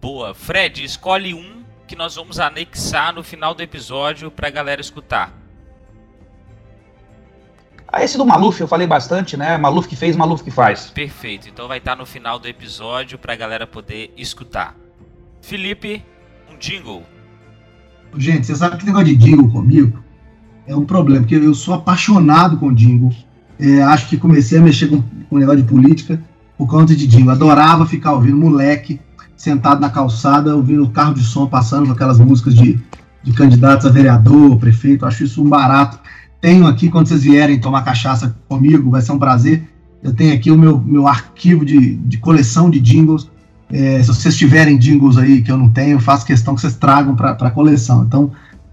Boa. Fred, escolhe um que nós vamos anexar no final do episódio para a galera escutar. Ah, esse do Maluf eu falei bastante, né? Maluf que fez, Maluf que faz. Perfeito. Então vai estar no final do episódio para a galera poder escutar. Felipe, um jingle. Gente, você sabe que negócio de jingle comigo é um problema, porque eu sou apaixonado com jingle. É, acho que comecei a mexer com, com negócio de política por conta de jingle. Adorava ficar ouvindo moleque sentado na calçada, ouvindo o carro de som passando com aquelas músicas de, de candidatos a vereador, prefeito, acho isso um barato. Tenho aqui, quando vocês vierem tomar cachaça comigo, vai ser um prazer. Eu tenho aqui o meu, meu arquivo de, de coleção de jingles. É, se vocês tiverem jingles aí que eu não tenho, faço questão que vocês tragam para a coleção. Então,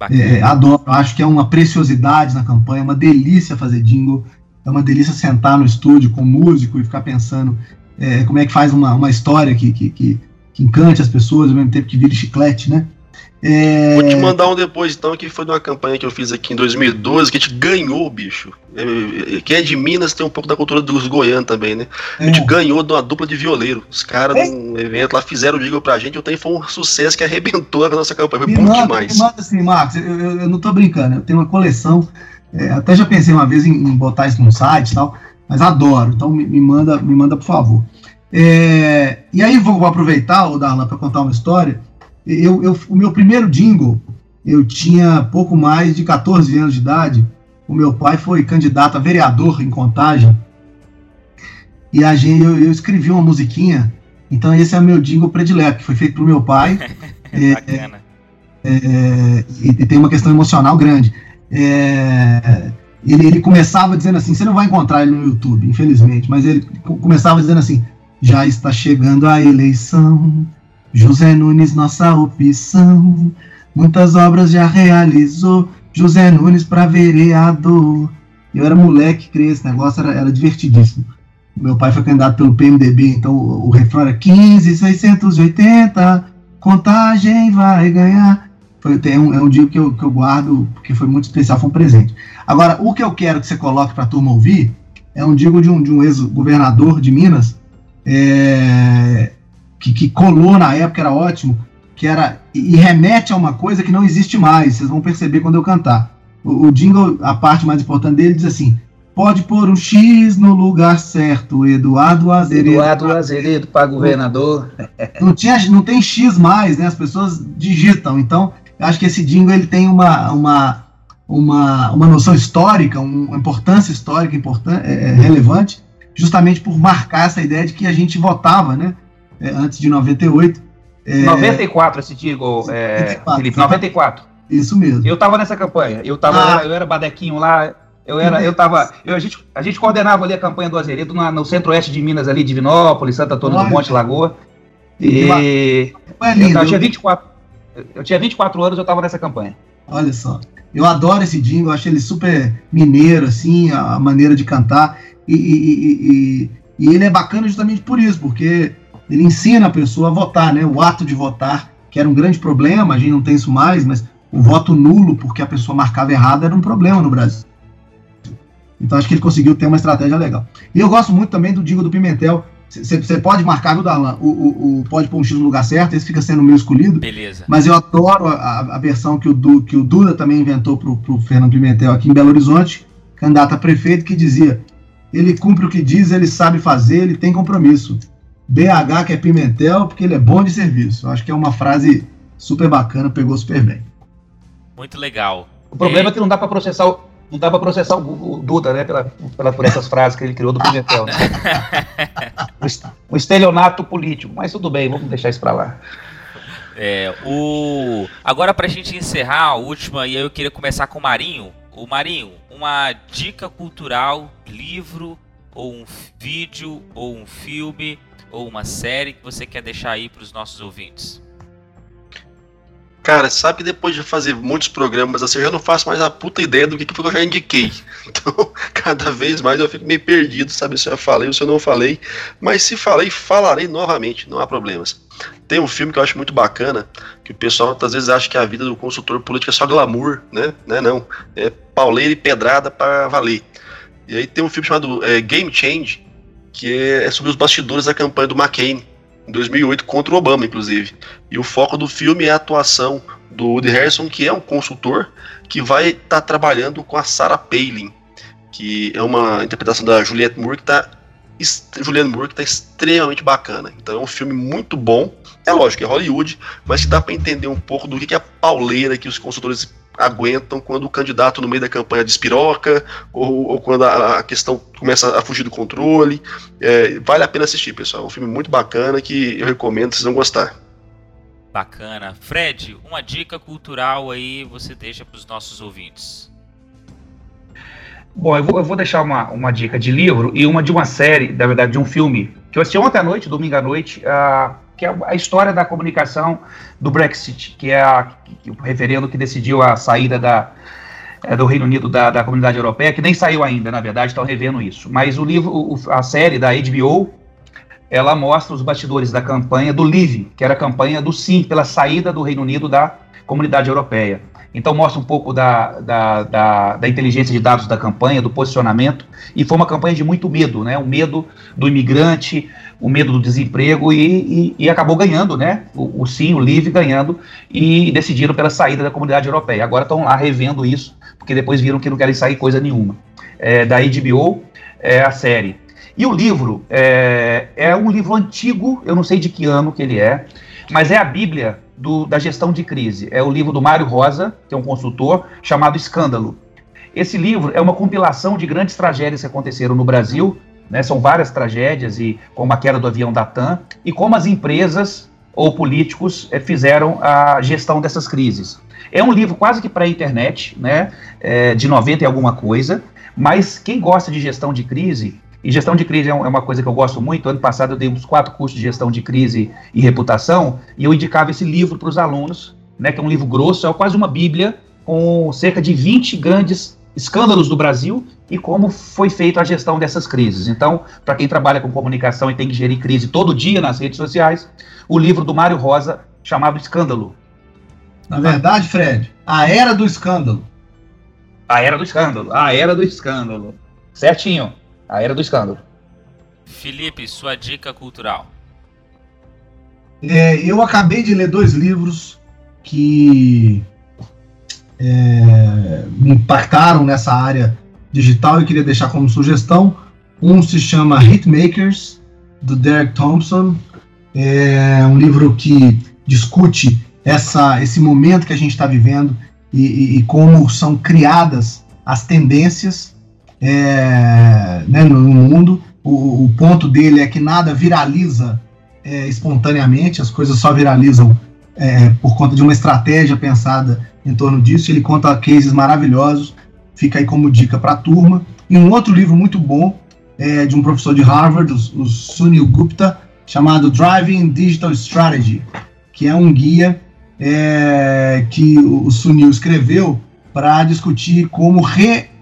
é, adoro, acho que é uma preciosidade na campanha, é uma delícia fazer jingle, é uma delícia sentar no estúdio com músico e ficar pensando é, como é que faz uma, uma história que, que, que, que encante as pessoas, ao mesmo tempo que vire chiclete, né? É... Vou te mandar um depois, então, que foi de uma campanha que eu fiz aqui em 2012, que a gente ganhou, bicho. É, quem é de Minas tem um pouco da cultura dos goianos também, né? A gente é. ganhou de uma dupla de violeiro. Os caras é. num evento lá fizeram o jingle pra gente, tenho foi um sucesso que arrebentou a nossa campanha. Foi me bom demais. Assim, Marcos, eu, eu, eu, não tô brincando, eu tenho uma coleção. É, até já pensei uma vez em, em, botar isso num site e tal, mas adoro. Então me, me, manda, me manda, por favor. É, e aí vou, vou aproveitar, o Darlan, para contar uma história. Eu, eu, o meu primeiro jingle, eu tinha pouco mais de 14 anos de idade. O meu pai foi candidato a vereador em Contagem. E a gente, eu, eu escrevi uma musiquinha. Então esse é o meu jingle predileto, que foi feito pro meu pai. é, Bacana. É, é, e, e, tem uma questão emocional grande. É, ele, ele, começava dizendo assim, você não vai encontrar ele no YouTube, infelizmente, mas ele começava dizendo assim, já está chegando a eleição, José Nunes, nossa opção. Muitas obras já realizou. José Nunes para vereador. Eu era moleque, criei esse negócio, era, era divertidíssimo. Meu pai foi candidato pelo PMDB, então o, o refrão era 15,680. Contagem vai ganhar. Foi, tem um, é um dia que eu, que eu guardo, porque foi muito especial, foi um presente. Agora, o que eu quero que você coloque para a turma ouvir é um digo de um, de um ex-governador de Minas, é, que, que colou na época, era ótimo, que era. E remete a uma coisa que não existe mais, vocês vão perceber quando eu cantar. O, o jingle, a parte mais importante dele, diz assim: pode pôr um X no lugar certo, Eduardo Azeredo. Eduardo Azeredo para governador. Não, tinha, não tem X mais, né? As pessoas digitam. Então, eu acho que esse jingle ele tem uma, uma, uma, uma noção histórica, uma importância histórica importante, é, é, relevante, justamente por marcar essa ideia de que a gente votava, né? É, antes de 98. É, 94, esse digo, é, Felipe, 94. Isso mesmo. Eu estava nessa campanha, eu, tava, ah. eu era badequinho lá, eu era, eu tava, eu, a, gente, a gente coordenava ali a campanha do Azeredo na, no centro-oeste de Minas, ali, Divinópolis, Santa Antônio do Monte, Lagoa. E, e eu, eu tinha 24, Eu tinha 24 anos, eu estava nessa campanha. Olha só. Eu adoro esse jingle, acho ele super mineiro, assim, a maneira de cantar. E, e, e, e, ele é bacana justamente por isso, porque ele ensina a pessoa a votar, né? O ato de votar, que era um grande problema, a gente não tem isso mais, mas o voto nulo, porque a pessoa marcava errado, era um problema no Brasil. Então acho que ele conseguiu ter uma estratégia legal. E eu gosto muito também do jingle do Pimentel, você pode marcar, viu, Darlan? O, o, o, pode pôr um X no lugar certo, esse fica sendo o meu escolhido. Beleza. Mas eu adoro a, a versão que o, du, que o Duda também inventou pro, pro Fernando Pimentel aqui em Belo Horizonte, candidato a prefeito, que dizia: ele cumpre o que diz, ele sabe fazer, ele tem compromisso. BH que é Pimentel, porque ele é bom de serviço. Acho que é uma frase super bacana, pegou super bem. Muito legal. O problema é, é que não dá para processar o, não dá para processar o, Duda, né, pela, pela, por essas frases que ele criou do Pimentel. Né? um estelionato político, mas tudo bem, vamos deixar isso para lá. É, o... Agora, para a gente encerrar a última, e aí eu queria começar com o Marinho. O Marinho, uma dica cultural, livro, ou um vídeo, ou um filme, ou uma série que você quer deixar aí para os nossos ouvintes. Cara, sabe que depois de fazer muitos programas assim, eu já não faço mais a puta ideia do que, que eu já indiquei. Então, cada vez mais eu fico meio perdido, sabe se eu falei ou se eu não falei. Mas se falei, falarei novamente, não há problemas. Tem um filme que eu acho muito bacana, que o pessoal às vezes acha que a vida do consultor político é só glamour, né? Não é não. É pauleira e pedrada para valer. E aí tem um filme chamado é, Game Change, que é, sobre os bastidores da campanha do McCain em 2008 contra o Obama, inclusive. E o foco do filme é a atuação do Woody Harrison, que é um consultor que vai estar tá trabalhando com a Sarah Palin, que é uma interpretação da Juliette Moore que está Julianne Moore que está extremamente bacana. Então é um filme muito bom. É lógico, é Hollywood, mas que dá para entender um pouco do que é a pauleira que os consultores aguentam quando o candidato no meio da campanha despiroca ou, ou quando a, a, questão começa a fugir do controle. É, vale a pena assistir, pessoal. É um filme muito bacana que eu recomendo, vocês vão gostar. Bacana. Fred, uma dica cultural aí você deixa para os nossos ouvintes. Bom, eu vou, eu vou, deixar uma, uma dica de livro e uma de uma série, na verdade, de um filme, que eu assisti ontem à noite, domingo à noite, uh, que é a história da comunicação do Brexit, que é a, que, o referendo que decidiu a saída da, é, do Reino Unido da, da comunidade europeia, que nem saiu ainda, na verdade, estão revendo isso. Mas o livro, o, a série da HBO, ela mostra os bastidores da campanha do Leave, que era a campanha do sim pela saída do Reino Unido da comunidade europeia. Então mostra um pouco da, da, da, da, inteligência de dados da campanha, do posicionamento, e foi uma campanha de muito medo, né? O medo do imigrante, o medo do desemprego, e, e, e acabou ganhando, né? O, o, sim, o LIVE ganhando, e decidiram pela saída da comunidade europeia. Agora estão lá revendo isso, porque depois viram que não querem sair coisa nenhuma. É, da HBO, é a série. E o livro é, é um livro antigo, eu não sei de que ano que ele é, mas é a Bíblia do, da gestão de crise. É o livro do Mário Rosa, que é um consultor, chamado Escândalo. Esse livro é uma compilação de grandes tragédias que aconteceram no Brasil, né, são várias tragédias, e como a queda do avião da TAM, e como as empresas ou políticos é, fizeram a gestão dessas crises. É um livro quase que para a internet, né, é, de 90 e alguma coisa, mas quem gosta de gestão de crise e gestão de crise é, é uma coisa que eu gosto muito. Ano passado eu dei uns quatro cursos de gestão de crise e reputação, e eu indicava esse livro para os alunos, né, que é um livro grosso, é quase uma bíblia, com cerca de 20 grandes escândalos do Brasil e como foi feita a gestão dessas crises. Então, para quem trabalha com comunicação e tem que gerir crise todo dia nas redes sociais, o livro do Mário Rosa, chamado Escândalo. Na verdade, Fred, a era do escândalo. A era do escândalo, a era do escândalo. Certinho. A Era do Escândalo. Felipe, sua dica cultural. É, eu acabei de ler dois livros que é, me impactaram nessa área digital e queria deixar como sugestão. Um se chama Hitmakers, do Derek Thompson. É um livro que discute essa, esse momento que a gente está vivendo e, e, e, como são criadas as tendências é, né, no mundo. O, o, ponto dele é que nada viraliza é, espontaneamente, as coisas só viralizam é, por conta de uma estratégia pensada em torno disso. Ele conta cases maravilhosos, fica aí como dica para a turma. E um outro livro muito bom é de um professor de Harvard, o, o Sunil Gupta, chamado Driving Digital Strategy, que é um guia é, que o Sunil escreveu para discutir como reposicionar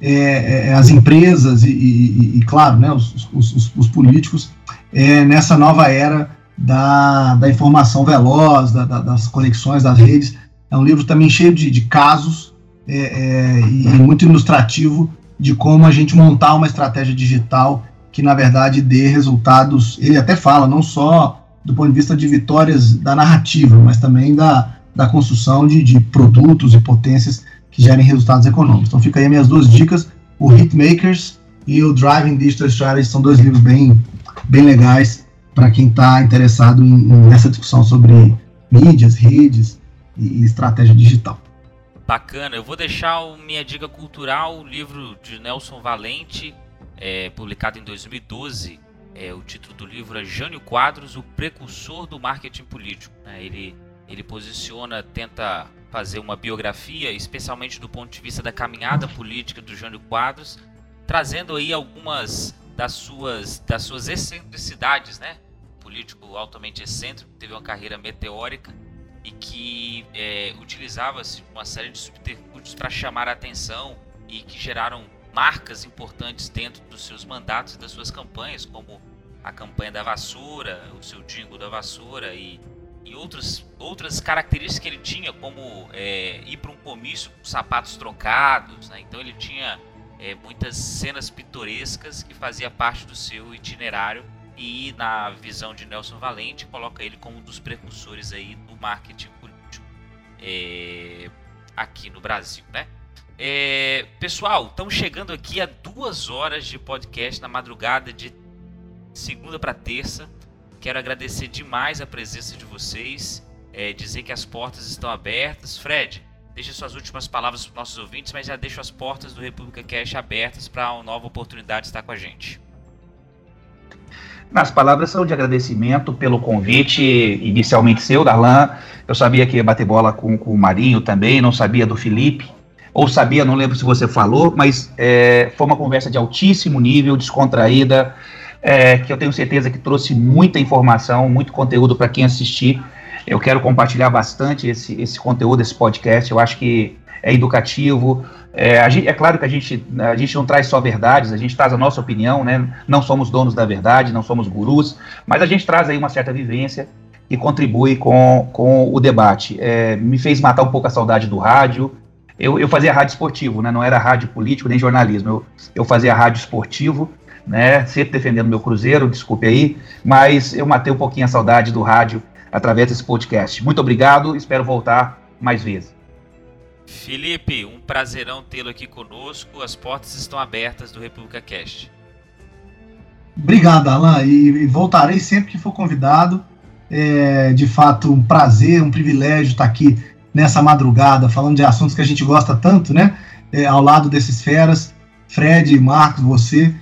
é, é, as empresas e, e, e claro, né, os, os, os políticos é, nessa nova era da, da informação veloz, da, da, das conexões das redes. É um livro também cheio de, de casos é, é, e muito ilustrativo de como a gente montar uma estratégia digital que, na verdade, dê resultados. Ele até fala, não só do ponto de vista de vitórias da narrativa, mas também da, da construção de, de produtos e potências que gerem resultados econômicos. Então, fica aí minhas duas dicas: o Hitmakers e o Driving Digital Strategy são dois livros bem, bem legais para quem está interessado em, nessa discussão sobre mídias, redes e, estratégia digital. Bacana, eu vou deixar minha dica cultural, o livro de Nelson Valente, é, publicado em 2012. É, o título do livro é Jânio Quadros, o precursor do marketing político. Né? Ele, ele posiciona, tenta fazer uma biografia, especialmente do ponto de vista da caminhada política do Jânio Quadros, trazendo aí algumas das suas, das suas excentricidades, né? político altamente excêntrico, teve uma carreira meteórica e que é, utilizava-se uma série de subterfúgios para chamar a atenção e que geraram marcas importantes dentro dos seus mandatos e das suas campanhas, como a campanha da vassoura, o seu jingle da vassoura e, e outros, outras características que ele tinha, como é, ir para um comício com sapatos trocados. Né? Então ele tinha é, muitas cenas pitorescas que fazia parte do seu itinerário e na visão de Nelson Valente coloca ele como um dos precursores aí do marketing político é, aqui no Brasil, né? É, pessoal, estamos chegando aqui a duas horas de podcast na madrugada de segunda para terça. Quero agradecer demais a presença de vocês, é, dizer que as portas estão abertas. Fred, deixe suas últimas palavras para os nossos ouvintes, mas já deixo as portas do República Cash abertas para uma nova oportunidade de estar com a gente. As palavras são de agradecimento pelo convite inicialmente seu, Darlan. Eu sabia que ia bater bola com, com o Marinho também, não sabia do Felipe. Ou sabia, não lembro se você falou, mas é, foi uma conversa de altíssimo nível, descontraída, é, que eu tenho certeza que trouxe muita informação, muito conteúdo para quem assistir. Eu quero compartilhar bastante esse, esse conteúdo, esse podcast. Eu acho que é educativo, é, gente, é, claro que a gente, a gente não traz só verdades, a gente traz a nossa opinião, né? Não somos donos da verdade, não somos gurus, mas a gente traz aí uma certa vivência e contribui com, com o debate. É, me fez matar um pouco a saudade do rádio. Eu, eu fazia rádio esportivo, né? Não era rádio político nem jornalismo. Eu, eu fazia rádio esportivo, né? Sempre defendendo meu Cruzeiro, desculpe aí, mas eu matei um pouquinho a saudade do rádio através desse podcast. Muito obrigado, espero voltar mais vezes. Felipe, um prazerão tê-lo aqui conosco. As portas estão abertas do República Cast. Obrigado, Alan, e, voltarei sempre que for convidado. É, de fato, um prazer, um privilégio estar aqui nessa madrugada, falando de assuntos que a gente gosta tanto, né? É, ao lado desses feras, Fred, Marcos, você,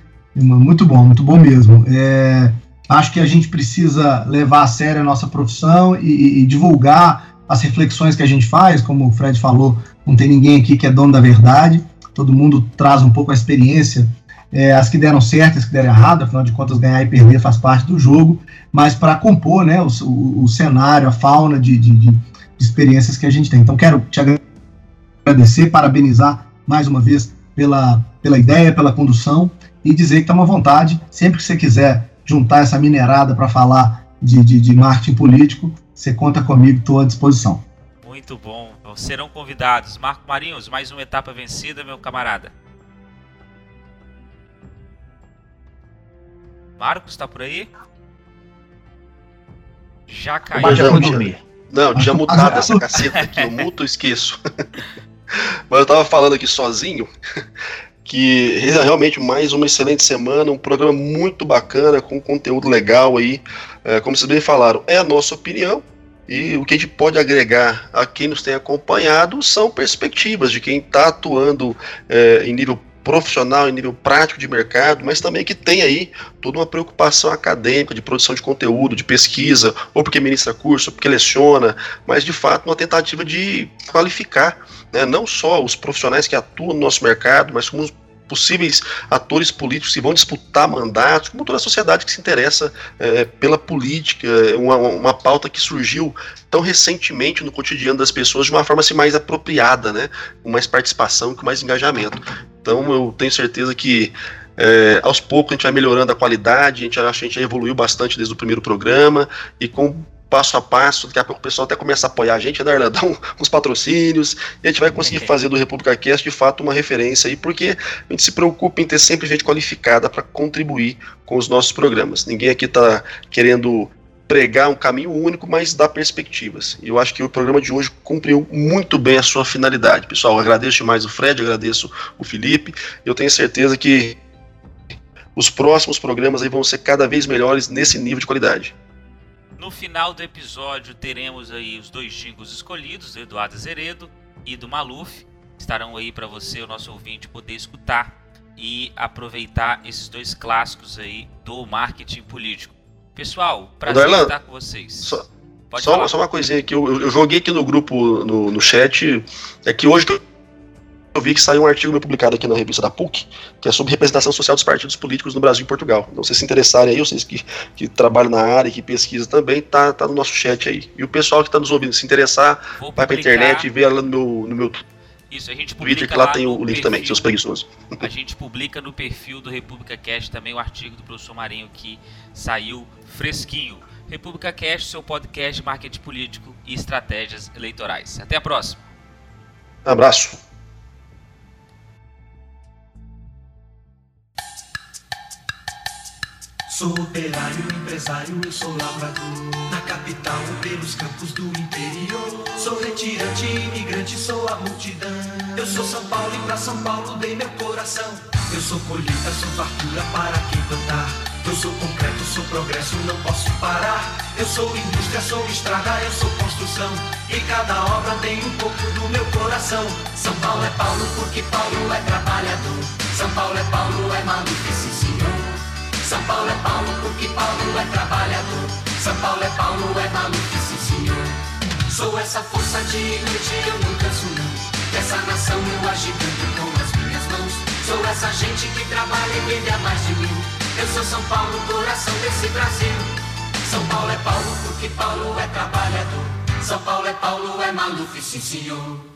muito bom, muito bom mesmo. É, acho que a gente precisa levar a sério a nossa profissão e, e divulgar as reflexões que a gente faz, como o Fred falou, não tem ninguém aqui que é dono da verdade, todo mundo traz um pouco a experiência, é, as que deram certo, as que deram errado, afinal de contas, ganhar e perder faz parte do jogo, mas para compor né, o, o, o, cenário, a fauna de, de, de, experiências que a gente tem. Então, quero te agradecer, parabenizar mais uma vez pela, pela ideia, pela condução e dizer que está uma vontade, sempre que você quiser juntar essa minerada para falar de, de, de marketing político, você conta comigo, estou à disposição. Muito bom. Serão convidados. Marco Marinhos, mais uma etapa vencida, meu camarada. Marcos, está por aí? Já caiu. Mas já dormir. Não, tinha mutado essa caceta aqui, eu muto e esqueço. Mas eu tava falando aqui sozinho que realmente mais uma excelente semana, um programa muito bacana, com conteúdo legal aí. É, como vocês bem falaram, é a nossa opinião. E o que a gente pode agregar a quem nos tem acompanhado são perspectivas de quem está atuando é, em nível profissional, em nível prático de mercado, mas também que tem aí toda uma preocupação acadêmica de produção de conteúdo, de pesquisa, ou porque ministra curso, ou porque leciona, mas de fato uma tentativa de qualificar né, não só os profissionais que atuam no nosso mercado, mas como possíveis atores políticos que vão disputar mandatos, como toda a sociedade que se interessa é, pela política, uma, uma pauta que surgiu tão recentemente no cotidiano das pessoas de uma forma assim, mais apropriada, né? com mais participação, com mais engajamento. Então eu tenho certeza que é, aos poucos a gente vai melhorando a qualidade, a gente, a gente evoluiu bastante desde o primeiro programa e com passo a passo, daqui a pouco o pessoal até começa a apoiar a gente, né, Darlan, dar um, uns patrocínios, e a gente vai conseguir fazer do República Cast de fato uma referência aí, porque a gente se preocupa em ter sempre gente qualificada para contribuir com os nossos programas. Ninguém aqui está querendo pregar um caminho único, mas dá perspectivas. E eu acho que o programa de hoje cumpriu muito bem a sua finalidade. Pessoal, agradeço demais o Fred, agradeço o Felipe. Eu tenho certeza que os próximos programas aí vão ser cada vez melhores nesse nível de qualidade. No final do episódio teremos aí os dois jingles escolhidos, do Eduardo Zeredo e do Maluf. Estarão aí para você, o nosso ouvinte, poder escutar e aproveitar esses dois clássicos aí do marketing político. Pessoal, prazer estar com vocês. Só, só, só, uma coisinha que eu, eu, joguei aqui no grupo, no, no chat, é que hoje eu vi que saiu um artigo publicado aqui na revista da PUC, que é sobre representação social dos partidos políticos no Brasil e Portugal. Então, se se interessarem aí, vocês que, que trabalham na área e que pesquisam também, tá, tá no nosso chat aí. E o pessoal que está nos ouvindo, se interessar, Vou vai para a internet e vê lá no meu, no meu isso, a gente publica Twitter, que lá, lá tem o link perfil, também, seus preguiçosos. A gente publica no perfil do República Cast também o artigo do professor Marinho que saiu fresquinho. República Cast, seu podcast de marketing político e estratégias eleitorais. Até a próxima. Um abraço. Sou operário, empresário, eu sou lavrador. Na capital ou pelos campos do interior. Sou retirante, imigrante, sou a multidão. Eu sou São Paulo e pra São Paulo dei meu coração. Eu sou colheita, sou fartura para quem plantar. Eu sou concreto, sou progresso, não posso parar. Eu sou indústria, sou estrada, eu sou construção. E cada obra tem um pouco do meu coração. São Paulo é Paulo porque Paulo é trabalhador. São Paulo é Paulo, é sim senhor. São Paulo é Paulo porque Paulo é trabalhador. São Paulo é Paulo, é sim senhor. Sou essa força de noite, eu não canso não. Dessa nação eu agitando com as minhas mãos. Sou essa gente que trabalha e há mais de mil. Eu sou São Paulo, coração desse Brasil. São Paulo é Paulo porque Paulo é trabalhador. São Paulo é Paulo, é maluco, sim senhor.